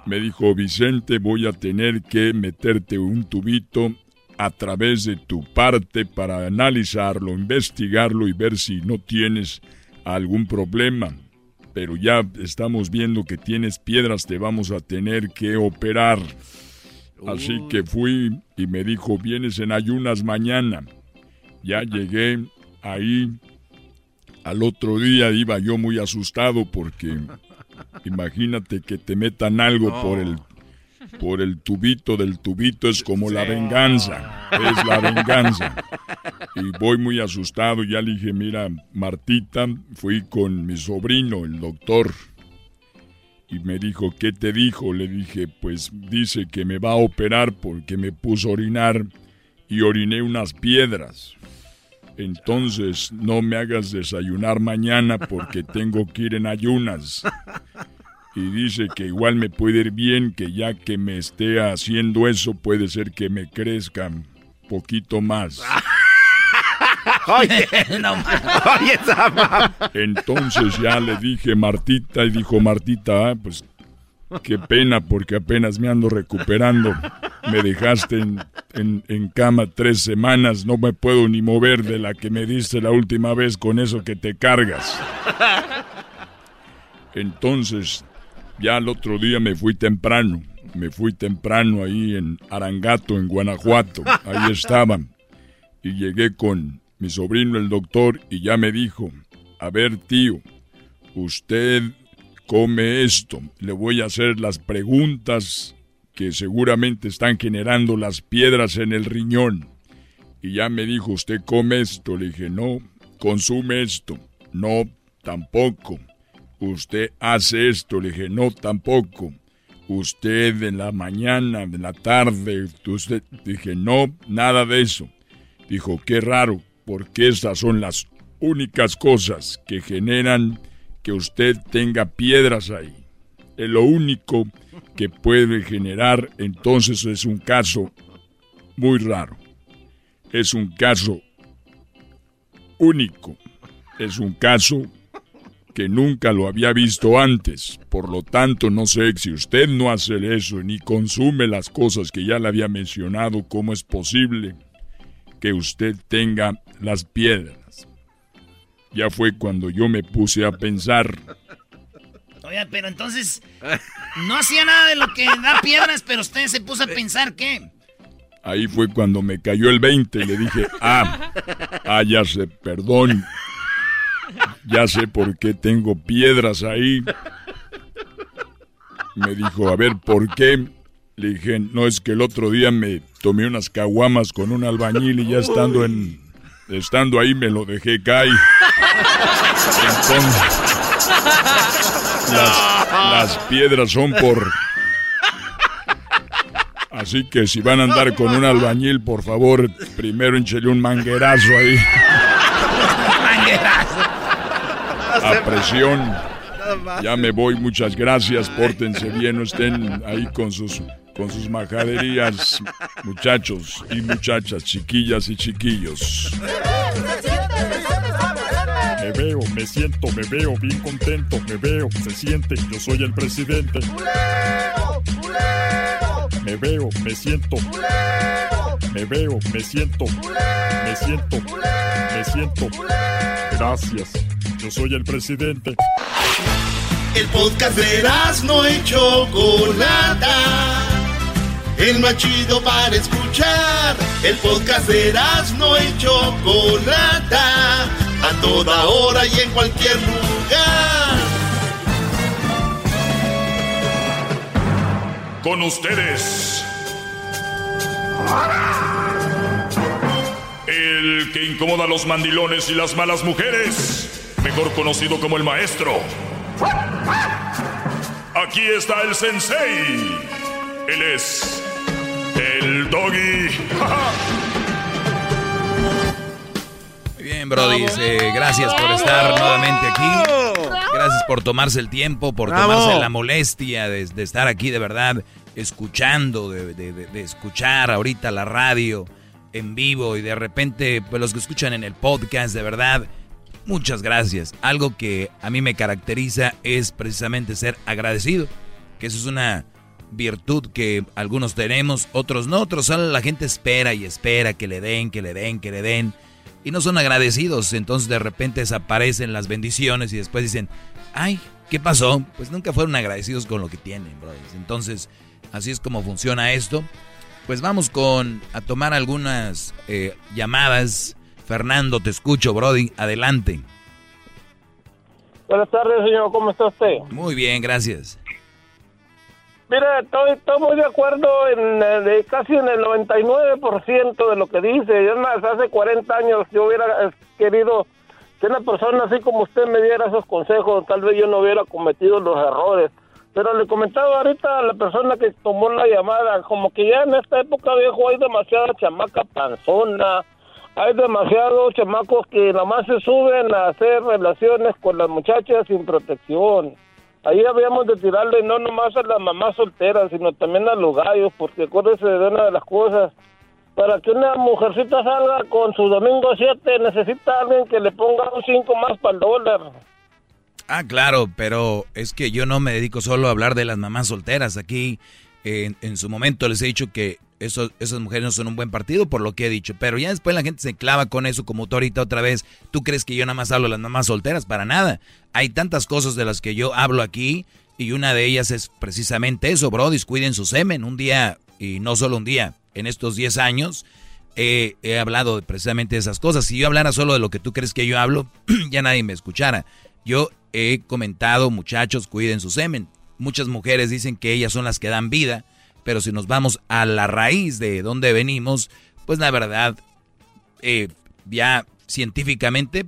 Me dijo, Vicente, voy a tener que meterte un tubito a través de tu parte para analizarlo, investigarlo y ver si no tienes algún problema. Pero ya estamos viendo que tienes piedras, te vamos a tener que operar. Así que fui y me dijo, vienes en ayunas mañana. Ya llegué ahí. Al otro día iba yo muy asustado porque imagínate que te metan algo por el por el tubito del tubito es como la venganza, es la venganza. Y voy muy asustado, ya le dije, mira, Martita, fui con mi sobrino, el doctor, y me dijo, ¿qué te dijo? Le dije, pues dice que me va a operar porque me puso a orinar y oriné unas piedras. Entonces no me hagas desayunar mañana porque tengo que ir en ayunas. Y dice que igual me puede ir bien, que ya que me esté haciendo eso puede ser que me crezcan poquito más. Oye, no Oye. Entonces ya le dije Martita y dijo Martita, ah, pues qué pena porque apenas me ando recuperando. Me dejaste en, en- en cama tres semanas, no me puedo ni mover de la que me diste la última vez con eso que te cargas. Entonces, ya el otro día me fui temprano. Me fui temprano ahí en Arangato, en Guanajuato. Ahí estaban. Y llegué con mi sobrino, el doctor, y ya me dijo, a ver, tío, usted come esto. Le voy a hacer las preguntas que seguramente están generando las piedras en el riñón. Y ya me dijo, ¿usted come esto? Le dije, no. ¿Consume esto? No, tampoco. ¿Usted hace esto? Le dije, no, tampoco. ¿Usted en la mañana, en la tarde? Usted dije, no, nada de eso. Dijo, qué raro, porque estas son las únicas cosas que generan que usted tenga piedras ahí. Es lo único que puede generar, entonces es un caso muy raro. Es un caso único. Es un caso que nunca lo había visto antes. Por lo tanto, no sé si usted no hace eso ni consume las cosas que ya le había mencionado, cómo es posible que usted tenga las piedras. Ya fue cuando yo me puse a pensar. Oiga, pero entonces no hacía nada de lo que da piedras, pero usted se puso a pensar que. Ahí fue cuando me cayó el 20 y le dije, ah, ah, ya sé, perdón. Ya sé por qué tengo piedras ahí. Me dijo, a ver, ¿por qué? Le dije, no es que el otro día me tomé unas caguamas con un albañil y ya estando en estando ahí me lo dejé caer. Entonces, las, las piedras son por Así que si van a andar con un albañil, por favor, primero échele un manguerazo ahí. A presión. Ya me voy, muchas gracias, pórtense bien, no estén ahí con sus con sus majaderías, muchachos y muchachas, chiquillas y chiquillos. Me veo, me siento, me veo bien contento, me veo, se siente, yo soy el presidente. Me veo, me siento. Me veo, me siento. Me siento. Me siento. Gracias. Yo soy el presidente. El podcast de no y Chocolata. el más chido para escuchar. El podcast de Erasmo y Chocolata, a toda hora y en cualquier lugar. Con ustedes. El que incomoda a los mandilones y las malas mujeres, mejor conocido como el maestro. Aquí está el sensei. Él es el doggy. Muy bien, Brody. eh, gracias por estar nuevamente aquí. Gracias por tomarse el tiempo, por Bravo. tomarse la molestia de, de estar aquí de verdad, escuchando, de, de- de- de escuchar ahorita la radio en vivo y de repente, pues los que escuchan en el podcast, de verdad, muchas gracias. Algo que a mí me caracteriza es precisamente ser agradecido, que eso es una virtud que algunos tenemos, otros no, otros solo la gente espera y espera que le den, que le den, que le den y no son agradecidos, entonces de repente desaparecen las bendiciones y después dicen, ay, ¿qué pasó? Pues nunca fueron agradecidos con lo que tienen, brothers. Entonces, así es como funciona esto. Pues vamos con a tomar algunas eh, llamadas. Fernando, te escucho, Brody, adelante. Buenas tardes, señor. ¿Cómo está usted? Muy bien, gracias. Mira, estoy, estoy muy de acuerdo en eh, de casi en el 99% de lo que dice. Es más, hace 40 años yo hubiera eh, querido que una persona así como usted me diera esos consejos. Tal vez yo no hubiera cometido los errores. Pero le comentaba ahorita a la persona que tomó la llamada, como que ya en esta época viejo hay demasiada chamaca panzona, hay demasiados chamacos que nada más se suben a hacer relaciones con las muchachas sin protección. Ahí habíamos de tirarle no nomás a las mamás solteras, sino también a los gallos, porque acuérdese de una de las cosas. Para que una mujercita salga con su domingo 7, necesita alguien que le ponga un 5 más para el dólar. Ah, claro, pero es que yo no me dedico solo a hablar de las mamás solteras. Aquí, en, en su momento les he dicho que esas mujeres no son un buen partido, por lo que he dicho. Pero ya después la gente se clava con eso, como tú ahorita otra vez. ¿Tú crees que yo nada más hablo de las mamás solteras? Para nada. Hay tantas cosas de las que yo hablo aquí y una de ellas es precisamente eso, brodis, cuiden su semen. Un día, y no solo un día, en estos 10 años he hablado precisamente de esas cosas. Si yo hablara solo de lo que tú crees que yo hablo, ya nadie me escuchara. Yo he comentado, muchachos, cuiden su semen. Muchas mujeres dicen que ellas son las que dan vida, pero si nos vamos a la raíz de dónde venimos, pues la verdad, eh, ya científicamente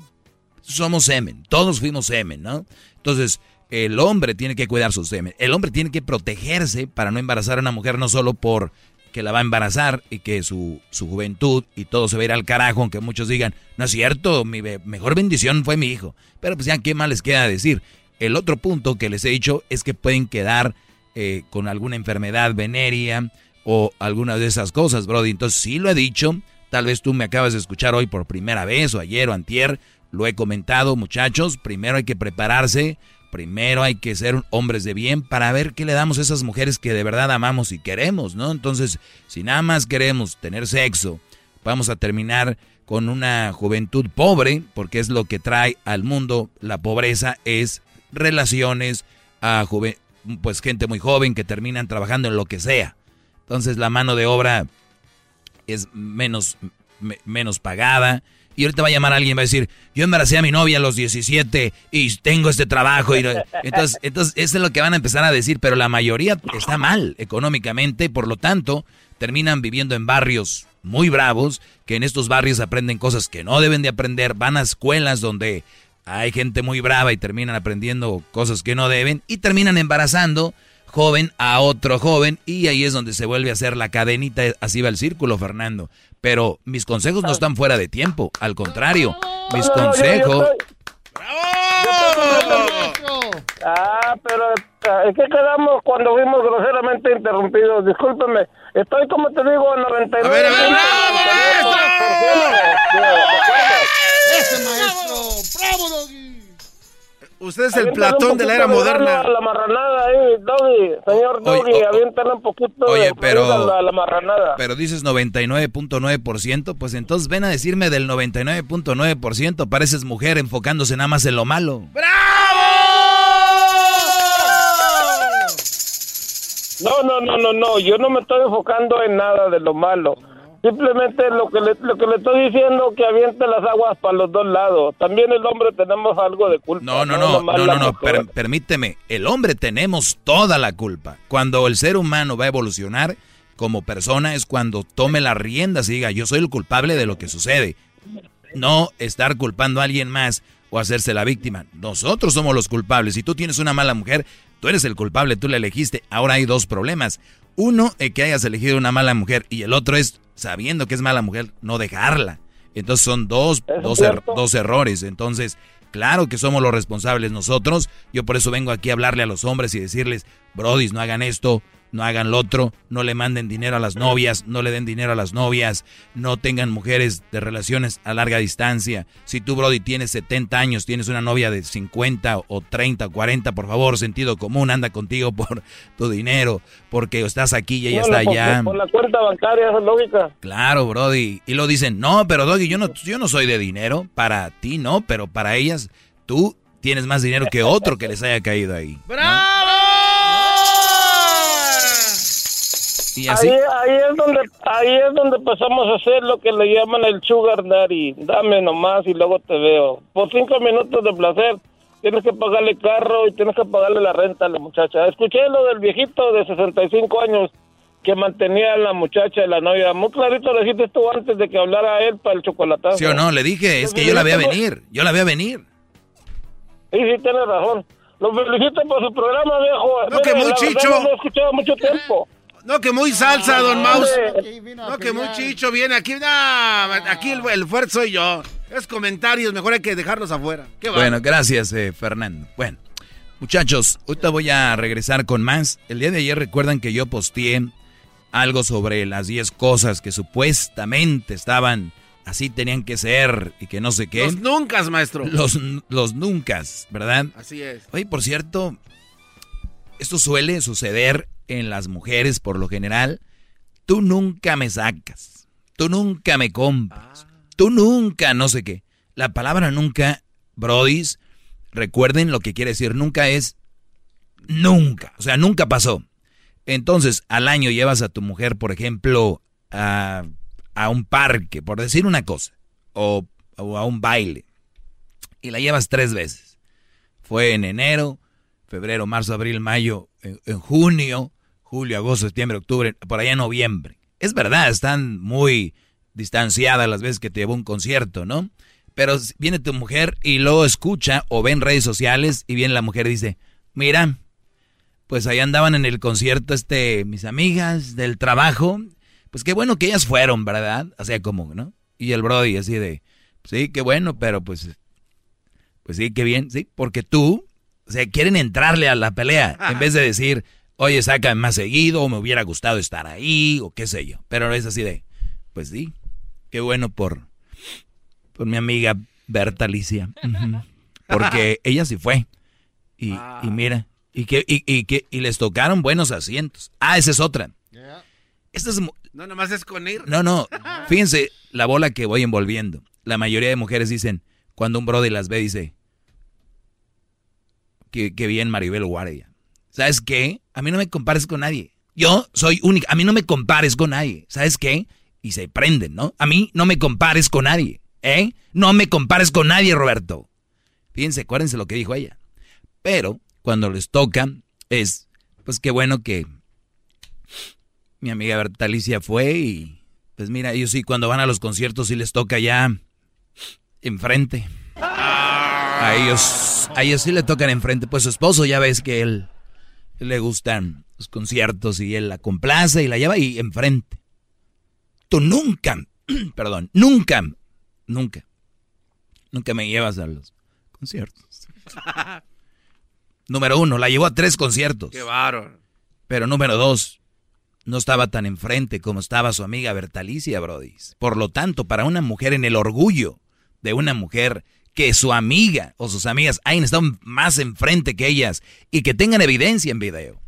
somos semen, todos fuimos semen, ¿no? Entonces, el hombre tiene que cuidar su semen, el hombre tiene que protegerse para no embarazar a una mujer no solo por que la va a embarazar y que su, su juventud y todo se va a ir al carajo, aunque muchos digan, no es cierto, mi mejor bendición fue mi hijo. Pero pues ya, ¿qué más les queda decir? El otro punto que les he dicho es que pueden quedar eh, con alguna enfermedad venérea o alguna de esas cosas, Brody. Entonces, sí lo he dicho, tal vez tú me acabas de escuchar hoy por primera vez, o ayer o antier, lo he comentado, muchachos, primero hay que prepararse, primero hay que ser hombres de bien para ver qué le damos a esas mujeres que de verdad amamos y queremos, ¿no? Entonces, si nada más queremos tener sexo, vamos a terminar con una juventud pobre, porque es lo que trae al mundo la pobreza, es relaciones a pues gente muy joven que terminan trabajando en lo que sea. Entonces la mano de obra es menos, me- menos pagada. Y ahorita va a llamar a alguien y va a decir, yo embaracé a mi novia a los 17 y tengo este trabajo. Y no-". entonces, entonces, eso es lo que van a empezar a decir, pero la mayoría está mal económicamente, por lo tanto, terminan viviendo en barrios muy bravos, que en estos barrios aprenden cosas que no deben de aprender, van a escuelas donde hay gente muy brava y terminan aprendiendo cosas que no deben y terminan embarazando joven a otro joven y ahí es donde se vuelve a hacer la cadenita, así va el círculo, Fernando. Pero mis consejos no están fuera de tiempo, al contrario, mis No, no, consejos... Ah, pero es que quedamos cuando fuimos groseramente interrumpidos. Discúlpeme. Estoy, como te digo, 99. A ver, a ver, ¡Ese Usted es el Platón de la era moderna. La marranada ahí, Doggy. Señor Doggy, aviéntale un poquito Oye, pero- la, la marranada. Pero dices 99.9%, pues entonces ven a decirme del 99.9%, pareces mujer enfocándose nada más en lo malo. No, no, no, no, no. Yo no me estoy enfocando en nada de lo malo. Simplemente lo que le, lo que le estoy diciendo que aviente las aguas para los dos lados. También el hombre tenemos algo de culpa. No, no, no, no, no, no, permíteme. El hombre tenemos toda la culpa. Cuando el ser humano va a evolucionar como persona es cuando tome las riendas y diga, yo soy el culpable de lo que sucede. No estar culpando a alguien más o hacerse la víctima. Nosotros somos los culpables. Si tú tienes una mala mujer, tú eres el culpable, tú la elegiste. Ahora hay dos problemas. Uno, es que hayas elegido una mala mujer y el otro es sabiendo que es mala mujer, no dejarla. Entonces son dos, dos, er, dos, errores. Entonces, claro que somos los responsables nosotros. Yo por eso vengo aquí a hablarle a los hombres y decirles, brodis, no hagan esto, no hagan lo otro, no le manden dinero a las novias, no le den dinero a las novias, no tengan mujeres de relaciones a larga distancia. Si tú, Brody, tienes 70 años, tienes una novia de 50 o 30 o 40, por favor, sentido común, anda contigo por tu dinero, porque estás aquí y ella está allá. Por la cuenta bancaria, esa es lógica. Claro, Brody. Y lo dicen, no, pero Doggy, yo no, yo no soy de dinero, para ti no, pero para ellas, tú tienes más dinero que otro que les haya caído ahí. ¡Bravo! Ahí, ahí, es donde ahí es donde pasamos a hacer lo que le llaman el sugar daddy. Dame nomás y luego te veo. Por cinco minutos de placer tienes que pagarle carro y tienes que pagarle la renta a la muchacha. Escuché lo del viejito de 65 años que mantenía a la muchacha y la novia. Muy clarito lo dijiste tú antes de que hablara él para el chocolatazo. Sí o no, le dije, es que yo la voy a venir, yo la voy a venir. Sí, sí, tienes razón. Lo felicito por su programa, viejo. No, que muy chicho. no he escuchado mucho tiempo. No, que muy salsa, don Maus. No, que muy chicho viene aquí. aquí el, fuerte soy yo. Es comentarios, mejor hay que dejarlos afuera. bueno, gracias, eh, Fernando. Bueno, muchachos, ahorita voy a regresar con más. El día de ayer recuerdan que yo posteé algo sobre las 10 cosas que supuestamente estaban así tenían que ser y que no sé qué. Los nunca, maestro. Los, los nunca, ¿verdad? Así es. Oye, por cierto, esto suele suceder en las mujeres por lo general, tú nunca me sacas, tú nunca me compras, tú nunca no sé qué. La palabra nunca, brodis, recuerden lo que quiere decir nunca es nunca, o sea, nunca pasó. Entonces, al año llevas a tu mujer, por ejemplo, a, a un parque, por decir una cosa, o, o a un baile, y la llevas tres veces. Fue en enero, febrero, marzo, abril, mayo, en, junio, julio, agosto, septiembre, octubre, por allá en noviembre. Es verdad, están muy distanciadas las veces que te llevó un concierto, ¿no? Pero viene tu mujer y lo escucha o ve en redes sociales y viene la mujer y dice, mira, pues ahí andaban en el concierto este, mis amigas del trabajo, pues qué bueno que ellas fueron, ¿verdad? O sea, como, ¿no? Y el Brody así de, sí, qué bueno, pero pues, pues sí, qué bien, sí, porque tú, o sea, quieren entrarle a la pelea en vez de decir, oye, saca más seguido, o me hubiera gustado estar ahí, o qué sé yo. Pero es así de, pues sí, qué bueno por, por mi amiga Berta Alicia. Porque ella sí fue. Y, ah. mira, y que, y, que, y les tocaron buenos asientos. Ah, esa es otra. Esta es, no, nomás es con ir. No, no. Fíjense la bola que voy envolviendo. La mayoría de mujeres dicen, cuando un brother las ve, dice, que, bien Maribel Guardia. ¿Sabes qué? A mí no me compares con nadie. Yo soy única. A mí no me compares con nadie. ¿Sabes qué? Y se prenden, ¿no? A mí no me compares con nadie. ¿Eh? No me compares con nadie, Roberto. Fíjense, acuérdense lo que dijo ella. Pero cuando les toca, es, pues qué bueno que mi amiga Bertalicia fue y, pues mira, ellos sí, cuando van a los conciertos sí les toca ya enfrente. A ellos, a ellos sí le tocan enfrente. Pues su esposo ya ves que él le gustan los conciertos y él la complace y la lleva y enfrente. Tú nunca, perdón, nunca, nunca, nunca me llevas a los conciertos. número uno, la llevó a tres conciertos. Qué bárbaro. Pero número dos, no estaba tan enfrente como estaba su amiga Bertalicia Brody. Por lo tanto, para una mujer en el orgullo de una mujer que su amiga o sus amigas hayan estado más enfrente que ellas y que tengan evidencia en video.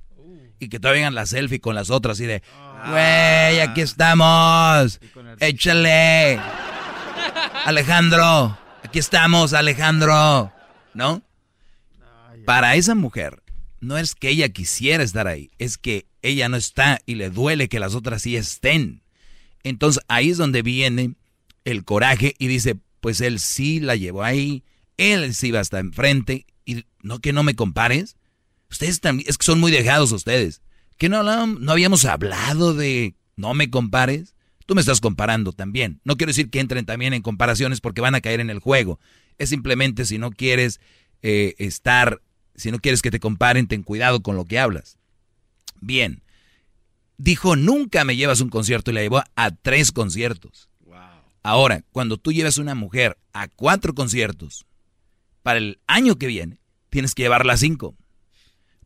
Y que todavía la selfie con las otras y de, güey, aquí estamos, échale. Alejandro, aquí estamos, Alejandro. ¿No? Para esa mujer, no es que ella quisiera estar ahí, es que ella no está y le duele que las otras sí estén. Entonces ahí es donde viene el coraje y dice, pues él sí la llevó ahí, él sí va hasta enfrente y no que no me compares. Ustedes también, es que son muy dejados ustedes. Que no, no habíamos hablado de no me compares. Tú me estás comparando también. No quiero decir que entren también en comparaciones porque van a caer en el juego. Es simplemente si no quieres eh, estar, si no quieres que te comparen, ten cuidado con lo que hablas. Bien. Dijo, nunca me llevas un concierto y la llevó a tres conciertos. Ahora, cuando tú llevas una mujer a cuatro conciertos, para el año que viene, tienes que llevarla a cinco.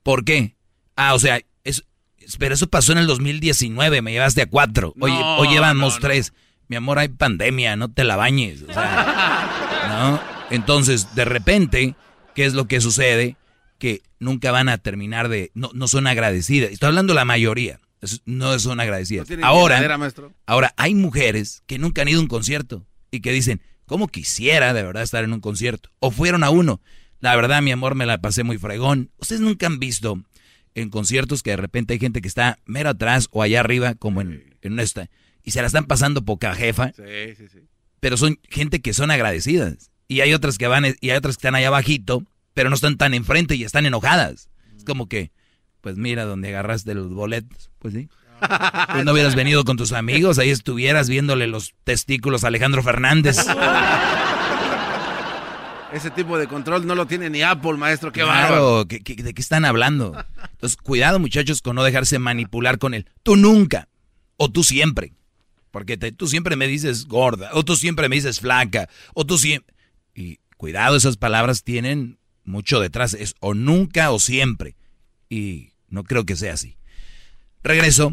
¿Por qué? Ah, o sea, es, pero eso pasó en el 2019, me llevaste a cuatro. Hoy llevamos tres. Mi amor, hay pandemia, no te la bañes. ¿no? Entonces, de repente, ¿qué es lo que sucede? Que nunca van a terminar de... No, no son agradecidas. Estoy hablando de la mayoría. No son agradecidas. ahora, ahora, hay mujeres que nunca han ido a un concierto y que dicen, ¿cómo quisiera de verdad estar en un concierto? O fueron a uno. La verdad, mi amor, me la pasé muy fregón. Ustedes nunca han visto en conciertos que de repente hay gente que está mero atrás o allá arriba, como en, en esta, y se la están pasando poca jefa. Sí, sí, sí. Pero son gente que son agradecidas. Y hay otras que van, y hay otras que están allá abajito, pero no están tan enfrente y están enojadas. Es como que, pues mira donde agarraste los boletos, pues sí. Pues no hubieras venido con tus amigos, ahí estuvieras viéndole los testículos a Alejandro Fernández. Ese tipo de control no lo tiene ni Apple, maestro. Qué claro, de qué están hablando? Entonces, cuidado, muchachos, con no dejarse manipular con él. Tú nunca. O tú siempre. Porque tú siempre me dices gorda. O tú siempre me dices flaca. O tú siempre. Y cuidado, esas palabras tienen mucho detrás. Es o nunca o siempre. Y no creo que sea así. Regreso.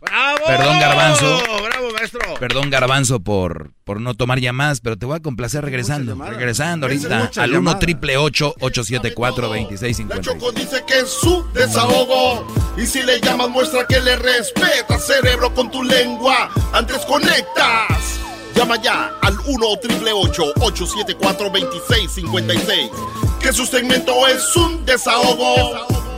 ¡Bravo! Perdón, Garbanzo. ¡Bravo, maestro! Perdón, Garbanzo, por, por no tomar llamadas, pero te voy a complacer regresando. Regresando ahorita al 1 triple 874 2650 Choco dice que es su desahogo. Y si le llamas, muestra que le respeta, cerebro, con tu lengua. Antes conectas. Llama ya al 1 triple 874 2656 Que su segmento es un desahogo.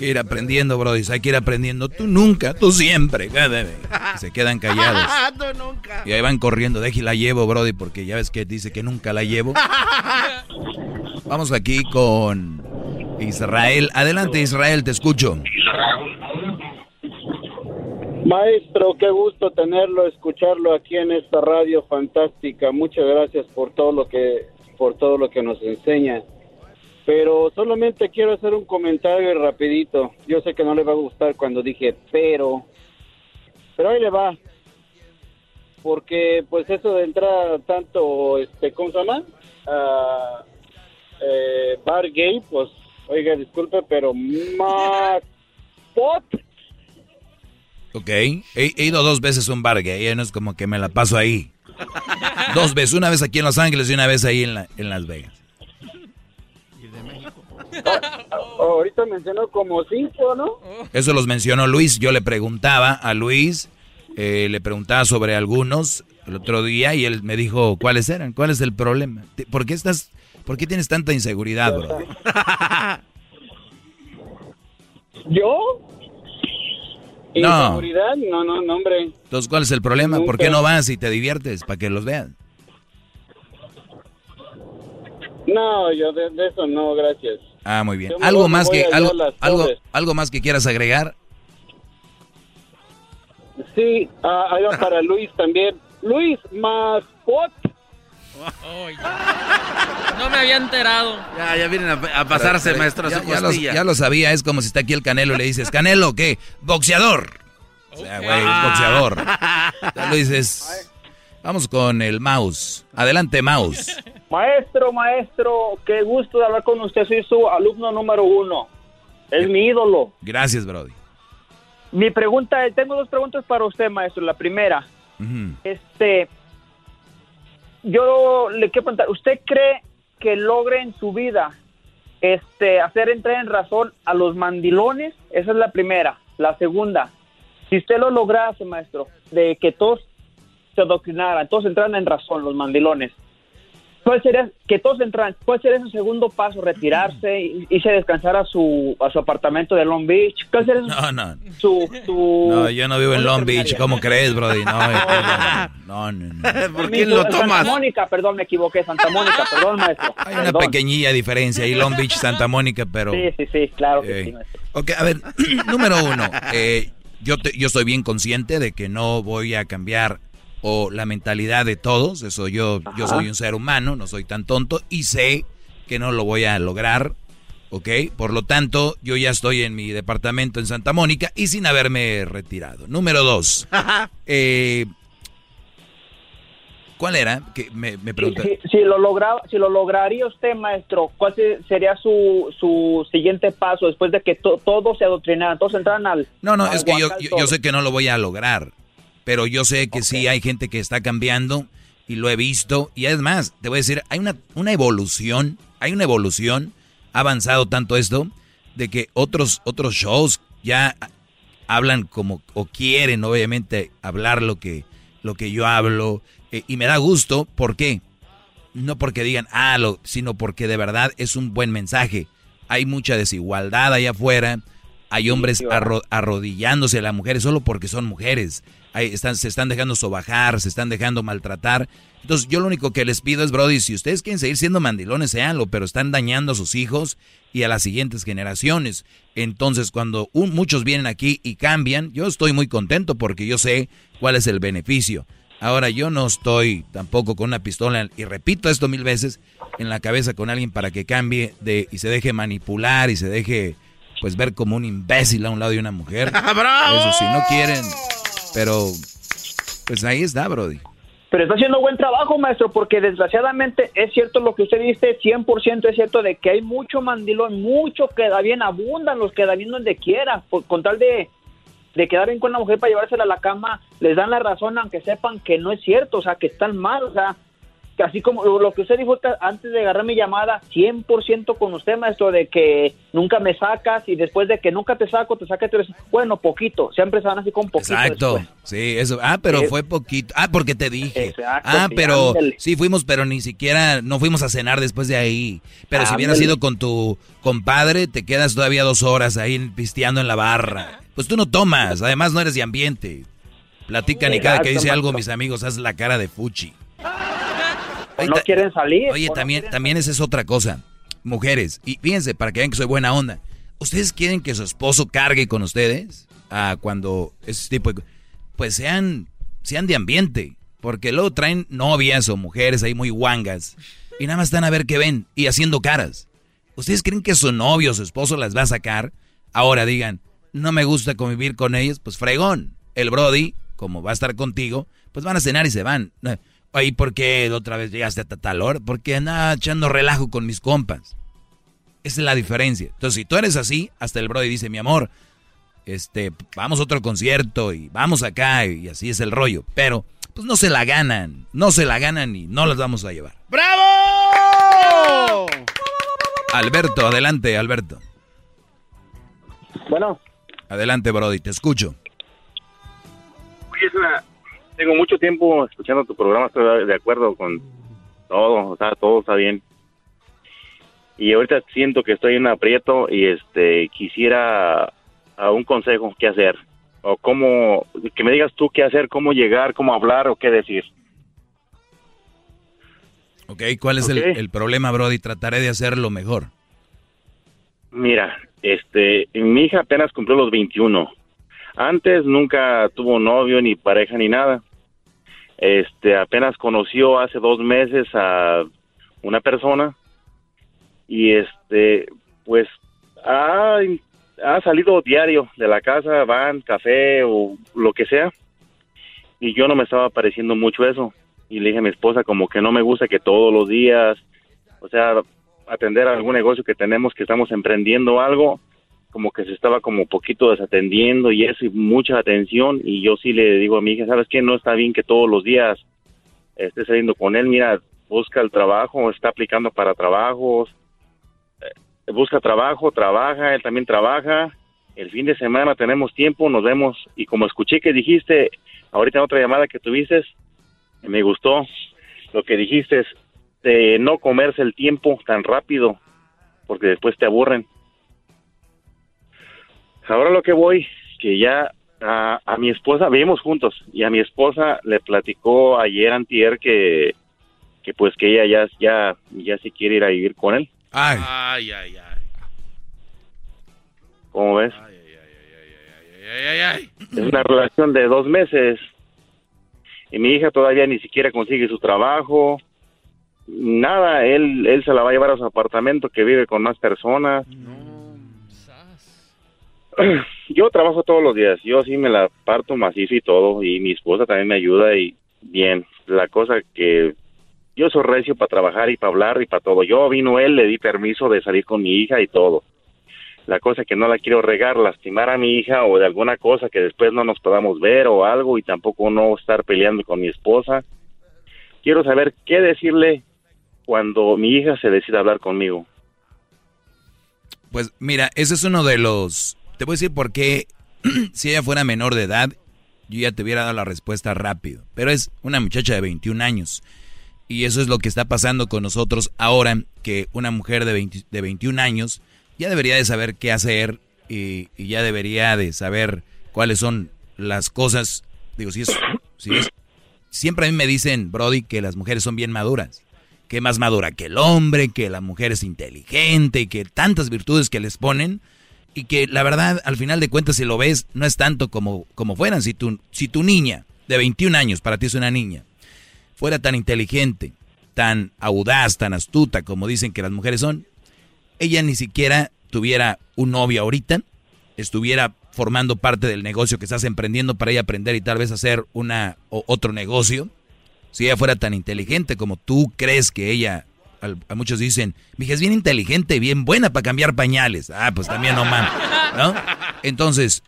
Que ir aprendiendo, Brody. Hay que ir aprendiendo. Tú nunca, tú siempre. Se quedan callados. tú nunca. Y ahí van corriendo. Deje la llevo, Brody, porque ya ves que dice que nunca la llevo. Vamos aquí con Israel. Adelante, Israel, te escucho. Maestro, qué gusto tenerlo, escucharlo aquí en esta radio fantástica. Muchas gracias por todo lo que por todo lo que nos enseña. Pero solamente quiero hacer un comentario rapidito. Yo sé que no le va a gustar cuando dije pero, pero ahí le va. Porque pues eso de entrar tanto, este, ¿cómo se llama? Ah, eh, bar gay, pues, oiga, disculpe, pero más pot. Ok, he, ido dos veces a un bar gay, no es como que me la paso ahí. dos veces, una vez aquí en Los Ángeles y una vez ahí en, en Las Vegas. Ah, ahorita mencionó como cinco, ¿no? Eso los mencionó Luis. Yo le preguntaba a Luis, eh, le preguntaba sobre algunos el otro día y él me dijo cuáles eran, cuál es el problema. ¿Por qué estás ¿Por qué tienes tanta inseguridad, bro? ¿Yo? ¿Inseguridad? No. no, no, hombre. Entonces, ¿cuál es el problema? ¿Por qué no vas y te diviertes para que los vean? No, yo de, eso no, gracias. Ah, muy bien. ¿Algo más que algo, algo, algo más que quieras agregar? Sí, uh, ahí va para Luis también. Luis, más pot no me había enterado. Ya, ya vienen a, pasarse, maestro. Ya, lo, sabía, es como si está aquí el Canelo y le dices, Canelo, ¿qué? Boxeador. O sea, güey, boxeador. Ya lo dices. Vamos con el mouse. Adelante, mouse. Maestro, maestro, qué gusto de hablar con usted. Soy su alumno número uno. Es mi ídolo. Gracias, Brody. Mi pregunta, tengo dos preguntas para usted, maestro. La primera, este, yo le quiero preguntar, ¿usted cree que logre en su vida este, hacer entrar en razón a los mandilones, esa es la primera. La segunda, si usted lo lograse, maestro, de que todos se adoctrinaran, todos entraran en razón, los mandilones, ¿cuál sería, que todos entran, cuál sería su segundo paso? ¿Retirarse, y- irse a descansar a su, a su apartamento de Long Beach? ¿Cuál sería su, No, no. su, su- No, yo no vivo en ¿dónde Long Beach. ¿Cómo crees, Brody? No, no, no. no. ¿Por Mi- Santa Mónica, perdón, me equivoqué, Santa Mónica, perdón, maestro. Hay una pequeñilla diferencia ahí, Long Beach, Santa Mónica, pero... Sí, sí, sí, claro que Eh, sí, maestro. Ok, a ver, número uno, eh, yo, te- yo estoy bien consciente de que no voy a cambiar o la mentalidad de todos, eso yo, yo soy un ser humano, no soy tan tonto y sé que no lo voy a lograr, ¿ok? Por lo tanto, yo ya estoy en mi departamento en Santa Mónica y sin haberme retirado. Número dos, eh, ¿cuál era? Que me, me Si, pregunta. si- si lo logra, si lo lograría usted, maestro, ¿cuál se- sería su, su siguiente paso después de que to- todos se adoctrinaran, todos entraran al No, no, al es que yo, yo sé que no lo voy a lograr, pero yo sé que sí hay gente que está cambiando y lo he visto. Y es más, te voy a decir, hay una, una evolución, hay una evolución, ha avanzado tanto esto, de que otros, otros shows ya hablan como, o quieren obviamente hablar lo que, lo que yo hablo, eh, y me da gusto, ¿por qué? No porque digan, ah, lo, sino porque de verdad es un buen mensaje. Hay mucha desigualdad allá afuera. Hay hombres arro- arrodillándose a las mujeres solo porque son mujeres. Ahí están, se están dejando sobajar, se están dejando maltratar. Entonces, yo lo único que les pido es, Brody, si ustedes quieren seguir siendo mandilones, seanlo, pero están dañando a sus hijos y a las siguientes generaciones. Entonces, cuando un- muchos vienen aquí y cambian, yo estoy muy contento porque yo sé cuál es el beneficio. Ahora, yo no estoy tampoco con una pistola, y repito esto mil veces, en la cabeza con alguien para que cambie de, y se deje manipular y se deje, pues, ver como un imbécil a un lado de una mujer. ¡Bravo! Eso si no quieren, pero, pues ahí está, Brody. Pero está haciendo buen trabajo, maestro, porque desgraciadamente es cierto lo que usted dice, 100% es cierto de que hay mucho mandilón, mucho que da bien, abundan los que da bien donde quiera, por, con tal de, de quedar bien con una mujer para llevársela a la cama, les dan la razón aunque sepan que no es cierto, o sea, que están mal, o sea, así como lo que usted dijo antes de agarrar mi llamada, 100% con usted, maestro, de que nunca me sacas y después de que nunca te saco, te saca tres, bueno, poquito, siempre se van así con poquito. Exacto, después. sí, eso. Ah, pero fue poquito. Ah, porque te dije. Exacto, ah, sí, pero ándale. sí fuimos, pero ni siquiera, no fuimos a cenar después de ahí. Pero si hubieras ido con tu compadre, te quedas todavía dos horas ahí pisteando en la barra. Pues tú no tomas, además no eres de ambiente. Platican y cada que dice algo, mis amigos, haz la cara de fuchi. O no quieren salir. Oye, no también, también esa es otra cosa. Mujeres, y fíjense, para que vean que soy buena onda. ¿Ustedes quieren que su esposo cargue con ustedes? Ah, cuando ese tipo de... Pues sean, sean de ambiente. Porque luego traen novias o mujeres ahí muy guangas. Y nada más están a ver qué ven y haciendo caras. ¿Ustedes creen que su novio o su esposo las va a sacar? Ahora digan, no me gusta convivir con ellos, pues fregón. El Brody, como va a estar contigo, pues van a cenar y se van. No, Oye, ¿por qué la otra vez llegaste a tal hora? Porque andaba echando relajo con mis compas. Esa es la diferencia. Entonces, si tú eres así, hasta el Brody dice, mi amor, este, vamos a otro concierto y vamos acá y así es el rollo. Pero, pues no se la ganan, no se la ganan y no las vamos a llevar. ¡Bravo! Alberto, adelante, Alberto. Bueno. Adelante, Brody, te escucho. Oye, es una- tengo mucho tiempo escuchando tu programa, estoy de acuerdo con todo, o sea, todo está bien. Y ahorita siento que estoy en aprieto y este quisiera a un consejo qué hacer o cómo que me digas tú qué hacer, cómo llegar, cómo hablar o qué decir. Ok, ¿cuál es el-. El, problema, Brody? Trataré de hacerlo mejor. Mira, este, mi hija apenas cumplió los 21. Antes nunca tuvo novio ni pareja ni nada. Este, apenas conoció hace dos meses a una persona y este, pues ha, ha salido diario de la casa, van, café o lo que sea. Y yo no me estaba pareciendo mucho eso. Y le dije a mi esposa como que no me gusta que todos los días, o sea, atender algún negocio que tenemos, que estamos emprendiendo algo, como que se estaba como poquito desatendiendo y eso, y mucha atención. Y yo sí le digo a mi hija, ¿sabes qué? No está bien que todos los días esté saliendo con él. Mira, busca el trabajo, está aplicando para trabajos. Eh, busca trabajo, trabaja, él también trabaja. El fin de semana tenemos tiempo, nos vemos. Y como escuché que dijiste, ahorita en otra llamada que tuviste, me gustó lo que dijiste, de no comerse el tiempo tan rápido, porque después te aburren. Ahora lo que voy, que ya a, a mi esposa, vivimos juntos, y a mi esposa le platicó ayer antier que, que pues que ella ya, ya, ya se quiere ir a vivir con él. Ay. Ay, ay, ay. ¿Cómo ves? Ay, ay, ay. Es una relación de dos meses. Y mi hija todavía ni siquiera consigue su trabajo. Nada, él, él se la va a llevar a su apartamento que vive con más personas. Yo trabajo todos los días. Yo sí me la parto macizo y todo. Y mi esposa también me ayuda y bien. La cosa que yo soy recio para trabajar y para hablar y para todo. Yo vino él, le di permiso de salir con mi hija y todo. La cosa que no la quiero regar, lastimar a mi hija o de alguna cosa que después no nos podamos ver o algo y tampoco no estar peleando con mi esposa. Quiero saber qué decirle cuando mi hija se decida hablar conmigo. Pues mira, ese es uno de los... Te voy a decir por qué, si ella fuera menor de edad, yo ya te hubiera dado la respuesta rápido. Pero es una muchacha de 21 años. Y eso es lo que está pasando con nosotros ahora, que una mujer de, 20 de 21 años ya debería de saber qué hacer y, y, ya debería de saber cuáles son las cosas. Digo, si es, si es... Siempre a mí me dicen, Brody, que las mujeres son bien maduras. Que más madura que el hombre, que la mujer es inteligente y que tantas virtudes que les ponen. Y que la verdad, al final de cuentas, si lo ves, no es tanto como, como fueran. Si tu, si tu niña de 21 años, para ti es una niña, fuera tan inteligente, tan audaz, tan astuta como dicen que las mujeres son, ella ni siquiera tuviera un novio ahorita, estuviera formando parte del negocio que estás emprendiendo para ella aprender y tal vez hacer una o otro negocio. Si ella fuera tan inteligente como tú crees que ella, a muchos dicen, mi hija es bien inteligente, bien buena para cambiar pañales. Ah, pues también no mames, ¿no? Entonces,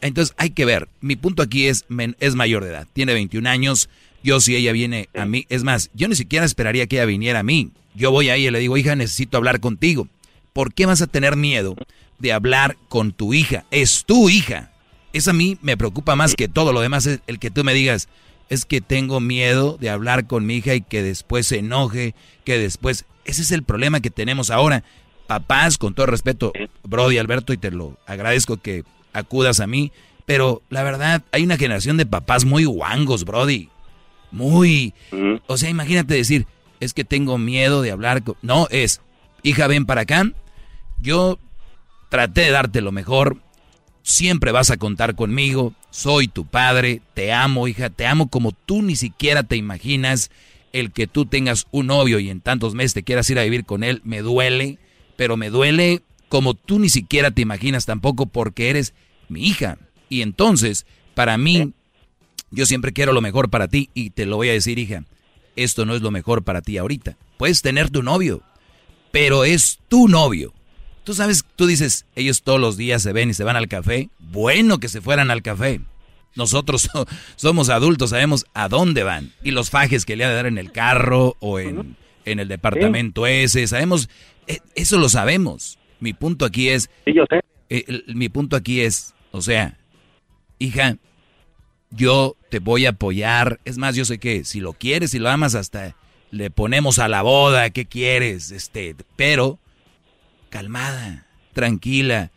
entonces hay que ver. Mi punto aquí es, es mayor de edad, tiene 21 años. Yo si ella viene a mí, es más, yo ni siquiera esperaría que ella viniera a mí. Yo voy ahí y le digo, hija, necesito hablar contigo. ¿Por qué vas a tener miedo de hablar con tu hija? Es tu hija. Eso a mí me preocupa más que todo lo demás. Es el que tú me digas, es que tengo miedo de hablar con mi hija y que después se enoje, que después... Ese es el problema que tenemos ahora. Papás, con todo respeto, Brody, Alberto, y te lo agradezco que acudas a mí, pero la verdad, hay una generación de papás muy guangos, Brody. Muy... O sea, imagínate decir, es que tengo miedo de hablar con... No, es, hija, ven para acá. Yo traté de darte lo mejor. Siempre vas a contar conmigo. Soy tu padre. Te amo, hija. Te amo como tú ni siquiera te imaginas. El que tú tengas un novio y en tantos meses te quieras ir a vivir con él, me duele. Pero me duele como tú ni siquiera te imaginas tampoco porque eres mi hija. Y entonces, para mí, yo siempre quiero lo mejor para ti y te lo voy a decir, hija. Esto no es lo mejor para ti ahorita. Puedes tener tu novio, pero es tu novio. Tú sabes, tú dices, ellos todos los días se ven y se van al café. Bueno que se fueran al café. Nosotros somos adultos, sabemos a dónde van. Y los fajes que le ha de dar en el carro o en, en el departamento ese, sabemos, eso lo sabemos. Mi punto aquí es... yo sé. Eh, mi punto aquí es, o sea, hija, yo te voy a apoyar. Es más, yo sé que si lo quieres, si lo amas, hasta le ponemos a la boda, ¿qué quieres? Este, pero calmada, tranquila.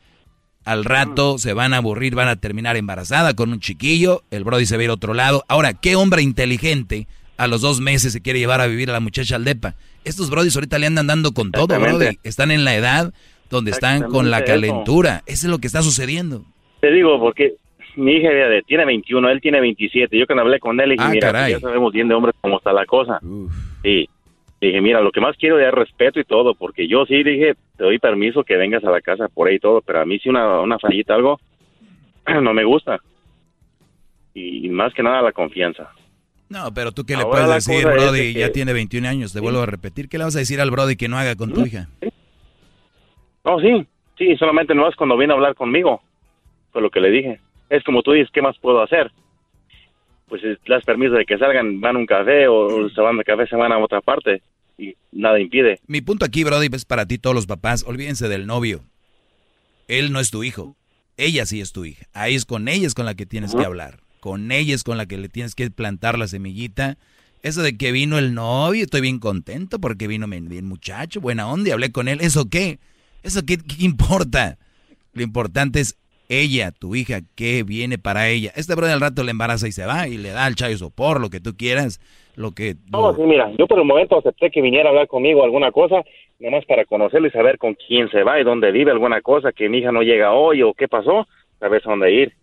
Al rato se van a aburrir, van a terminar embarazada con un chiquillo, el Brody se va a ir a otro lado. Ahora, ¿qué hombre inteligente a los dos meses se quiere llevar a vivir a la muchacha al depa? Estos Brodys ahorita le andan dando con todo, Brody. Están en la edad donde están con la calentura. Eso. es lo que está sucediendo. Te digo, porque mi hija tiene 21, él tiene 27. Yo cuando hablé con él, dije, Ah, mira, caray. ya sabemos bien de hombres cómo está la cosa. Sí. Dije, mira, lo que más quiero es respeto y todo, porque yo sí dije, te doy permiso que vengas a la casa por ahí y todo, pero a mí sí una, una fallita, algo, no me gusta. Y, y más que nada la confianza. No, pero tú qué le puedes decir, es Brody, que- ya tiene 21 años, te vuelvo a repetir, ¿qué le vas a decir al Brody que no haga con tu hija? No, sí, sí, solamente no es cuando viene a hablar conmigo, fue lo que le dije. Es como tú dices, ¿qué más puedo hacer? Pues das permiso de que salgan, van a un café o se van de café, se van a otra parte. Y nada impide. Mi punto aquí, Brody, es para ti todos los papás, olvídense del novio. Él no es tu hijo, ella sí es tu hija. Ahí es con ella es con la que tienes que hablar. Con ella es con la que le tienes que plantar la semillita. Eso de que vino el novio, estoy bien contento porque vino bien muchacho, buena onda y hablé con él. ¿Eso qué? ¿Eso qué, qué importa? Lo importante es ella, tu hija, qué viene para ella. Este brother al rato le embaraza y se va y le da al chayo sopor, lo que tú quieras, lo que... No, sí, mira, yo por el momento acepté que viniera a hablar conmigo alguna cosa, nomás para conocerlo y saber con quién se va y dónde vive, alguna cosa, que mi hija no llega hoy o qué pasó, sabes a dónde ir.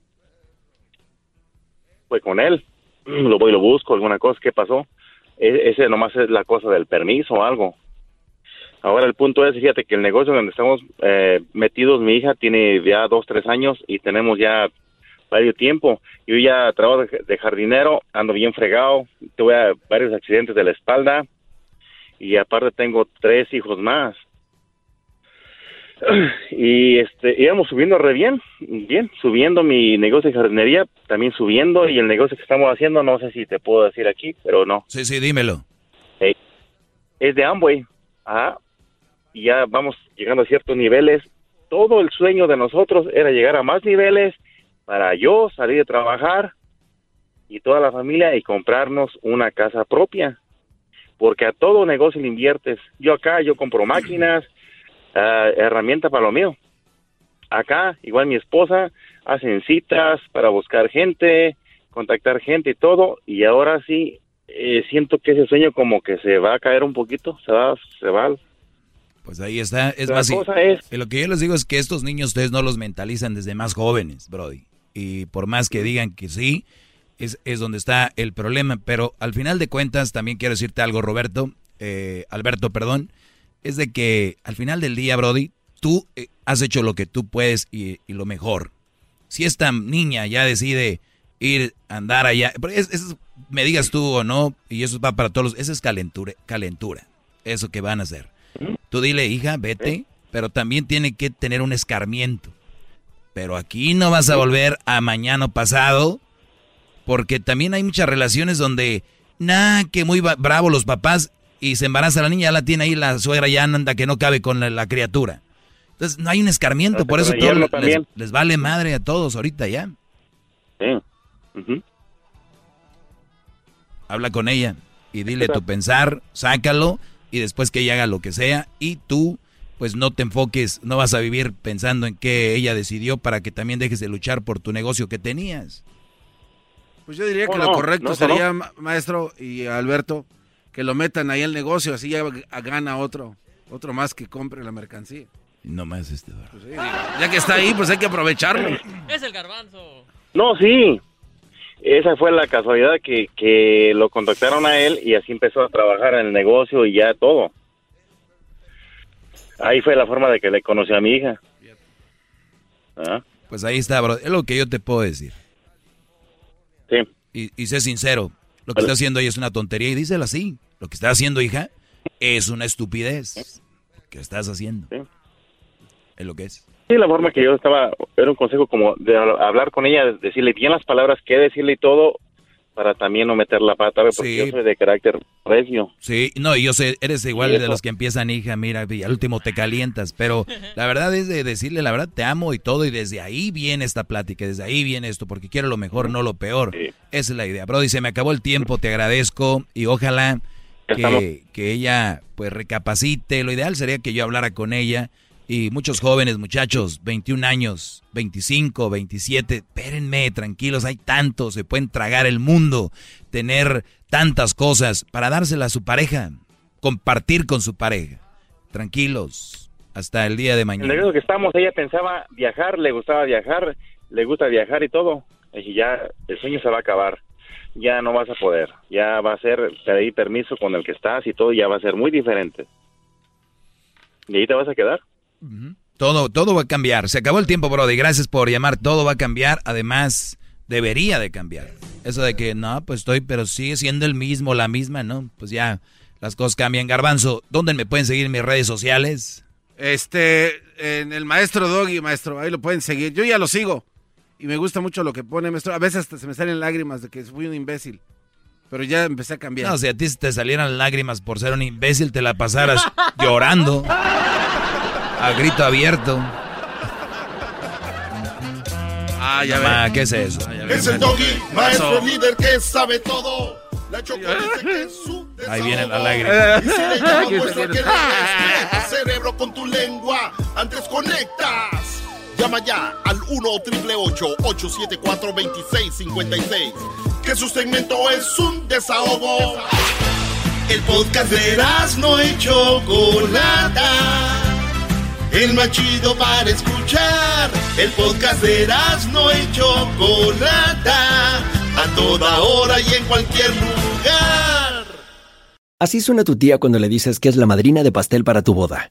Fue con él, lo voy y lo busco, alguna cosa, qué pasó. E ese nomás es la cosa del permiso o algo. Ahora el punto es, fíjate que el negocio donde estamos eh, metidos, mi hija tiene ya dos, tres años y tenemos ya varios tiempo. Yo ya trabajo de, jardinero, ando bien fregado, tuve varios accidentes de la espalda y aparte tengo tres hijos más. Y este, íbamos subiendo re bien, bien, subiendo mi negocio de jardinería, también subiendo y el negocio que estamos haciendo, no sé si te puedo decir aquí, pero no. Sí, sí, dímelo. es de Amway. Ajá, y ya vamos llegando a ciertos niveles. Todo el sueño de nosotros era llegar a más niveles para yo salir de trabajar y toda la familia y comprarnos una casa propia. Porque a todo negocio le inviertes. Yo acá, yo compro máquinas, uh, herramientas para lo mío. Acá, igual mi esposa, hacen citas para buscar gente, contactar gente y todo. Y ahora sí, eh, siento que ese sueño como que se va a caer un poquito, se va, se va pues ahí está. Es más, es... lo que yo les digo es que estos niños ustedes no los mentalizan desde más jóvenes, Brody. Y por más que digan que sí, es, es donde está el problema. Pero al final de cuentas, también quiero decirte algo, Roberto, eh, Alberto, perdón, es de que al final del día, Brody, tú eh, has hecho lo que tú puedes y, lo mejor. Si esta niña ya decide ir a andar allá, es, me digas tú o no, y eso va para todos, eso es calentura, calentura, eso que van a hacer. Tú dile, hija, vete, pero también tiene que tener un escarmiento. Pero aquí no vas a volver a mañana pasado, porque también hay muchas relaciones donde, nah, que muy bravo los papás y se embaraza la niña, ya la tiene ahí la suegra, ya anda que no cabe con la, criatura. Entonces no hay un escarmiento, por eso todo les, vale madre a todos ahorita ya. Sí. Habla con ella y dile tu pensar, sácalo y después que ella haga lo que sea y tú pues no te enfoques, no vas a vivir pensando en qué ella decidió para que también dejes de luchar por tu negocio que tenías. Pues yo diría que lo correcto sería, maestro y Alberto, que lo metan ahí el negocio, así ya gana otro, otro más que compre la mercancía. No más este. Pues ya que está ahí, pues hay que aprovecharlo. Es el garbanzo. No, sí, esa fue la casualidad que, que lo contactaron a él y así empezó a trabajar en el negocio y ya todo. Ahí fue la forma de que le conocí a mi hija. ¿Ah? Pues ahí está, bro. Es lo que yo te puedo decir. Sí. Y, y sé sincero, lo que está haciendo ella es una tontería y díselo así. Lo que está haciendo, hija, es una estupidez. ¿Qué estás haciendo? Sí. Es lo que es. Sí, la forma que yo estaba, era un consejo como de hablar con ella, decirle bien las palabras, qué decirle y todo, para también no meter la pata, porque yo soy de carácter regio. Sí, no, y yo sé, eres igual de los que empiezan, hija, mira, al último te calientas, pero la verdad es de decirle, la verdad, te amo y todo, y desde ahí viene esta plática, desde ahí viene esto, porque quiero lo mejor, no lo peor. Esa es la idea. Bro, dice, me acabó el tiempo, te agradezco, y ojalá que, que ella, pues, recapacite. Lo ideal sería que yo hablara con ella y muchos jóvenes, muchachos, 21 años, 25, 27, espérenme, tranquilos, hay tantos, se pueden tragar el mundo, tener tantas cosas para dársela a su pareja, compartir con su pareja. Tranquilos, hasta el día de mañana. En el que estamos, ella pensaba viajar, le gustaba viajar, le gusta viajar y todo, y ya el sueño se va a acabar. Ya no vas a poder, ya va a ser pedir permiso con el que estás y todo, ya va a ser muy diferente. ¿Y ahí te vas a quedar? Todo, todo va a cambiar. Se acabó el tiempo, Brody. Gracias por llamar. Todo va a cambiar. Además, debería de cambiar. Eso de que no, pues estoy, pero sigue siendo el mismo, la misma, ¿no? Pues ya las cosas cambian. Garbanzo, ¿dónde me pueden seguir en mis redes sociales? Este, en el maestro Doggy, maestro, ahí lo pueden seguir. Yo ya lo sigo. Y me gusta mucho lo que pone, maestro. A veces hasta se me salen lágrimas de que fui un imbécil. Pero ya empecé a cambiar. No, si a ti te salieran lágrimas por ser un imbécil, te la pasaras llorando. A grito abierto. Ah, ya ¿qué es eso? es el doggy, maestro líder que sabe todo. La choco dice que es su Ahí viene la lágrima. Y si le llamas muestra que le tu cerebro con tu lengua. Antes conectas. Llama ya al 1 874 2656 Que su segmento es un desahogo. El podcast de no y Chocolata. El más chido para escuchar. El podcast de no y Chocolata. A toda hora y en cualquier lugar. Así suena tu tía cuando le dices que es la madrina de pastel para tu boda.